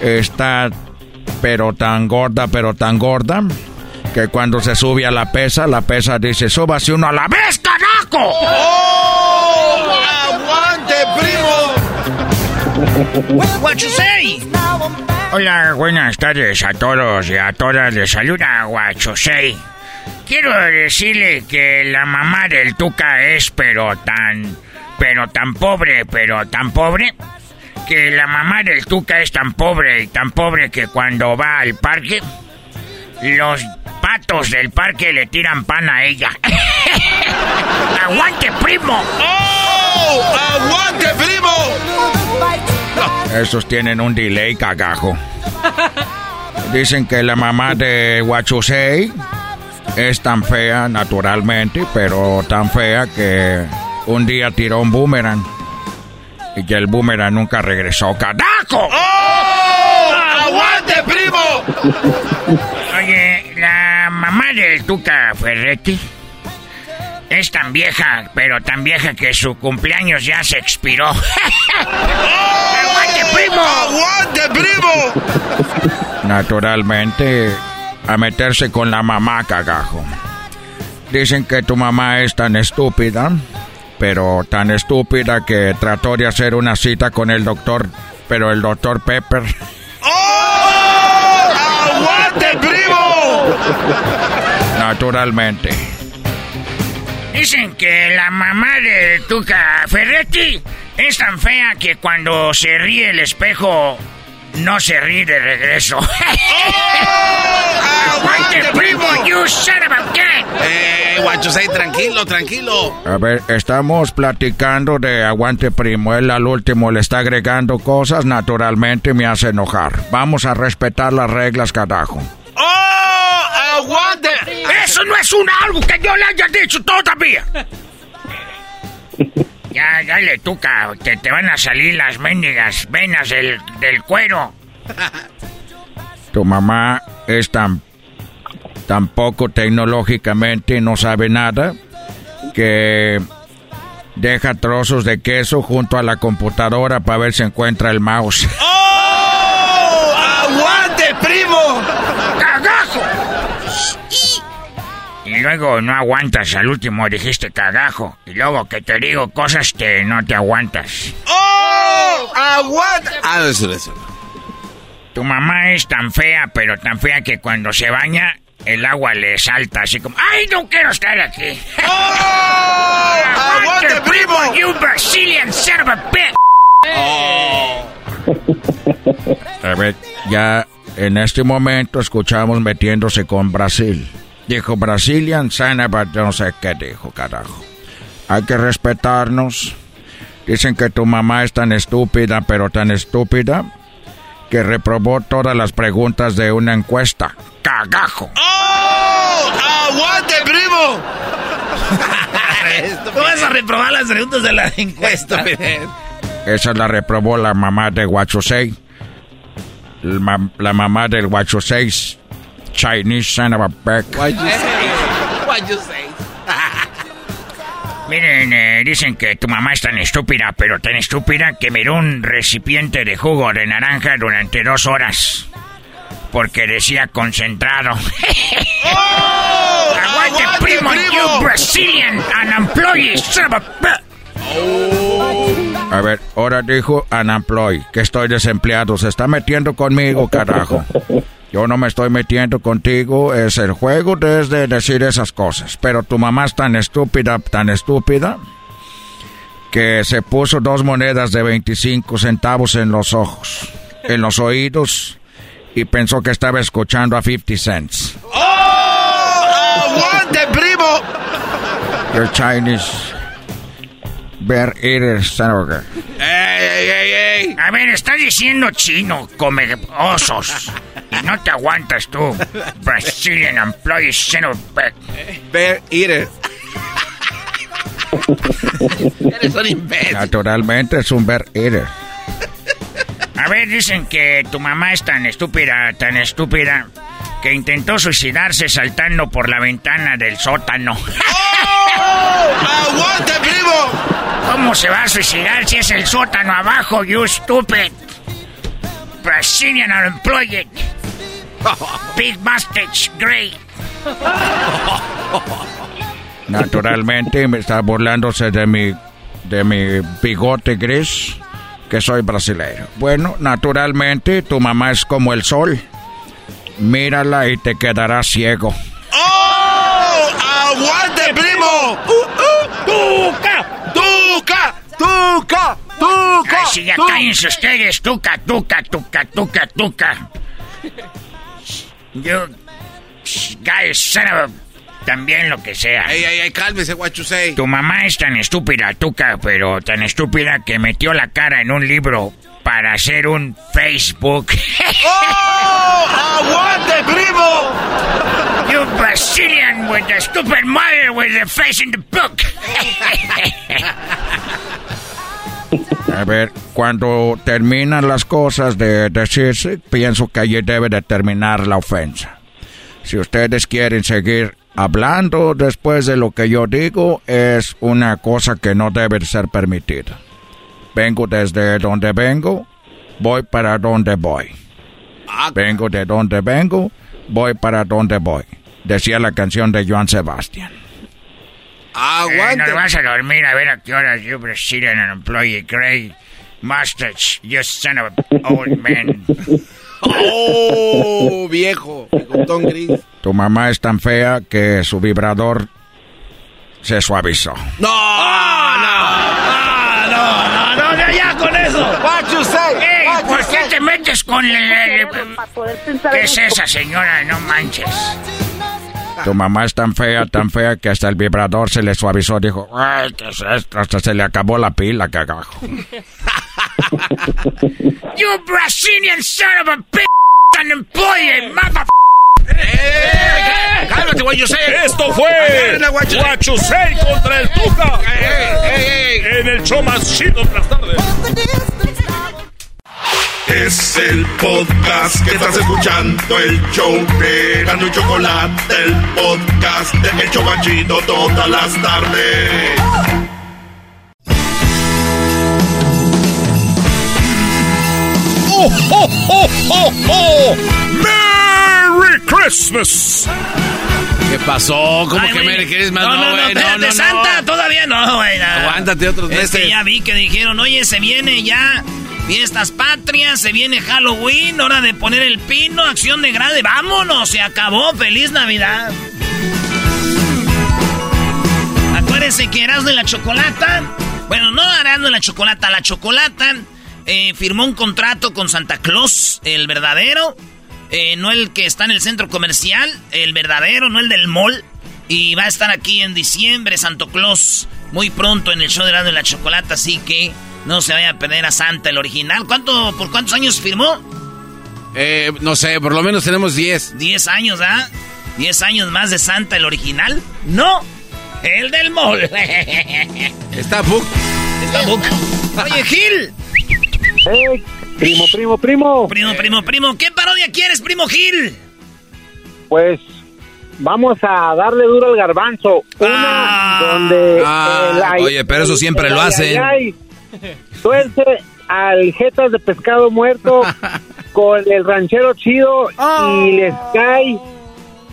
está, pero tan gorda, pero tan gorda, que cuando se sube a la pesa, la pesa dice, súbase uno a la vez, carajo. ¡Oh! ¡Aguante, primo! ¡Huachusei! Hola, buenas tardes a todos y a todas. Les saluda Guachosei. Quiero decirle que la mamá del Tuca es pero tan, pero tan pobre, pero tan pobre, que la mamá del Tuca es tan pobre y tan pobre que cuando va al parque, los patos del parque le tiran pan a ella. ¡Aguante, primo! ¡Oh! ¡Aguante, primo! Esos tienen un delay cagajo. Dicen que la mamá de Huachusei es tan fea naturalmente, pero tan fea que un día tiró un boomerang y que el boomerang nunca regresó. ¡Carajo! ¡Oh! ¡Aguante, primo! Oye, la mamá del Tuca Ferretti es tan vieja, pero tan vieja que su cumpleaños ya se expiró. ¡Aguante, primo! ¡Aguante, primo! Naturalmente, a meterse con la mamá, cagajo. Dicen que tu mamá es tan estúpida, pero tan estúpida que trató de hacer una cita con el doctor, pero el doctor Pepper. ¡Oh! ¡Aguante, primo! Naturalmente. Dicen que la mamá de Tuca Ferretti es tan fea que cuando se ríe el espejo no se ríe de regreso. ¡Aguante, primo! ¡You son of a gun! Eh, Guachosei, tranquilo, tranquilo. A ver, estamos platicando de aguante primo. Él al último le está agregando cosas, naturalmente me hace enojar. Vamos a respetar las reglas, carajo. ¡Oh! ¡Aguante! Eso no es un algo que yo le haya dicho todavía. Ya, dale, tuca, que te van a salir las mendigas venas del, del cuero. Tu mamá es tan, tan poco tecnológicamente, no sabe nada, que deja trozos de queso junto a la computadora para ver si encuentra el mouse. ¡Oh! ¡Aguante, primo! luego no aguantas, al último dijiste cagajo. Y luego que te digo cosas que no te aguantas. ¡Oh! ¡Aguante! Ah, eso, eso. Tu mamá es tan fea, pero tan fea que cuando se baña, el agua le salta así como... ¡Ay, no quiero estar aquí! ¡Oh! ¡Aguante, primo! ¡You Brazilian son of a bitch! ¡Oh! A ver, ya en este momento escuchamos metiéndose con Brasil. Dijo Brazilian son of a... No sé qué dijo, carajo. Hay que respetarnos. Dicen que tu mamá es tan estúpida, pero tan estúpida, que reprobó todas las preguntas de una encuesta. ¡Cagajo! ¡Oh! ¡Aguante, primo! ¿Cómo vas a reprobar las preguntas de la encuesta? Esa la reprobó la mamá de Huachosei. La, ma- la mamá del Huachosei. Chinese son of a peck. Miren, eh, dicen que tu mamá es tan estúpida, pero tan estúpida que miró un recipiente de jugo de naranja durante dos horas. Porque decía concentrado. ¡Oh! ¡Aguante, primo, you Brazilian unemployed son of a bitch! A ver, ahora dijo unemployed, que estoy desempleado. Se está metiendo conmigo, carajo. Yo no me estoy metiendo contigo. Es el juego desde decir esas cosas. Pero tu mamá es tan estúpida, tan estúpida, que se puso dos monedas de 25 centavos en los ojos, en los oídos, y pensó que estaba escuchando a 50 cents. ¡Oh! ¡Aguante, primo! Your Chinese bear eater ¡Ey, ey, ey, ey! A ver, estás diciendo chino, come osos. Y no te aguantas tú. Brazilian employee bitch. Bear Eater. Eres un imbécil. Naturalmente es un bear eater. A ver, dicen que tu mamá es tan estúpida, tan estúpida, que intentó suicidarse saltando por la ventana del sótano. ¡Oh! ¡Aguante, primo! ¿Cómo se va a suicidar si es el sótano abajo, you stupid? Brazilian unemployed. Big mustache, great. Naturalmente me está burlándose de mi de mi bigote gris, que soy brasileño. Bueno, naturalmente tu mamá es como el sol. Mírala y te quedarás ciego. ¡Oh! ¡Aguante, primo! Uh, uh. ¡Tuca! ¡Tuca! ¡Tuca! ¡Tuca! Ay, si ya cállense ustedes, tuca, tuca, tuca, tuca, tuca. You guys son of a- También lo que sea. Ey, ey, ey, cálmese, what you say. Tu mamá es tan estúpida, tuca, pero tan estúpida que metió la cara en un libro para hacer un Facebook. ¡Oh! ¡Aguante, primo! You Brazilian with the stupid mother with the face in the book. A ver, cuando terminan las cosas de decirse, pienso que allí debe de terminar la ofensa. Si ustedes quieren seguir hablando después de lo que yo digo, es una cosa que no debe de ser permitida. Vengo desde donde vengo, voy para donde voy. Vengo de donde vengo, voy para donde voy. Decía la canción de Joan Sebastián. Aguante. no vas a dormir a ver a qué horas you Brazilian unemployed gray mustache, you son of old man. ¡Oh, viejo! Bigotón gris. Tu mamá es tan fea que su vibrador se suavizó. ¡No! Ah, no, no, no, ya con eso. What you say? Ey, What you ¿por qué say? te metes con el... el- ¿Qué es esa señora? No manches. Tu mamá es tan fea, tan fea que hasta el vibrador se le suavizó. Dijo, ay, ¿qué es esto? Hasta se le acabó la pila, cagajo. you Brazilian son of a bitch unemployed mother... ¡Cálmate, what you say! Esto fue. Guachusei contra el Tuca. En el show más chido de las tardes. Es el podcast que estás escuchando, el show de Gano y Chocolate, el podcast de El Chobachito todas las tardes. ¡Oh, oh, oh, oh, oh! ¡Merry Christmas! ¿Qué pasó? ¿Cómo Ay, que. Merry Christmas? No, no, no, güey, espérate, Santa, todavía no, güey. no. Aguántate otros Es que meses. ya vi que dijeron, oye, se viene ya fiestas patrias, se viene Halloween, hora de poner el pino, acción de grande, vámonos, se acabó, feliz Navidad. Acuérdense que Erasmo y la Chocolata, bueno, no Erasmo y la Chocolata, la Chocolata eh, firmó un contrato con Santa Claus, el verdadero, eh, no el que está en el centro comercial, el verdadero, no el del mall. Y va a estar aquí en diciembre, Santo Claus, muy pronto en el show de Erasmo y la Chocolata, así que no se vaya a perder a Santa, el original. ¿Cuánto, ¿Por cuántos años firmó? Eh, no sé, por lo menos tenemos 10. 10 años, ¿ah? ¿10 años más de Santa, el original? No, el del mall. Está book. Está book. Oye, Gil. primo, primo, primo. Primo, primo, primo. ¿Qué parodia quieres, primo Gil? Pues vamos a darle duro al garbanzo. Una donde Ah, el ay- oye, pero eso siempre el lo ay, hacen. ay, ay, tuerce al jetas de pescado muerto con el ranchero chido y les cae,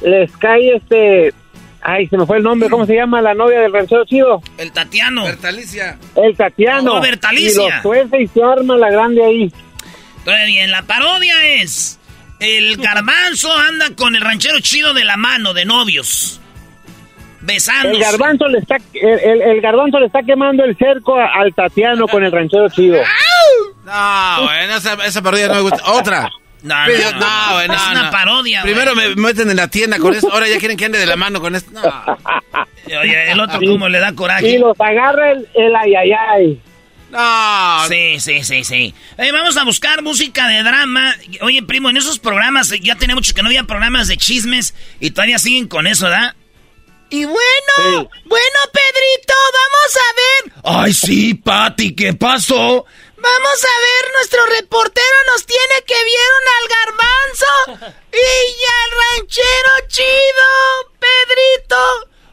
les cae este, ay, se me fue el nombre, ¿cómo se llama la novia del ranchero chido? El Tatiano. Bertalicia. El Tatiano. Oh, Bertalicia. Y los y se arma la grande ahí. Bien, la parodia es... El garbanzo anda con el ranchero chido de la mano, de novios. Besándose. El garbanzo le está, el, el- el garbanzo le está quemando el cerco a- al Tatiano con el ranchero chido. No, bueno, esa, esa parodia no me gusta. Otra. No, Pero- no, no. Es una no. parodia, güey. Primero me meten en la tienda con esto, ahora ya quieren que ande de la mano con esto. No. Oye, el otro cómo le da coraje. Y los agarra el, el ayayay. No. Sí, sí, sí, sí. Eh, vamos a buscar música de drama. Oye, primo, en esos programas, ya tenía mucho que no había programas de chismes y todavía siguen con eso, ¿verdad? Y bueno, bueno, Pedrito, vamos a ver. Ay, sí, Pati, ¿qué pasó? Vamos a ver, nuestro reportero nos tiene que vieron al garbanzo y al ranchero chido, Pedrito.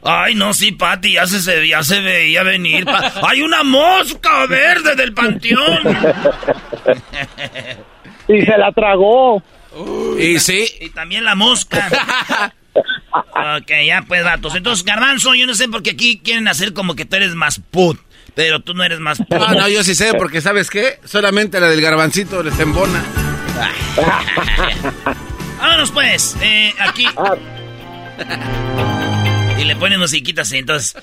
Ay, no, sí, Pati, ya se, ya se veía venir. ¡Hay una mosca verde del panteón! y se la tragó. y sí. Y también la mosca. ok, ya pues, datos. Entonces, Garbanzo, yo no sé por qué aquí quieren hacer como que tú eres más put. Pero tú no eres más put. No, no, yo sí sé, porque ¿sabes qué? Solamente la del garbancito les embona. Vámonos pues, eh, aquí. Y le ponen musiquitas así, entonces...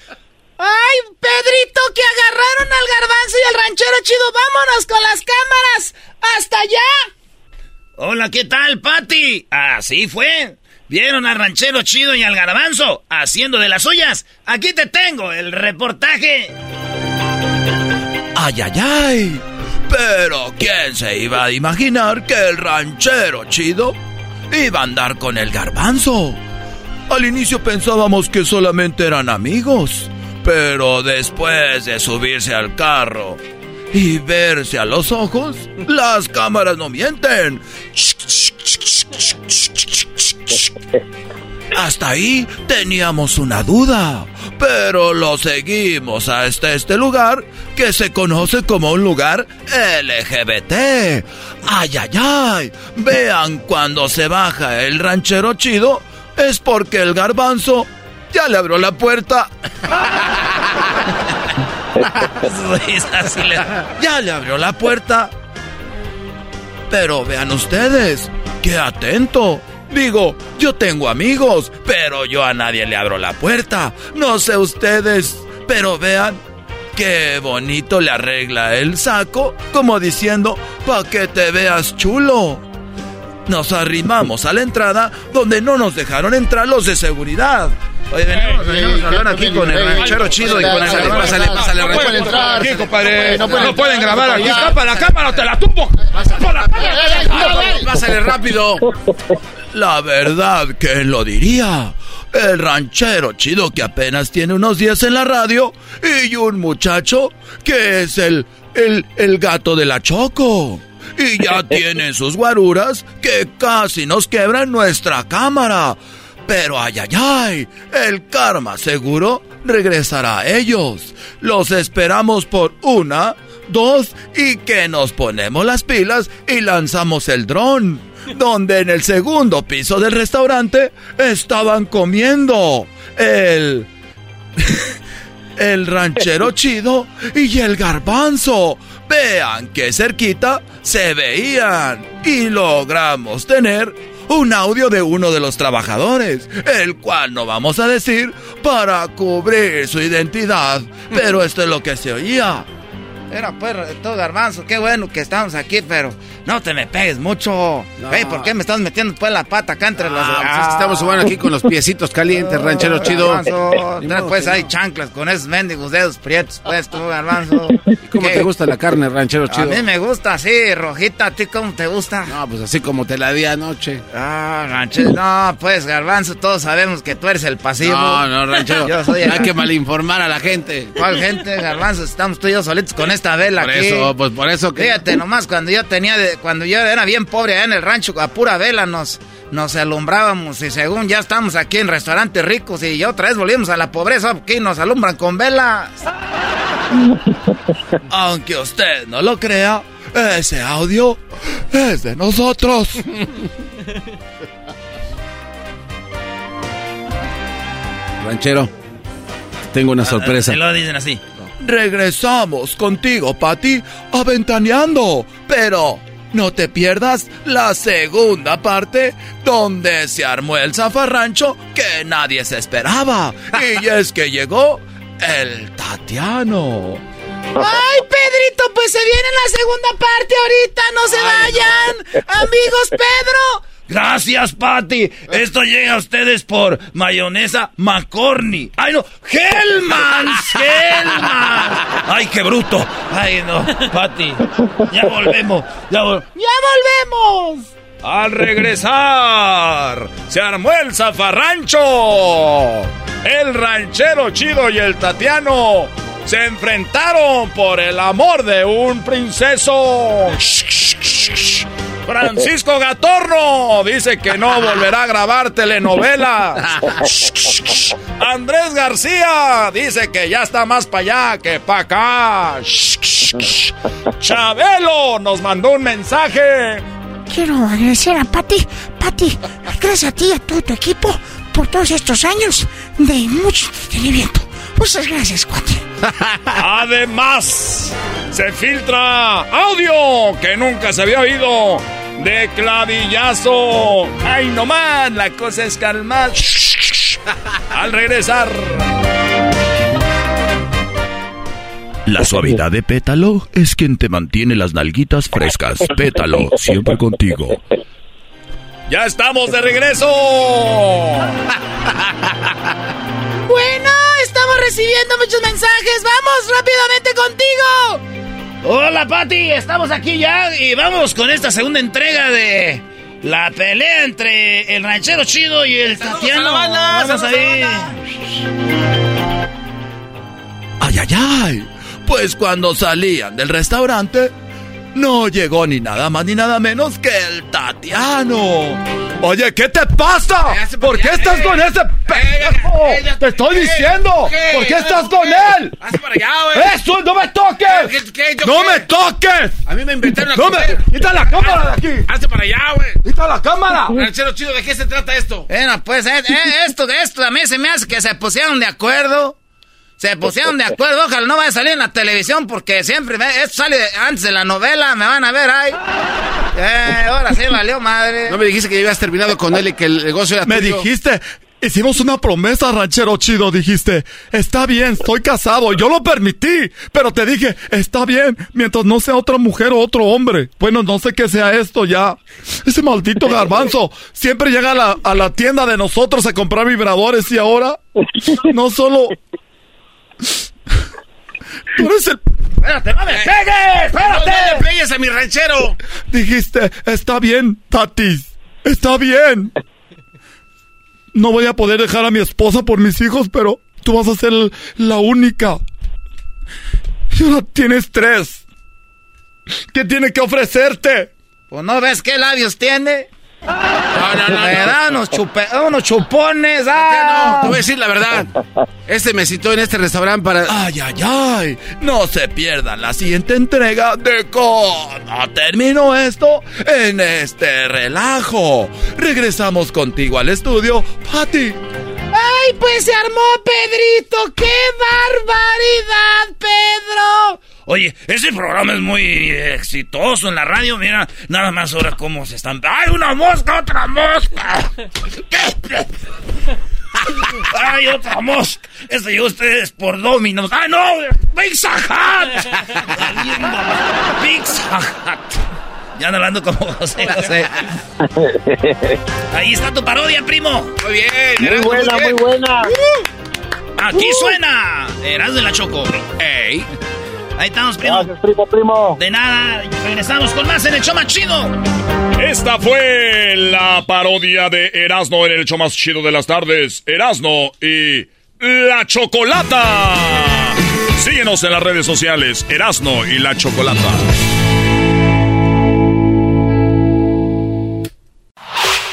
¡Ay, Pedrito, que agarraron al garbanzo y al ranchero chido! ¡Vámonos con las cámaras! ¡Hasta allá! Hola, ¿qué tal, Pati? Así fue. ¿Vieron al ranchero chido y al garbanzo haciendo de las suyas? Aquí te tengo el reportaje. ¡Ay, ay, ay! Pero ¿quién se iba a imaginar que el ranchero chido iba a andar con el garbanzo? Al inicio pensábamos que solamente eran amigos, pero después de subirse al carro y verse a los ojos, las cámaras no mienten. Hasta ahí teníamos una duda, pero lo seguimos hasta este lugar que se conoce como un lugar LGBT. ¡Ay, ay, ay! Vean cuando se baja el ranchero chido es porque el garbanzo ya le abrió la puerta. ya le abrió la puerta. Pero vean ustedes, qué atento. Digo, yo tengo amigos, pero yo a nadie le abro la puerta. No sé ustedes, pero vean qué bonito le arregla el saco, como diciendo, pa' que te veas chulo. Nos arrimamos a la entrada donde no nos dejaron entrar los de seguridad. Oye, venimos, venimos a hablar aquí con el ranchero chido y con el pásale, pásale, pásale, No pueden entrar. Aquí, compadre. No pueden grabar aquí. Capa la cámara, te la tumbo. Pásale rápido. La verdad, ¿quién lo diría? El ranchero chido que apenas tiene unos días en la radio y un muchacho que es el, el, el gato de la Choco y ya tienen sus guaruras que casi nos quebran nuestra cámara. Pero ay, ay, ay, el karma seguro regresará a ellos. Los esperamos por una, dos y que nos ponemos las pilas y lanzamos el dron. Donde en el segundo piso del restaurante estaban comiendo el... el ranchero chido y el garbanzo. Vean qué cerquita se veían y logramos tener un audio de uno de los trabajadores, el cual no vamos a decir para cubrir su identidad, pero esto es lo que se oía. Era pues todo garbanzo, qué bueno que estamos aquí, pero no te me pegues mucho. ¿por qué me estás metiendo pues la pata acá entre los... Ah, pues estamos jugando aquí con los piecitos calientes, ranchero chido. Garbanzo, pues hay chanclas con esos mendigos dedos prietos, pues tú, garbanzo. ¿Cómo te gusta la carne, ranchero chido? A mí me gusta así, rojita, ¿a ti cómo te gusta? No, pues así como te la di anoche. Ah, ranchero, no, pues garbanzo, todos sabemos que tú eres el pasivo. No, no, ranchero, Yo soy hay que malinformar a la gente. ¿Cuál gente, garbanzo? Estamos tú y yo solitos con esta vela por aquí. eso, pues por eso que... Fíjate nomás, cuando yo tenía, de, cuando yo era bien pobre allá en el rancho, a pura vela nos, nos alumbrábamos y según ya estamos aquí en restaurantes ricos y ya otra vez volvimos a la pobreza, aquí nos alumbran con velas. Aunque usted no lo crea, ese audio es de nosotros. Ranchero, tengo una sorpresa. Se lo dicen así. Regresamos contigo, Patty, aventaneando. Pero no te pierdas la segunda parte donde se armó el zafarrancho que nadie se esperaba. Y es que llegó el Tatiano. ¡Ay, Pedrito! Pues se viene la segunda parte ahorita, no se vayan. Amigos, Pedro. Gracias, Patty. Esto llega a ustedes por mayonesa McCorney. ¡Ay, no! ¡Hellmans! ¡Hellmans! ¡Ay, qué bruto! ¡Ay, no! Patty, ya volvemos. Ya, ¡Ya volvemos! Al regresar, se armó el zafarrancho. El ranchero chido y el Tatiano se enfrentaron por el amor de un princeso. Francisco Gatorno dice que no volverá a grabar telenovela. Andrés García dice que ya está más para allá que para acá. Chabelo nos mandó un mensaje. Quiero agradecer a Pati. Pati, gracias a ti y a todo tu equipo por todos estos años de mucho entretenimiento. Muchas gracias, cuate. Además, se filtra audio que nunca se había oído de clavillazo. ¡Ay, no más! La cosa es calmar. Al regresar. La suavidad de pétalo es quien te mantiene las nalguitas frescas. Pétalo, siempre contigo. ¡Ya estamos de regreso! Bueno, estamos recibiendo muchos mensajes. ¡Vamos rápidamente contigo! Hola, Pati. Estamos aquí ya y vamos con esta segunda entrega de la pelea entre el ranchero chido y el Tatiano. Vamos ahí. Ay, ay, ay. Pues cuando salían del restaurante, no llegó ni nada más ni nada menos que el Tatiano. Oye, ¿qué te pasa? ¿Por qué estás con ese pendejo? Te estoy diciendo. ¿Por qué estás con él? Hazte para allá, güey. ¡Eso! ¡No me toques! ¡No me toques! A mí me inventaron la ¡No me! ¡Quita la cámara de aquí! Hazte para allá, güey. ¡Quita la cámara! Ranchero chido, ¿de qué se trata esto? Bueno, pues eh, eh, esto de esto a mí se me hace que se pusieron de acuerdo. Se pusieron de acuerdo, ojalá no vaya a salir en la televisión porque siempre ve- esto sale antes de la novela, me van a ver ahí. Eh, ahora sí valió madre. No me dijiste que ya habías terminado con él y que el negocio era Me tuyo. dijiste, hicimos una promesa, ranchero chido, dijiste, está bien, estoy casado, yo lo permití, pero te dije, está bien, mientras no sea otra mujer o otro hombre. Bueno, no sé qué sea esto ya. Ese maldito garbanzo siempre llega a la, a la tienda de nosotros a comprar vibradores y ahora no solo... Tú eres el... ¡Espérate, no me pegues! No, ¡Espérate! no pegues a mi ranchero! Dijiste, está bien, Tatis, está bien. No voy a poder dejar a mi esposa por mis hijos, pero tú vas a ser la única. Y ahora tienes tres. ¿Qué tiene que ofrecerte? Pues no ves qué labios tiene. No, no, no. Me no. da unos, chupe- unos chupones. No, ¡ah! te voy a decir la verdad. Este me citó en este restaurante para. Ay, ay, ay. No se pierdan la siguiente entrega de cómo terminó esto en este relajo. Regresamos contigo al estudio, Patty. ¡Ay, pues se armó Pedrito! ¡Qué barbaridad, Pedro! Oye, ese programa es muy exitoso en la radio. Mira, nada más ahora cómo se están. ¡Ay, una mosca, otra mosca! ¡Ay, otra mosca! Este llegó ustedes por Dominos. ¡Ay, no! ¡Pizza Hut! ¡Pizza Hut! Ya ando hablando como José José. Ahí está tu parodia, primo. Muy bien. Muy buena, muy buena. Aquí suena. Eras de la Choco. Ey. Ahí estamos, primo. Gracias, primo, primo. De nada. Regresamos con más en el show más chido. Esta fue la parodia de Erasno en el hecho más chido de las tardes. Erasno y la Chocolata. Síguenos en las redes sociales. Erasno y la Chocolata.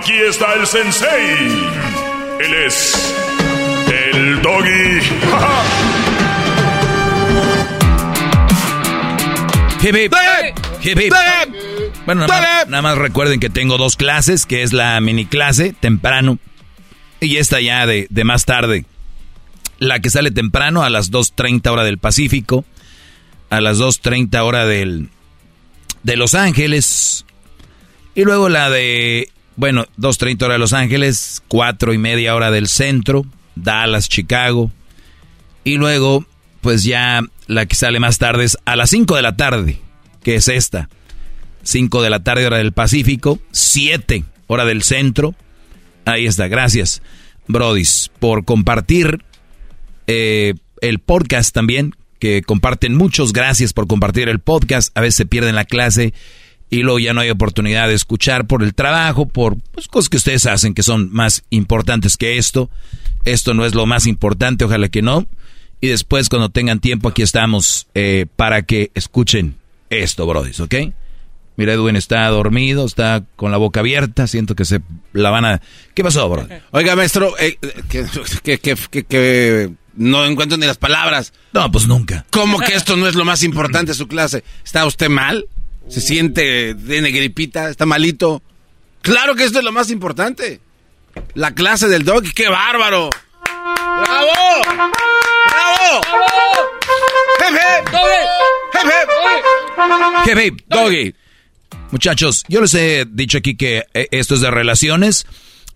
Aquí está el sensei. Él es el doggy. Hip, hip. Hip, hip. Bueno, nada más, nada más recuerden que tengo dos clases, que es la mini clase temprano y esta ya de, de más tarde. La que sale temprano a las 2.30 hora del Pacífico, a las 2.30 hora del, de Los Ángeles, y luego la de, bueno, 2.30 hora de Los Ángeles, 4 y media hora del centro, Dallas, Chicago, y luego, pues ya la que sale más tarde es a las 5 de la tarde, que es esta. 5 de la tarde hora del Pacífico, 7 hora del centro. Ahí está, gracias, Brodis, por compartir eh, el podcast también, que comparten muchos. Gracias por compartir el podcast. A veces se pierden la clase y luego ya no hay oportunidad de escuchar por el trabajo, por pues, cosas que ustedes hacen que son más importantes que esto. Esto no es lo más importante, ojalá que no. Y después, cuando tengan tiempo, aquí estamos eh, para que escuchen esto, brodis, ¿ok? Mira, Edwin está dormido, está con la boca abierta, siento que se la van a... ¿Qué pasó, bro? Oiga, maestro, eh, que, que, que, no encuentro ni las palabras. No, pues nunca. ¿Cómo que esto no es lo más importante de su clase? ¿Está usted mal? ¿Se siente, tiene gripita? ¿Está malito? Claro que esto es lo más importante. La clase del dog, ¡qué bárbaro! ¡Bravo! ¡Bravo! ¡Hep, ¡Doggy! Muchachos, yo les he dicho aquí que eh, esto es de relaciones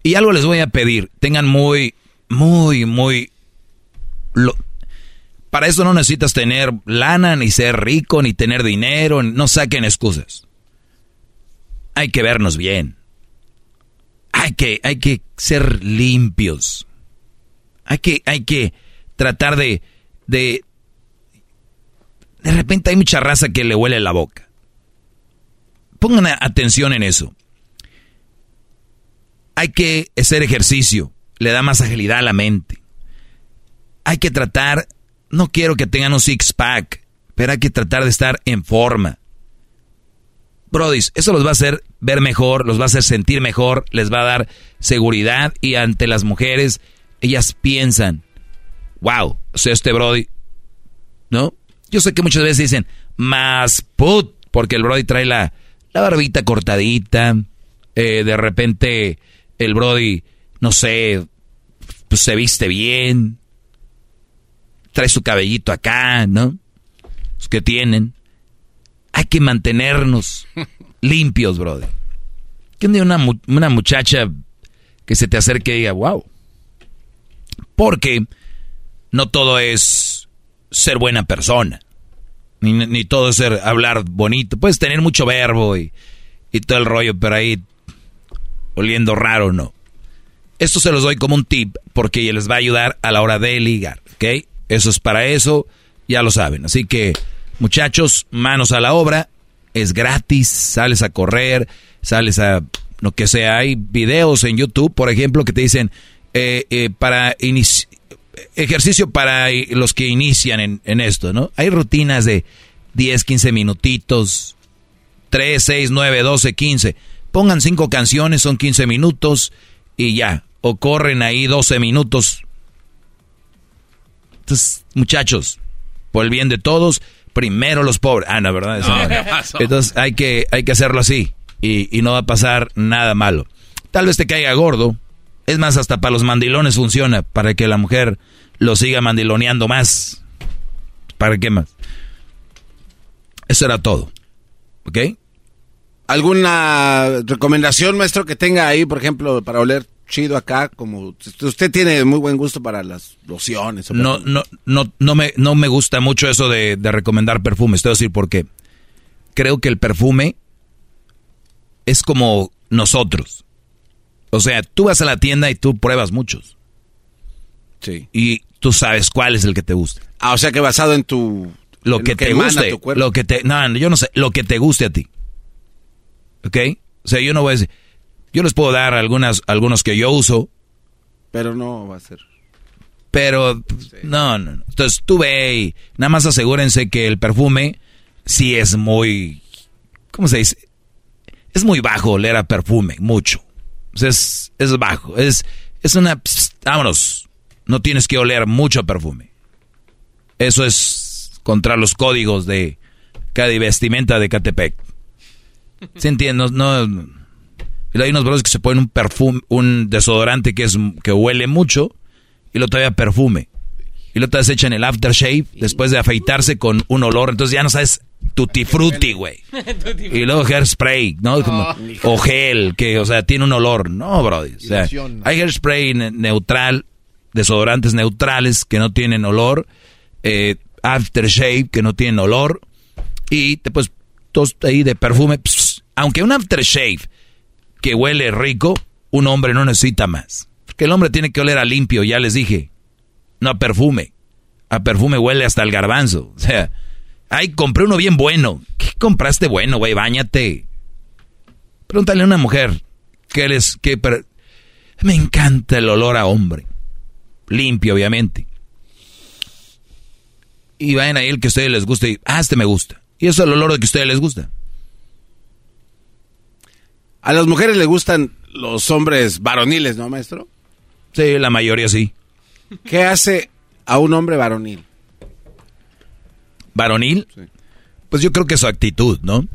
y algo les voy a pedir. Tengan muy, muy, muy... Para eso no necesitas tener lana, ni ser rico, ni tener dinero. No saquen excusas. Hay que vernos bien. Hay que, hay que ser limpios. Hay que, hay que tratar de, de... De repente hay mucha raza que le huele la boca. Pongan atención en eso. Hay que hacer ejercicio, le da más agilidad a la mente. Hay que tratar, no quiero que tengan un six-pack, pero hay que tratar de estar en forma. Brodis, eso los va a hacer ver mejor, los va a hacer sentir mejor, les va a dar seguridad y ante las mujeres, ellas piensan, wow, sea, este Brody, ¿no? Yo sé que muchas veces dicen, más put, porque el Brody trae la, la barbita cortadita, eh, de repente el Brody, no sé, pues se viste bien, trae su cabellito acá, ¿no? Los que tienen. Hay que mantenernos limpios. ¿Quién de una, una muchacha que se te acerque y diga, wow? Porque no todo es ser buena persona. Ni, todo es ser, hablar bonito. Puedes tener mucho verbo y, todo el rollo, pero ahí oliendo raro, no. Esto se los doy como un tip porque les va a ayudar a la hora de ligar, ¿ok? Eso es para eso, ya lo saben. Así que, muchachos, manos a la obra. Es gratis, sales a correr, sales a lo que sea. Hay videos en YouTube, por ejemplo, que te dicen eh, eh, para ejercicio para los que inician en, esto, ¿no? Hay rutinas de 10, 15 minutitos, 3, 6, 9, 12, 15. Pongan cinco canciones, son 15 minutos y ya. O corren ahí 12 minutos. Entonces, muchachos, por el bien de todos, primero los pobres. Ah, no, ¿verdad? Entonces hay que, hay que hacerlo así y, y no va a pasar nada malo. Tal vez te caiga gordo, es más, hasta para los mandilones funciona, para que la mujer lo siga mandiloneando más. ¿Para qué más? Eso era todo. ¿Ok? ¿Alguna recomendación, maestro, que tenga ahí, por ejemplo, para oler chido acá? Como usted tiene muy buen gusto para las lociones. no, no, no, no me, no me gusta mucho eso de, de recomendar perfumes. Te voy a decir por qué. Creo que el perfume es como nosotros. O sea, tú vas a la tienda y tú pruebas muchos. Sí. Y tú sabes cuál es el que te gusta. Ah, o sea que basado en tu... Lo que, te guste. Lo que te... No, yo no sé. Lo que te guste a ti. ¿Ok? O sea, yo no voy a decir... Yo les puedo dar algunas, algunos que yo uso. Pero no va a ser... Pero, no, no, no. Entonces tú ve y nada más asegúrense que el perfume sí es muy... ¿Cómo se dice? Es muy bajo oler a perfume, mucho. Es, es bajo. Es, es una... vámonos. No tienes que oler mucho perfume. Eso es contra los códigos de cada vestimenta de Catepec. ¿Se entiende? No, hay unos brothers que se ponen un perfume, un desodorante que es que huele mucho y lo todavía perfume. Y lo se echan el aftershave después de afeitarse con un olor. Entonces ya no sabes tutti frutti, güey. y luego hairspray, ¿no? Como, o gel, que, o sea, tiene un olor. No, bro. O sea, hay hairspray neutral, desodorantes neutrales que no tienen olor. Eh, aftershave que no tienen olor y te pues ahí de perfume. aunque un aftershave que huele rico, un hombre no necesita más. Porque el hombre tiene que oler a limpio, ya les dije. No a perfume. A perfume huele hasta el garbanzo. O sea, ay, compré uno bien bueno. ¿Qué compraste bueno, güey? Báñate. Pregúntale a una mujer que les que me encanta el olor a hombre. Limpio, obviamente. Y vayan ahí el que a ustedes les guste y, ah, este me gusta. Y eso es el olor de que a ustedes les gusta. A las mujeres les gustan los hombres varoniles, ¿no, maestro? Sí, la mayoría sí. ¿Qué hace a un hombre varonil? ¿Varonil? Pues yo creo que su actitud, ¿no?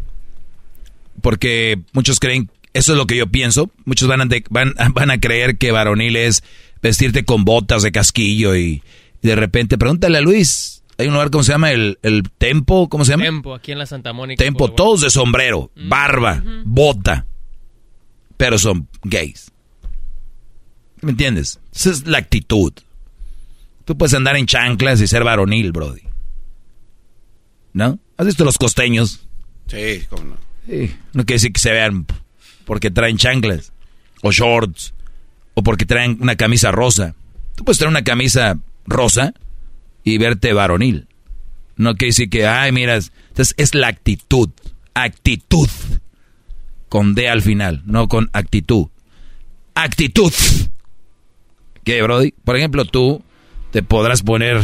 Porque muchos creen, eso es lo que yo pienso, muchos van a, van, van a creer que varonil es vestirte con botas de casquillo y, de repente, pregúntale a Luis, hay un lugar, ¿cómo se llama? El, el Tempo, ¿cómo se llama? Tempo, aquí en la Santa Mónica. Tempo, todos de sombrero, mm. barba, bota, pero son gays. ¿Me entiendes? Esa es la actitud. Tú puedes andar en chanclas y ser varonil, Brody. ¿No? ¿Has visto los costeños? Sí, cómo no. Sí, no quiere decir que se vean porque traen chanclas o shorts o porque traen una camisa rosa. Tú puedes traer una camisa rosa y verte varonil. No quiere decir que, ay, miras, entonces es la actitud, actitud, con D al final, no con actitud. Actitud. ¿Qué, Brody? Por ejemplo, tú te podrás poner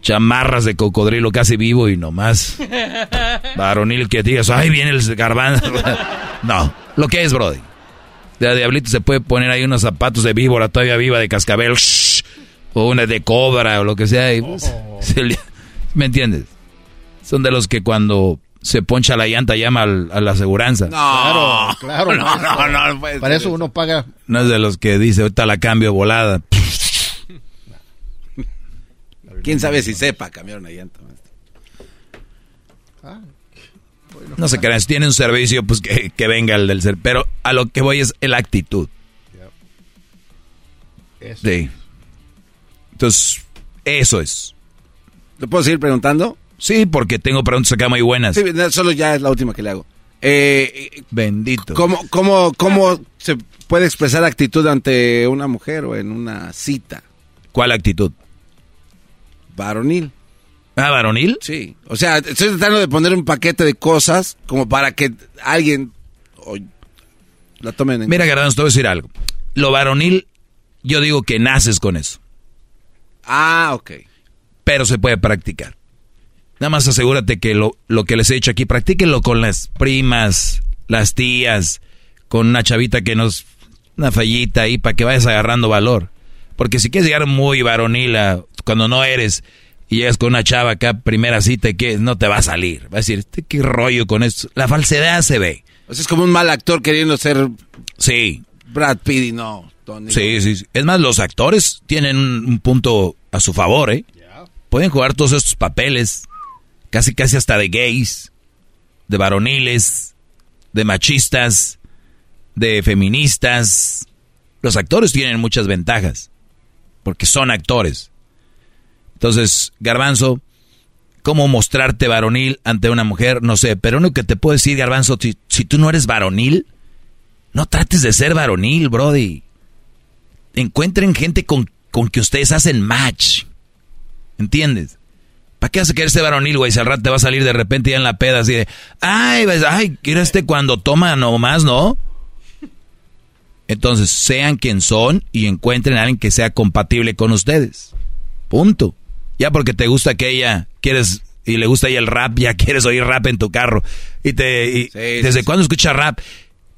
chamarras de cocodrilo casi vivo y nomás varonil que digas, ay, viene el garbanzo. no, lo que es, Brody. De diablito se puede poner ahí unos zapatos de víbora todavía viva de cascabel, o una de cobra o lo que sea. Pues, oh. ¿Me entiendes? Son de los que cuando se poncha la llanta llama a la aseguranza. No, claro, claro. No, no, no, para eso uno paga. No es de los que dice, ahorita la cambio volada. ¿Quién sabe si sepa cambiar una llanta? Ah, no sé qué, si tiene un servicio, pues que, venga el del ser. Pero a lo que voy es la actitud. Sí. Entonces, eso es. ¿Le puedo seguir preguntando? Sí, porque tengo preguntas acá muy buenas. Sí, solo ya es la última que le hago. Eh, Bendito. ¿Cómo, cómo, cómo se puede expresar actitud ante una mujer o en una cita? ¿Cuál actitud? Varonil. ¿Ah, varonil? Sí. O sea, estoy tratando de poner un paquete de cosas como para que alguien la tomen en Mira, Garbanzo, te voy a decir algo. Lo varonil, yo digo que naces con eso. Ah, ok. Pero se puede practicar. Nada más asegúrate que lo, lo que les he dicho aquí, practíquenlo con las primas, las tías, con una chavita que nos... Una fallita ahí para que vayas agarrando valor. Porque si quieres llegar muy varonil a, cuando no eres y llegas con una chava acá, primera cita, que no te va a salir. Va a decir, este, ¿qué rollo con esto? La falsedad se ve. Es como un mal actor queriendo ser... Sí. Brad Pitt y no. Sí, sí, Es más, los actores tienen un, punto a su favor, ¿eh? Pueden jugar todos estos papeles, casi casi hasta de gays, de varoniles, de machistas, de feministas. Los actores tienen muchas ventajas, porque son actores. Entonces, Garbanzo, ¿cómo mostrarte varonil ante una mujer? No sé, pero lo que te puedo decir, Garbanzo, si, tú no eres varonil, no trates de ser varonil, Brody. Encuentren gente con, con que ustedes hacen match. ¿Entiendes? ¿Para qué hace querer ser varonil, güey? Si al rato te va a salir de repente ya en la peda así de, ay, ay, ¿quiere este cuando toma nomás, no? Entonces, sean quien son y encuentren a alguien que sea compatible con ustedes. Punto. Ya porque te gusta que ella quieres y le gusta ella el rap, ya quieres oír rap en tu carro. Y te desde cuándo escuchas rap?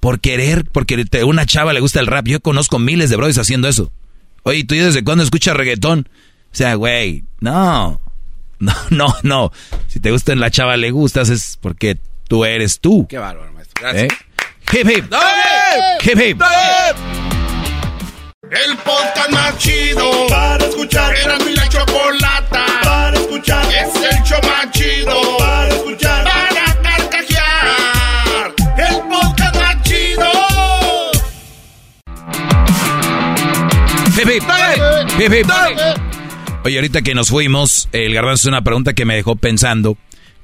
Por querer, porque a una chava le gusta el rap. Yo conozco miles de brothers haciendo eso. Oye, ¿tú desde cuándo escuchas reggaetón? O sea, güey, no. No, no, no. Si te gusta la chava le gustas es porque tú eres tú. Qué bárbaro, maestro. Gracias. ¿Eh? Hip hip. Hip hip. El podcast más chido para escuchar. Era mi la chocolata para escuchar. Es el show más chido para escuchar. Para carcajear. El podcast más chido. Hip hip. Hip hip. Oye, ahorita que nos fuimos, el garbanzo es una pregunta que me dejó pensando.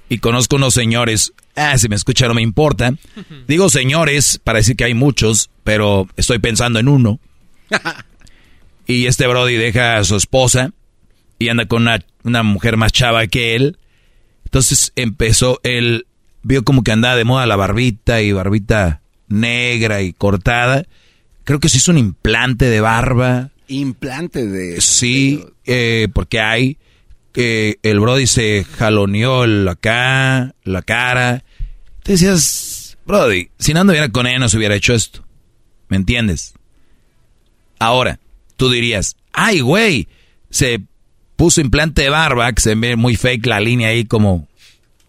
Y conozco unos señores. Ah, si me escucha no me importa. Digo señores para decir que hay muchos, pero estoy pensando en uno. y este Brody deja a su esposa y anda con una, una mujer más chava que él. Entonces empezó, él vio como que andaba de moda la barbita y barbita negra y cortada. Creo que se hizo un implante de barba. Implante de... Sí, eh, porque hay que el Brody se jaloneó la acá, la cara. Te decías, Brody, si no anduviera con ella no se hubiera hecho esto. ¿Me entiendes? Ahora, tú dirías, ay, güey, se puso implante de barba, que se ve muy fake la línea ahí como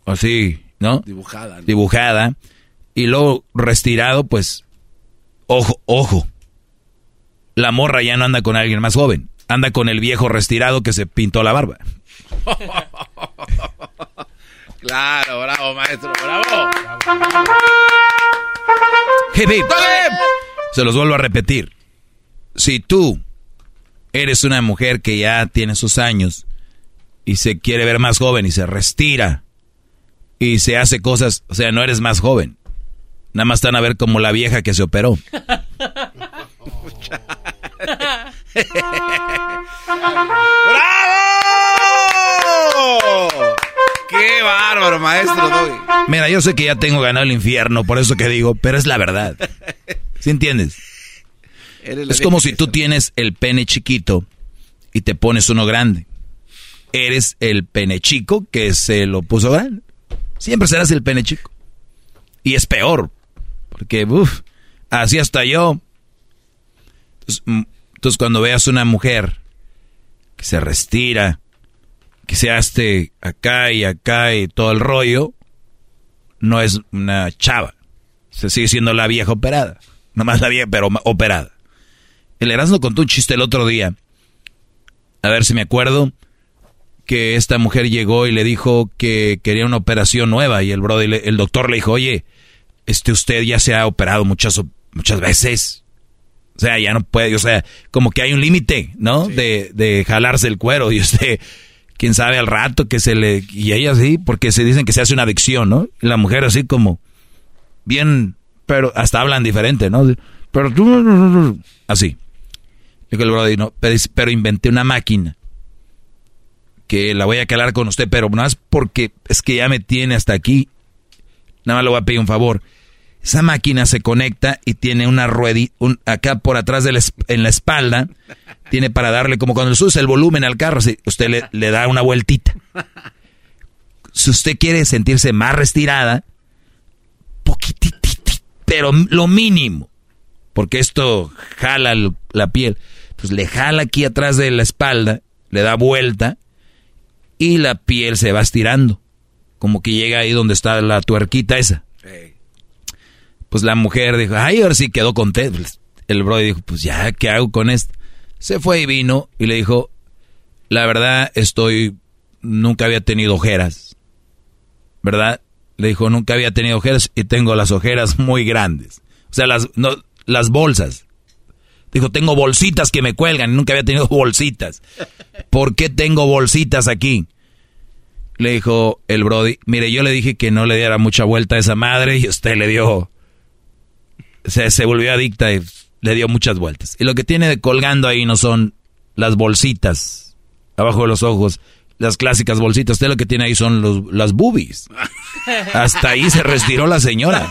así, ¿no? Dibujada. Dibujada. Y luego retirado, pues, ojo, ojo. La morra ya no anda con alguien más joven. Anda con el viejo retirado que se pintó la barba. claro, bravo, maestro, bravo. Se los vuelvo a repetir. Si tú eres una mujer que ya tiene sus años y se quiere ver más joven y se restira y se hace cosas, o sea, no eres más joven. Nada más están a ver como la vieja que se operó. ¡Bravo! ¡Qué bárbaro, maestro Mira, yo sé que ya tengo ganado el infierno, por eso que digo, pero es la verdad. ¿Sí entiendes? Es como si tú tienes el pene chiquito y te pones uno grande. Eres el pene chico que se lo puso grande. Siempre serás el pene chico. Y es peor, porque, uff, así hasta yo. Entonces, mm, entonces, cuando veas una mujer que se restira, que se hace acá y acá y todo el rollo, no es una chava. Se sigue siendo la vieja operada. Nomás la vieja, pero operada. El Erasmo contó un chiste el otro día. A ver si me acuerdo. Que esta mujer llegó y le dijo que quería una operación nueva. Y el brother, el doctor le dijo, oye, este usted ya se ha operado muchas, muchas veces. O sea, ya no puede, o sea, como que hay un límite, ¿no? De, de jalarse el cuero. Y usted, quién sabe al rato que se le... Y ella sí, porque se dicen que se hace una adicción, ¿no? Y la mujer así como, bien, pero hasta hablan diferente, ¿no? Pero tú... Así. Dijo el brother, no, pero, inventé una máquina que la voy a calar con usted, pero no es porque es que ya me tiene hasta aquí. Nada más le voy a pedir un favor. Esa máquina se conecta y tiene una ruedita, acá por atrás de en la espalda, tiene para darle, como cuando subes el volumen al carro, usted le, le da una vueltita. Si usted quiere sentirse más restirada, poquititito, pero lo mínimo, porque esto jala la piel. Pues le jala aquí atrás de la espalda, le da vuelta y la piel se va estirando. Como que llega ahí donde está la tuerquita esa. Pues la mujer dijo, ay, ahora sí quedó contento. El bro dijo, pues ya, ¿qué hago con esto? Se fue y vino y le dijo, la verdad estoy, nunca había tenido ojeras. ¿Verdad? Le dijo, nunca había tenido ojeras y tengo las ojeras muy grandes. O sea, las, no, las bolsas. Dijo, tengo bolsitas que me cuelgan. Nunca había tenido bolsitas. ¿Por qué tengo bolsitas aquí? Le dijo el Brody, mire, yo le dije que no le diera mucha vuelta a esa madre y usted le dio... Se, se volvió adicta y le dio muchas vueltas. Y lo que tiene de colgando ahí no son las bolsitas abajo de los ojos, las clásicas bolsitas. Usted lo que tiene ahí son los, las boobies. Hasta ahí se retiró la señora.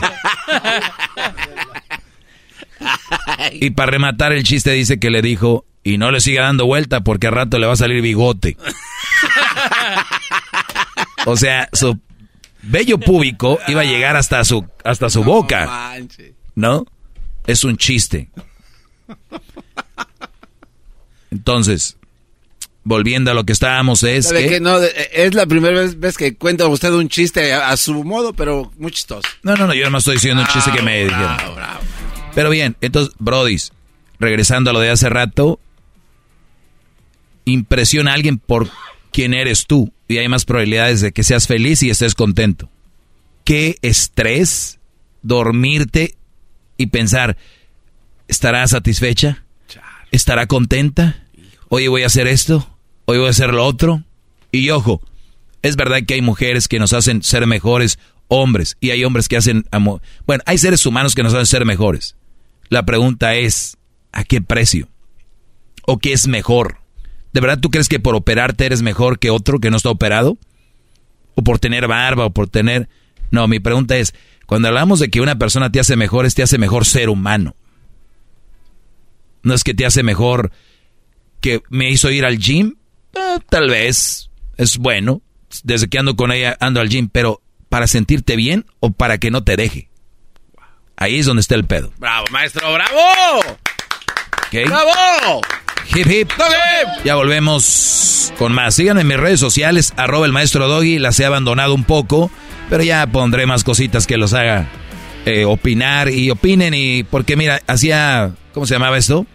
Y para rematar el chiste dice que le dijo, y no le siga dando vuelta porque al rato le va a salir bigote. o sea, su vello púbico iba a llegar hasta su, hasta su boca. ¿No? Es un chiste. Entonces, volviendo a lo que estábamos, es que... no, es la primera vez, que cuenta usted un chiste a, su modo, pero muy chistoso. No, no, no, yo no estoy diciendo un chiste que me dijeron. Pero bien, entonces, Brodis, regresando a lo de hace rato, impresiona a alguien por quien eres tú y hay más probabilidades de que seas feliz y estés contento. Qué estrés dormirte y pensar, ¿estará satisfecha? ¿Estará contenta? Oye, voy a hacer esto. hoy voy a hacer lo otro. Y ojo, es verdad que hay mujeres que nos hacen ser mejores hombres y hay hombres que hacen amor. Bueno, hay seres humanos que nos hacen ser mejores. La pregunta es, ¿a qué precio? ¿O qué es mejor? ¿De verdad tú crees que por operarte eres mejor que otro que no está operado? ¿O por tener barba o por tener... No, mi pregunta es, cuando hablamos de que una persona te hace mejor, es te hace mejor ser humano. No es que te hace mejor que me hizo ir al gym. Eh, tal vez es bueno. Desde que ando con ella ando al gym, pero para sentirte bien o para que no te deje. Ahí es donde está el pedo. Bravo, maestro, bravo. ¡Bravo! Hip hip. Ya volvemos con más. Síganme en mis redes sociales, arroba el maestro Doggy. Las he abandonado un poco, pero ya pondré más cositas que los haga eh, opinar y opinen. Y porque mira, hacía, ¿cómo se llamaba esto?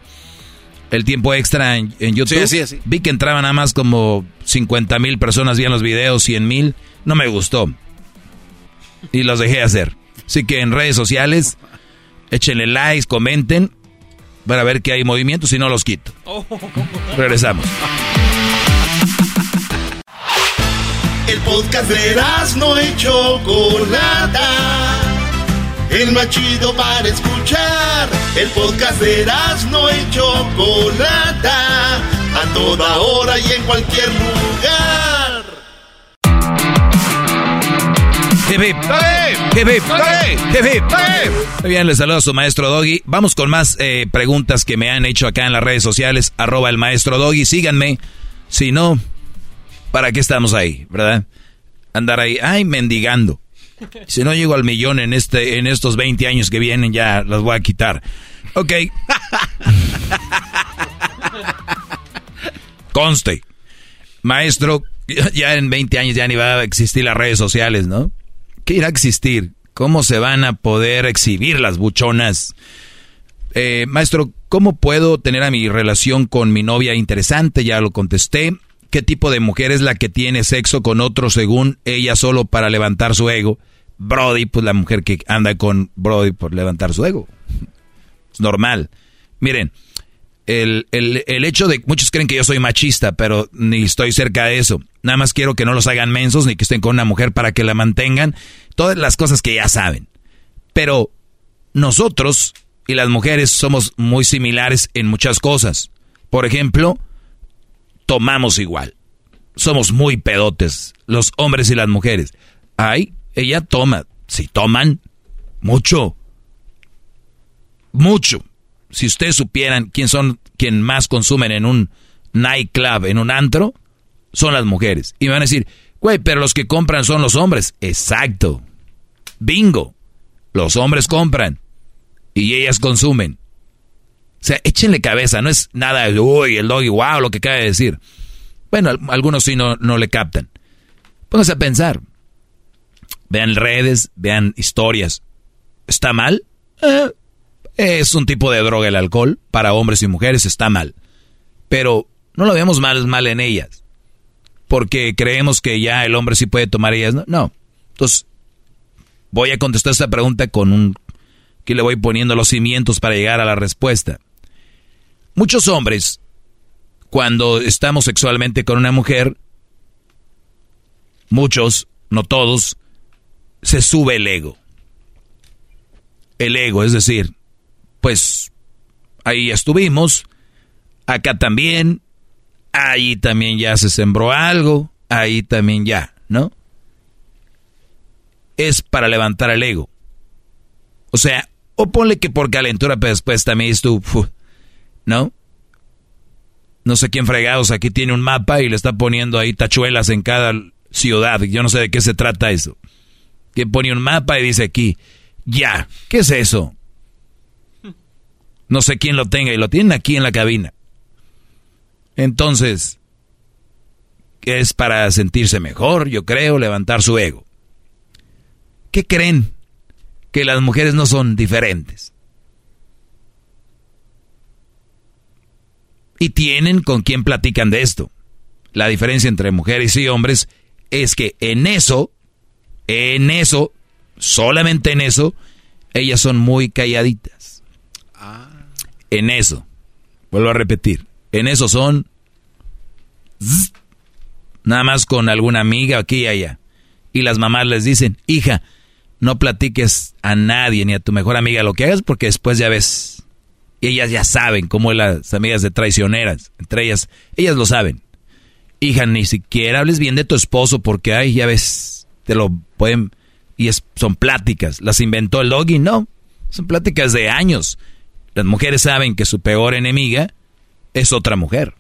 El tiempo extra en, YouTube. Sí, sí, sí. Vi que entraban nada más como 50 mil personas, en los videos, 100 mil. No me gustó. Y los dejé hacer. Así que en redes sociales, échenle likes, comenten para ver que hay movimiento, si no los quito. Regresamos. El podcast de no hecho Chocolata. El más chido para escuchar. El podcast de no hecho Chocolata. A toda hora y en cualquier lugar. Muy bien, les saludo a su maestro Doggy. Vamos con más eh, preguntas que me han hecho acá en las redes sociales. Arroba el maestro Doggy. Síganme. Si no, ¿para qué estamos ahí? ¿Verdad? Andar ahí, ay, mendigando. Si no llego al millón en, este, en estos 20 años que vienen, ya los voy a quitar. Ok. Conste. Maestro, ya en 20 años ya ni va a existir las redes sociales, ¿no? ¿Qué irá a existir? ¿Cómo se van a poder exhibir las buchonas? Eh, maestro, ¿cómo puedo tener a mi relación con mi novia interesante? Ya lo contesté. ¿Qué tipo de mujer es la que tiene sexo con otro según ella solo para levantar su ego? Brody, pues la mujer que anda con Brody por levantar su ego. Es normal. Miren, el, el, hecho de... Muchos creen que yo soy machista, pero ni estoy cerca de eso. Nada más quiero que no los hagan mensos ni que estén con una mujer para que la mantengan. Todas las cosas que ya saben. Pero nosotros y las mujeres somos muy similares en muchas cosas. Por ejemplo, tomamos igual. Somos muy pedotes, los hombres y las mujeres. Ay, ella toma. Si toman, mucho. Mucho si ustedes supieran quién son quien más consumen en un nightclub, en un antro, son las mujeres. Y me van a decir, güey, pero los que compran son los hombres. Exacto. Bingo. Los hombres compran y ellas consumen. O sea, échenle cabeza, no es nada, uy, el doggy, wow, lo que acaba de decir. Bueno, algunos sí no, no le captan. Pónganse a pensar. Vean redes, vean historias. ¿Está mal? Eh, es un tipo de droga el alcohol, para hombres y mujeres está mal. Pero no lo vemos mal, mal en ellas. Porque creemos que ya el hombre sí puede tomar ellas. No. no. Entonces, voy a contestar esta pregunta con un... que le voy poniendo los cimientos para llegar a la respuesta. Muchos hombres, cuando estamos sexualmente con una mujer, muchos, no todos, se sube el ego. El ego, es decir, pues ahí estuvimos, acá también, ahí también ya se sembró algo, ahí también ya, ¿no? Es para levantar el ego. O sea, o ponle que por calentura, pero después también estuvo, ¿no? No sé quién fregados aquí tiene un mapa y le está poniendo ahí tachuelas en cada ciudad. Yo no sé de qué se trata eso. Que pone un mapa y dice aquí, ya, ¿qué es eso? No sé quién lo tenga y lo tienen aquí en la cabina. Entonces, es para sentirse mejor, yo creo, levantar su ego. ¿Qué creen? Que las mujeres no son diferentes. Y tienen con quién platican de esto. La diferencia entre mujeres y hombres es que en eso, en eso, solamente en eso, ellas son muy calladitas en eso, vuelvo a repetir, en eso son nada más con alguna amiga aquí y allá. Y las mamás les dicen, hija, no platiques a nadie ni a tu mejor amiga lo que hagas porque después ya ves. Ellas ya saben cómo las amigas de traicioneras, entre ellas, ellas lo saben. Hija, ni siquiera hables bien de tu esposo porque, ay, ya ves, te lo pueden... Y es, son pláticas. ¿Las inventó el doggy? No. Son pláticas de años. Las mujeres saben que su peor enemiga es otra mujer.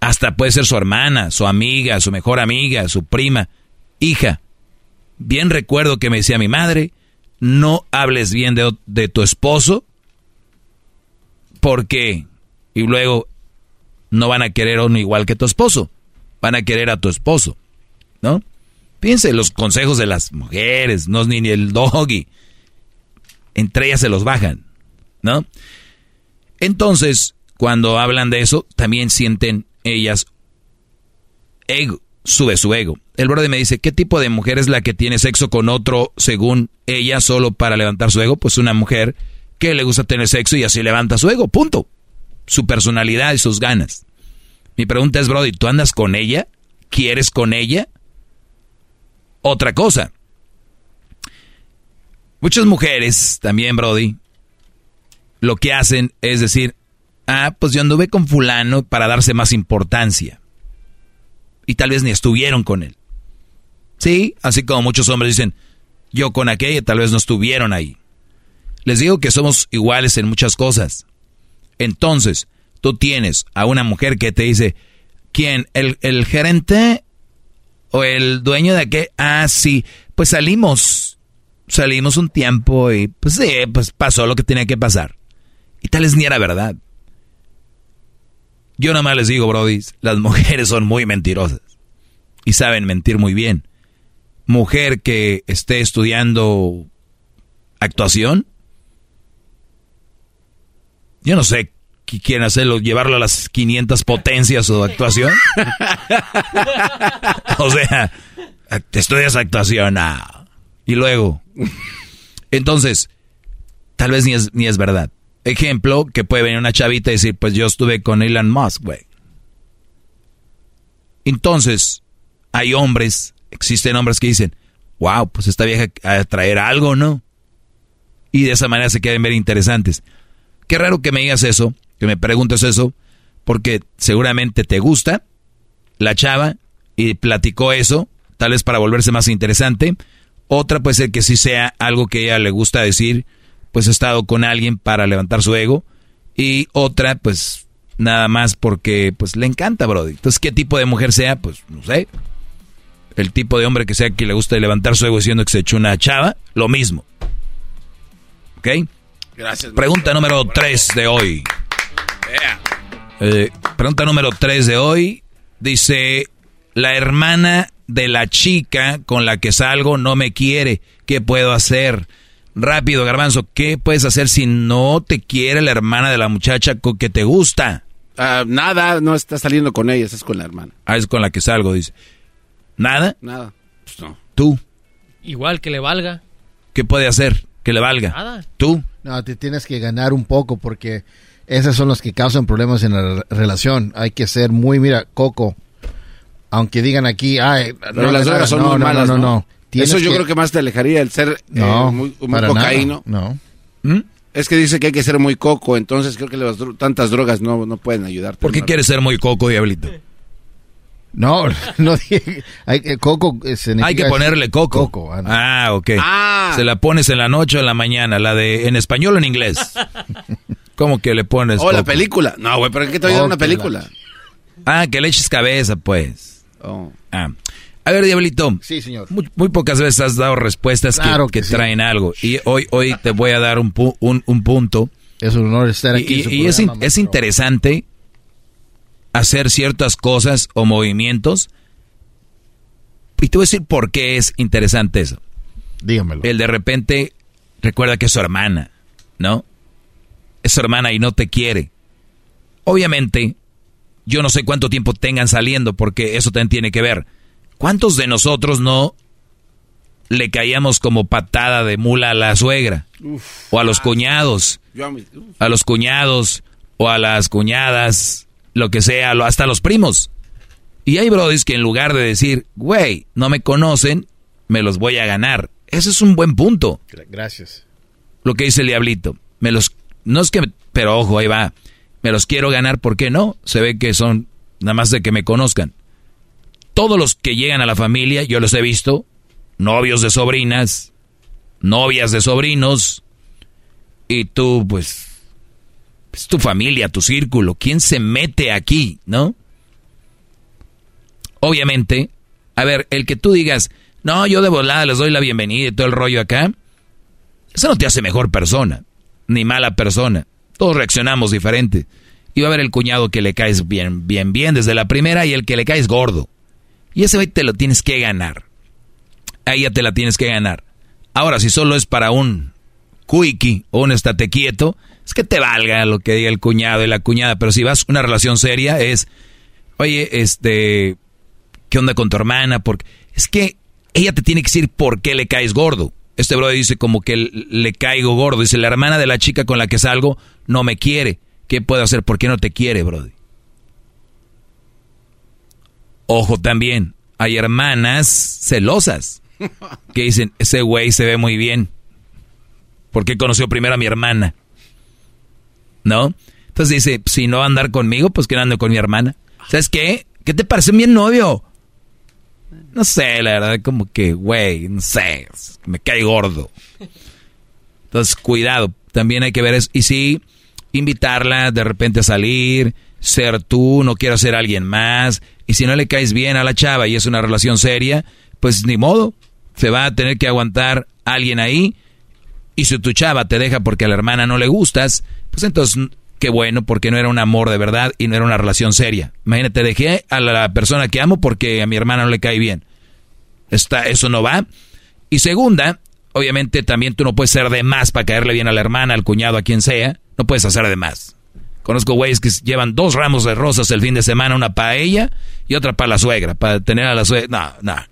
Hasta puede ser su hermana, su amiga, su mejor amiga, su prima. Hija, bien recuerdo que me decía mi madre, no hables bien de, tu esposo porque... Y luego no van a querer uno igual que tu esposo. Van a querer a tu esposo. ¿No? Piense los consejos de las mujeres, no es ni el doggy. Entre ellas se los bajan. ¿No? Entonces, cuando hablan de eso, también sienten ellas ego, sube su ego. El brother me dice, ¿qué tipo de mujer es la que tiene sexo con otro según ella solo para levantar su ego? Pues una mujer que le gusta tener sexo y así levanta su ego, punto. Su personalidad y sus ganas. Mi pregunta es, Brody, ¿tú andas con ella? ¿Quieres con ella? Otra cosa. Muchas mujeres también, Brody, lo que hacen es decir, ah, pues yo anduve con fulano para darse más importancia. Y tal vez ni estuvieron con él. Sí, así como muchos hombres dicen, yo con aquella tal vez no estuvieron ahí. Les digo que somos iguales en muchas cosas. Entonces, tú tienes a una mujer que te dice, ¿quién? ¿El, el gerente o el dueño de qué? Ah, sí, pues salimos, salimos un tiempo y pues sí, pues pasó lo que tenía que pasar. Y tal vez ni era verdad. Yo nada más les digo, Brody, las mujeres son muy mentirosas y saben mentir muy bien. Mujer que esté estudiando actuación, yo no sé qué hacerlo, llevarlo a las 500 potencias o actuación. o sea, te estudias actuación, ah. y luego. Entonces, tal vez ni es, ni es verdad. Ejemplo, que puede venir una chavita y decir, pues yo estuve con Elon Musk, güey. Entonces, hay hombres, existen hombres que dicen, wow, pues esta vieja a traer algo, ¿no? Y de esa manera se quedan ver interesantes. Qué raro que me digas eso, que me preguntes eso, porque seguramente te gusta la chava y platicó eso, tal vez para volverse más interesante. Otra puede ser que sí sea algo que ella le gusta decir, pues ha estado con alguien para levantar su ego y otra pues nada más porque pues le encanta Brody. Entonces, ¿qué tipo de mujer sea? Pues no sé. El tipo de hombre que sea que le gusta levantar su ego diciendo que se echó una chava, lo mismo. ¿Ok? Gracias. Pregunta número 3 de hoy. Eh, pregunta número 3 de hoy. Dice, la hermana de la chica con la que salgo no me quiere. ¿Qué puedo hacer? Rápido, garbanzo, ¿qué puedes hacer si no te quiere la hermana de la muchacha que te gusta? Ah, nada, no estás saliendo con ella, estás con la hermana. Ah, es con la que salgo, dice. ¿Nada? Nada. Pues no. ¿Tú? Igual que le valga. ¿Qué puede hacer? Que le valga. Nada. ¿Tú? No, te tienes que ganar un poco porque esos son los que causan problemas en la relación. Hay que ser muy, mira, coco. Aunque digan aquí, ay, no, las drogas son no, muy no, malas, no, ¿no? no. Eso yo que- creo que más te alejaría el ser eh, No, muy, cocaíno. nada, no. Es que dice que hay que ser muy coco, entonces creo que las dro- tantas drogas no, no pueden ayudarte. ¿Por qué ¿no? quieres ser muy coco, diablito? No, no dije. Hay, que- coco eh, significa- Hay que ponerle coco. Coco, ah, ok. Ah. Se la pones en la noche o en la mañana, la de en español o en inglés. ¿Cómo que le pones Oh, la película. No, güey, ¿pero qué te ayuda Oh, una que película? Ah, que le eches cabeza, pues. Oh. Ah. A ver, Diablito. Sí, señor. Muy, muy pocas veces has dado respuestas que- Claro que, traen algo. Y hoy, hoy te voy a dar un, pu- un, un punto. Es un honor estar aquí. Y, es, in- es interesante hacer ciertas cosas o movimientos. Y te voy a decir por qué es interesante eso. Dígamelo. El de repente recuerda que es su hermana, ¿no? Es su hermana y no te quiere. Obviamente, yo no sé cuánto tiempo tengan saliendo porque eso también tiene que ver. ¿Cuántos de nosotros no le caíamos como patada de mula a la suegra? o a los cuñados. Yo a mi- uf. A los cuñados o a las cuñadas lo que sea, hasta los primos. Y hay brodis que en lugar de decir, güey, no me conocen, me los voy a ganar. Ese es un buen punto. Gracias. Lo que dice el diablito. Me los, no es que, pero ojo, ahí va. Me los quiero ganar, ¿por qué no? Se ve que son nada más de que me conozcan. Todos los que llegan a la familia, yo los he visto, novios de sobrinas, novias de sobrinos, y tú, pues, es tu familia, tu círculo. ¿Quién se mete aquí, no? Obviamente, a ver, el que tú digas, no, yo de volada les doy la bienvenida y todo el rollo acá, eso no te hace mejor persona, ni mala persona. Todos reaccionamos diferente. Y va a haber el cuñado que le caes bien, bien, bien desde la primera y el que le caes gordo. Y ese hoy te lo tienes que ganar. Ahí te la tienes que ganar. Ahora, si solo es para un cuiki o un estate quieto, es que te valga lo que diga el cuñado y la cuñada. Pero si vas una relación seria, es, oye, este, ¿qué onda con tu hermana? Porque es que ella te tiene que decir por qué le caes gordo. Este brother dice como que le caigo gordo. Dice, la hermana de la chica con la que salgo no me quiere. ¿Qué puedo hacer? ¿Por qué no te quiere, brother? Ojo también, hay hermanas celosas que dicen, ese güey se ve muy bien. ¿Por qué conoció primero a mi hermana? ¿No? Entonces dice, si no va a andar conmigo, pues que no ande con mi hermana. ¿Sabes qué? ¿Qué te parece bien novio? No sé, la verdad, como que, güey, no sé, me cae gordo. Entonces, cuidado, también hay que ver eso. Y sí, invitarla de repente a salir, ser tú, no quiero ser alguien más. Y si no le caes bien a la chava y es una relación seria, pues ni modo, se va a tener que aguantar alguien ahí. Y si tu chava te deja porque a la hermana no le gustas, pues entonces qué bueno, porque no era un amor de verdad y no era una relación seria. Imagínate, dejé a la persona que amo porque a mi hermana no le cae bien. Está, eso no va. Y segunda, obviamente también tú no puedes ser de más para caerle bien a la hermana, al cuñado, a quien sea. No puedes hacer de más. Conozco güeyes que llevan dos ramos de rosas el fin de semana, una para ella y otra para la suegra, para tener a la suegra. No, no.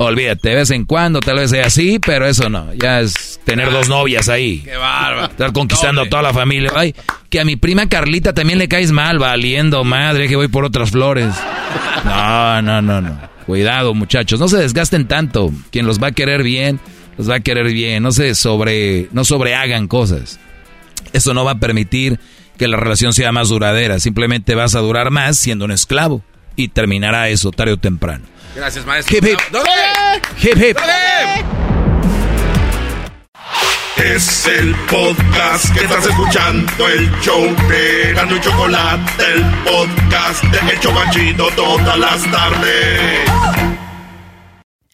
Olvídate, de vez en cuando tal vez sea así, pero eso no. Ya es tener dos novias ahí. Qué bárbaro. Estar conquistando a toda la familia. Ay, que a mi prima Carlita también le caes mal, valiendo madre, que voy por otras flores. No, no, no, no. Cuidado, muchachos. No se desgasten tanto. Quien los va a querer bien, los va a querer bien. No se sobre, no sobrehagan cosas. Eso no va a permitir que la relación sea más duradera. Simplemente vas a durar más siendo un esclavo. Y terminará eso tarde o temprano. Gracias, maestro. Hip, hip. Hip, hip. Es el podcast que estás escuchando, el show de Gano y Chocolate, el podcast de El Chobachito todas las tardes.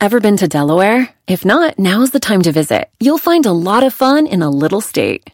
Ever been to Delaware? If not, now's the time to visit. You'll find a lot of fun in a little state.